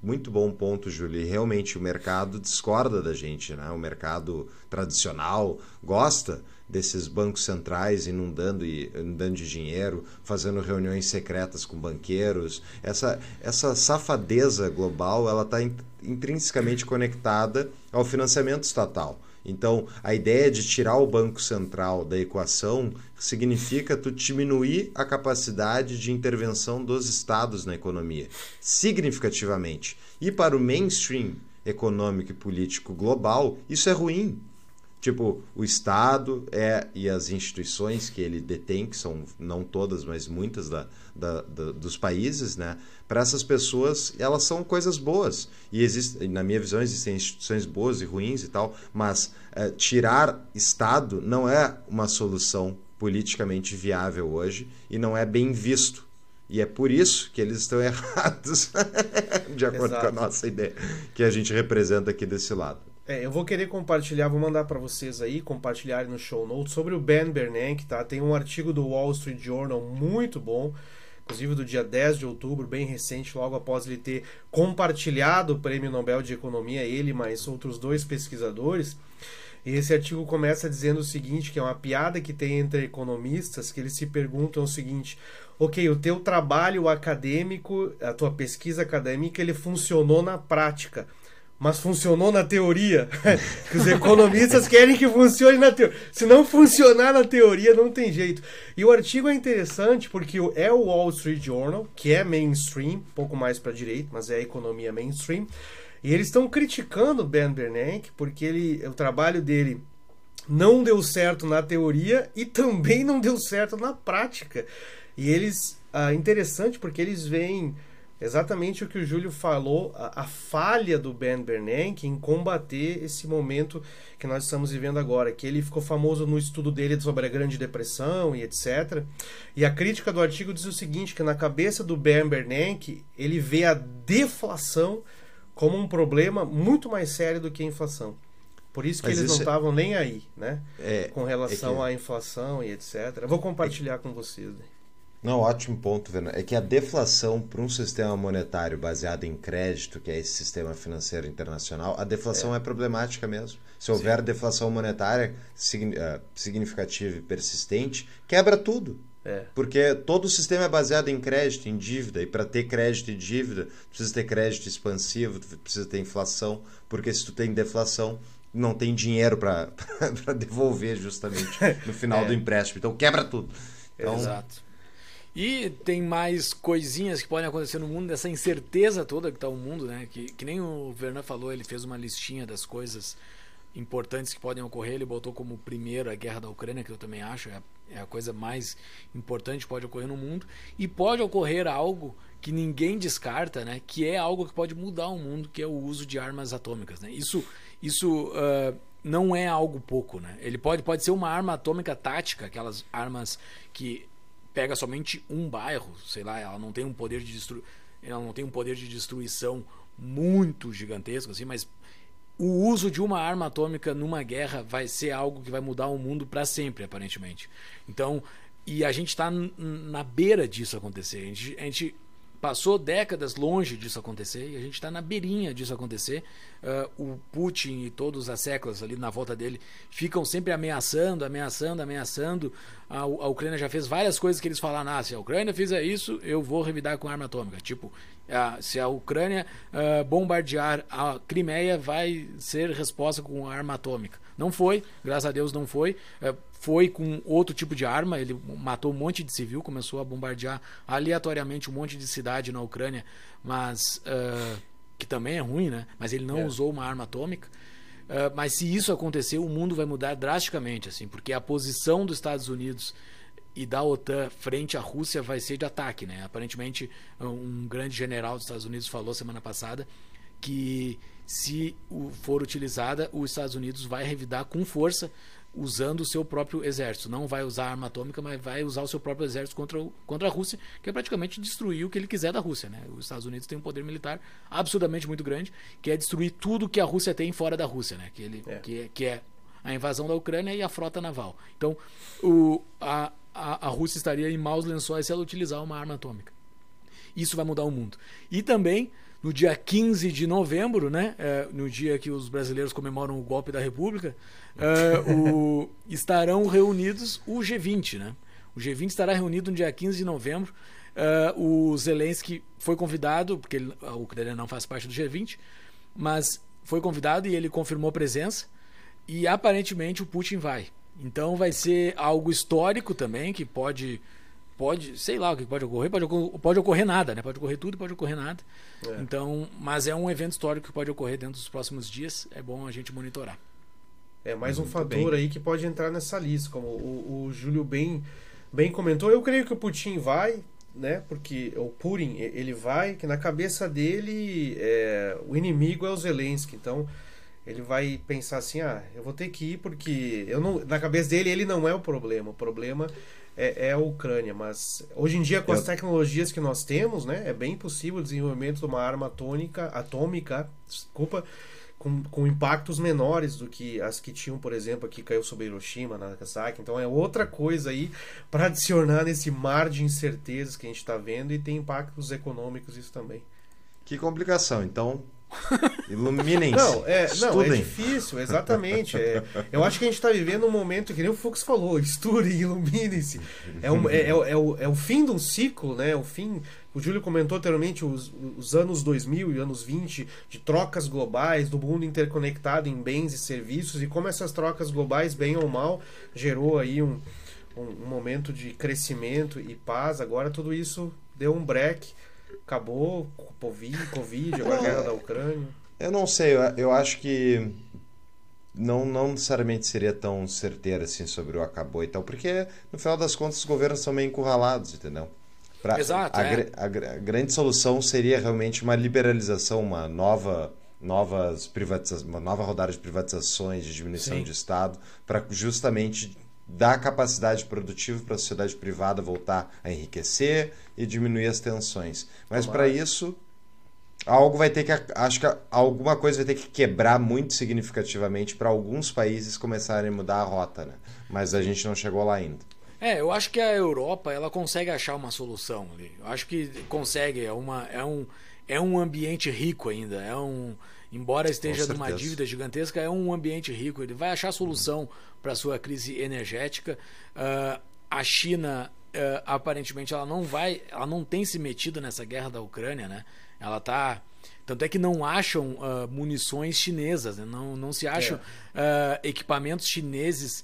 S1: muito bom ponto, Júlio. Realmente o mercado discorda da gente, né? O mercado tradicional gosta desses bancos centrais inundando e inundando de dinheiro, fazendo reuniões secretas com banqueiros. Essa essa safadeza global, ela está intrinsecamente conectada ao financiamento estatal. Então, a ideia de tirar o Banco Central da equação significa tu diminuir a capacidade de intervenção dos estados na economia, significativamente. E para o mainstream econômico e político global, isso é ruim. Tipo, o Estado é e as instituições que ele detém, que são não todas, mas muitas da, da, da dos países, né? Para essas pessoas, elas são coisas boas. E existe, na minha visão, existem instituições boas e ruins e tal, mas é, tirar Estado não é uma solução politicamente viável hoje e não é bem visto. E é por isso que eles estão errados, de acordo Exato. com a nossa ideia, que a gente representa aqui desse lado.
S3: É, eu vou querer compartilhar, vou mandar para vocês aí, compartilhar no show notes sobre o Ben Bernanke, tá? Tem um artigo do Wall Street Journal muito bom, inclusive do dia 10 de outubro, bem recente, logo após ele ter compartilhado o Prêmio Nobel de Economia, ele mais outros dois pesquisadores. E esse artigo começa dizendo o seguinte, que é uma piada que tem entre economistas, que eles se perguntam o seguinte: OK, o teu trabalho acadêmico, a tua pesquisa acadêmica, ele funcionou na prática mas funcionou na teoria. Os economistas querem que funcione na teoria. Se não funcionar na teoria, não tem jeito. E o artigo é interessante porque é o Wall Street Journal, que é mainstream, um pouco mais para direita, mas é economia mainstream. E eles estão criticando Ben Bernanke porque ele, o trabalho dele não deu certo na teoria e também não deu certo na prática. E eles, ah, interessante porque eles veem exatamente o que o Júlio falou, a, a, falha do Ben Bernanke em combater esse momento que nós estamos vivendo agora, que ele ficou famoso no estudo dele sobre a Grande Depressão e etc. E a crítica do artigo diz o seguinte, que na cabeça do Ben Bernanke, ele vê a deflação como um problema muito mais sério do que a inflação. Por isso que Mas eles não estavam é... nem aí, né? É, com relação é que... à inflação e etc. Eu vou compartilhar com vocês. Né?
S1: Não, ótimo ponto, Fernando. É que a deflação para um sistema monetário baseado em crédito, que é esse sistema financeiro internacional, a deflação é, é problemática mesmo. Se houver Sim. deflação monetária eh, significativa e persistente, quebra tudo. É. Porque todo o sistema é baseado em crédito, em dívida, e para ter crédito e dívida, precisa ter crédito expansivo, precisa ter inflação, porque se tu tem deflação, não tem dinheiro para devolver justamente no final é. do empréstimo. Então quebra tudo. Então,
S2: Exato. E tem mais coisinhas que podem acontecer no mundo, dessa incerteza toda que está o mundo, né? Que, que nem o Vernan falou, ele fez uma listinha das coisas importantes que podem ocorrer. Ele botou como primeiro a guerra da Ucrânia, que eu também acho é é a coisa mais importante que pode ocorrer no mundo. E pode ocorrer algo que ninguém descarta, né? Que é algo que pode mudar o mundo, que é o uso de armas atômicas, né? Isso, isso uh, não é algo pouco, né? Ele pode, pode ser uma arma atômica tática, aquelas armas que pega somente um bairro, sei lá, ela não tem um poder de destru... ela não tem um poder de destruição muito gigantesco assim, mas o uso de uma arma atômica numa guerra vai ser algo que vai mudar o mundo para sempre, aparentemente. Então, e a gente está na beira disso acontecer. A gente, a gente passou décadas longe disso acontecer e a gente está na beirinha disso acontecer. Uh, o Putin e todos as séculos ali na volta dele ficam sempre ameaçando, ameaçando, ameaçando. A, a Ucrânia já fez várias coisas que eles falaram: ah, se a Ucrânia fizer isso, eu vou revidar com arma atômica. Tipo, se a Ucrânia uh, bombardear a Crimeia, vai ser resposta com arma atômica. Não foi, graças a Deus não foi. Uh, foi com outro tipo de arma, ele matou um monte de civil, começou a bombardear aleatoriamente um monte de cidade na Ucrânia, mas uh, que também é ruim, né? Mas ele não é. usou uma arma atômica. Uh, mas se isso acontecer, o mundo vai mudar drasticamente, assim, porque a posição dos Estados Unidos e da OTAN frente à Rússia vai ser de ataque, né? Aparentemente, um grande general dos Estados Unidos falou semana passada que se for utilizada, os Estados Unidos vai revidar com força usando o seu próprio exército. Não vai usar arma atômica, mas vai usar o seu próprio exército contra, o, contra a Rússia, que é praticamente destruir o que ele quiser da Rússia. Né? Os Estados Unidos têm um poder militar absurdamente muito grande, que é destruir tudo que a Rússia tem fora da Rússia, né? que, ele, é. Que, que é a invasão da Ucrânia e a frota naval. Então, o, a, a, a Rússia estaria em maus lençóis se ela utilizar uma arma atômica. Isso vai mudar o mundo. E também no dia 15 de novembro, né, é, no dia que os brasileiros comemoram o golpe da República, é, o, estarão reunidos o G20. Né? O G20 estará reunido no dia 15 de novembro. É, o Zelensky foi convidado, porque ele, a Ucrânia não faz parte do G20, mas foi convidado e ele confirmou presença. E aparentemente o Putin vai. Então vai ser algo histórico também, que pode pode, sei lá o que pode ocorrer, pode, pode ocorrer nada, né? Pode ocorrer tudo, pode ocorrer nada. É. Então, mas é um evento histórico que pode ocorrer dentro dos próximos dias. É bom a gente monitorar.
S3: É mais um fator bem. aí que pode entrar nessa lista, como o, o Júlio bem, bem comentou. Eu creio que o Putin vai, né? Porque o Putin ele vai, que na cabeça dele é, o inimigo é o Zelensky, então ele vai pensar assim, ah, eu vou ter que ir porque eu não, na cabeça dele ele não é o problema, o problema é, é a Ucrânia, mas hoje em dia com as tecnologias que nós temos, né, é bem possível o desenvolvimento de uma arma atômica, atômica, desculpa, com, com impactos menores do que as que tinham, por exemplo, aqui caiu sobre Hiroshima, Nagasaki. Então é outra coisa aí para adicionar nesse mar de incertezas que a gente está vendo e tem impactos econômicos isso também.
S1: Que complicação. Então, Iluminem-se.
S3: Não, é, não, é difícil, exatamente. É, eu acho que a gente está vivendo um momento, que nem o Fux falou, estudem, iluminem-se. É, um, é, é, é, o, é o fim de um ciclo, né? O fim. O Júlio comentou anteriormente os, os anos 2000 e anos 20 de trocas globais, do mundo interconectado em bens e serviços, e como essas trocas globais, bem ou mal, gerou aí um, um, um momento de crescimento e paz. Agora tudo isso deu um break acabou, Covid, Covid agora a guerra da Ucrânia.
S1: Eu não sei, eu, eu acho que não, não necessariamente seria tão certeiro assim sobre o acabou e tal, porque no final das contas os governos são meio encurralados, entendeu?
S2: Pra, Exato.
S1: A,
S2: é.
S1: a, a, grande solução seria realmente uma liberalização, uma nova novas privatizações, uma nova rodada de privatizações, de diminuição Sim. de Estado, para justamente dar capacidade produtiva para a sociedade privada voltar a enriquecer e diminuir as tensões. Mas para isso, algo vai ter que. Acho que alguma coisa vai ter que quebrar muito significativamente para alguns países começarem a mudar a rota, né? Mas a gente não chegou lá ainda.
S2: É, eu acho que a Europa ela consegue achar uma solução ali. Eu acho que consegue. É, uma, é, um, é um ambiente rico ainda. É um embora esteja numa dívida gigantesca, é um ambiente rico. Ele vai achar solução para sua crise energética. Uh, a China, uh, aparentemente, ela não vai, ela não tem se metido nessa guerra da Ucrânia, né? Ela está tanto é que não acham uh, munições chinesas, né? não, não se acham é. equipamentos chineses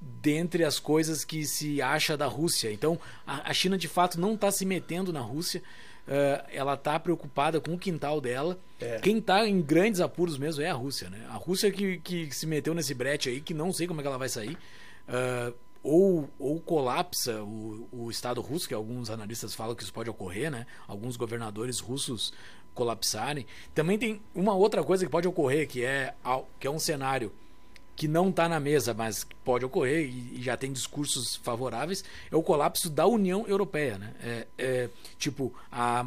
S2: dentre as coisas que se acha da Rússia. Então, a, a China de fato não está se metendo na Rússia. Uh, ela está preocupada com o quintal dela. É. Quem está em grandes apuros mesmo é a Rússia, né? A Rússia que, que se meteu nesse brete aí, que não sei como é que ela vai sair. Uh, ou, ou colapsa o, o Estado russo, que alguns analistas falam que isso pode ocorrer, né? Alguns governadores russos colapsarem. Também tem uma outra coisa que pode ocorrer, que é, que é um cenário que não está na mesa, mas pode ocorrer e, já tem discursos favoráveis, é o colapso da União Europeia. Né? É, é tipo, a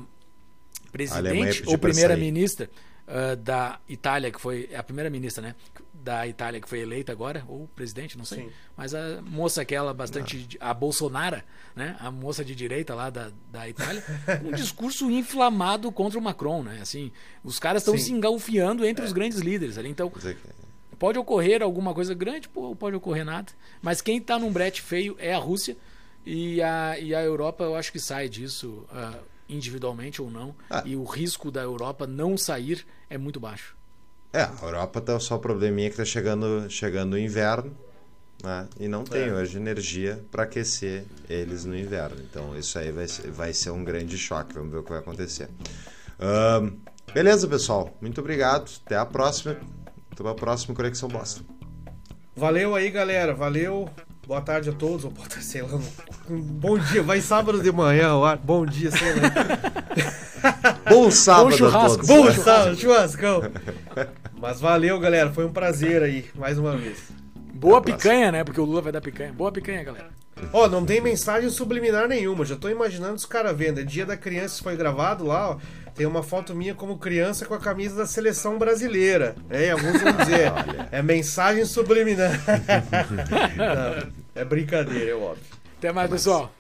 S2: presidente a ou primeira-ministra uh, da Itália, que foi a primeira-ministra né? da Itália que foi eleita agora, ou presidente, não sei, Sim. mas a moça aquela bastante, não. a Bolsonaro, né? a moça de direita lá da, da Itália, um discurso inflamado contra o Macron. Né? Assim, os caras estão se engalfiando entre é. os grandes líderes ali. Então, Pode ocorrer alguma coisa grande, pô, pode ocorrer nada. Mas quem está num brete feio é a Rússia. E a, e a Europa, eu acho que sai disso uh, individualmente ou não. Ah. E o risco da Europa não sair é muito baixo.
S1: É, a Europa tá só o probleminha que está chegando, chegando o inverno. Né? E não tem é. hoje energia para aquecer eles no inverno. Então isso aí vai ser, vai ser um grande choque. Vamos ver o que vai acontecer. Uh, beleza, pessoal. Muito obrigado. Até a próxima. Até a próxima Conexão Boston.
S3: Valeu aí, galera. Valeu. Boa tarde a todos. Ou boa tarde, sei lá. Bom dia. Vai sábado de manhã, Bom dia, sei lá.
S1: Bom sábado Bom churrasco.
S3: Bom churrasco. sábado, churrascão. Mas valeu, galera. Foi um prazer aí, mais uma vez.
S2: Boa picanha, né? Porque o Lula vai dar picanha. Boa picanha, galera.
S3: Ó, oh, não tem mensagem subliminar nenhuma. Já tô imaginando os caras vendo. É dia da criança foi gravado lá, ó. Tem uma foto minha como criança com a camisa da seleção brasileira. É, alguns vão dizer. é mensagem subliminar. Não, é brincadeira, é óbvio.
S2: Até mais, pessoal.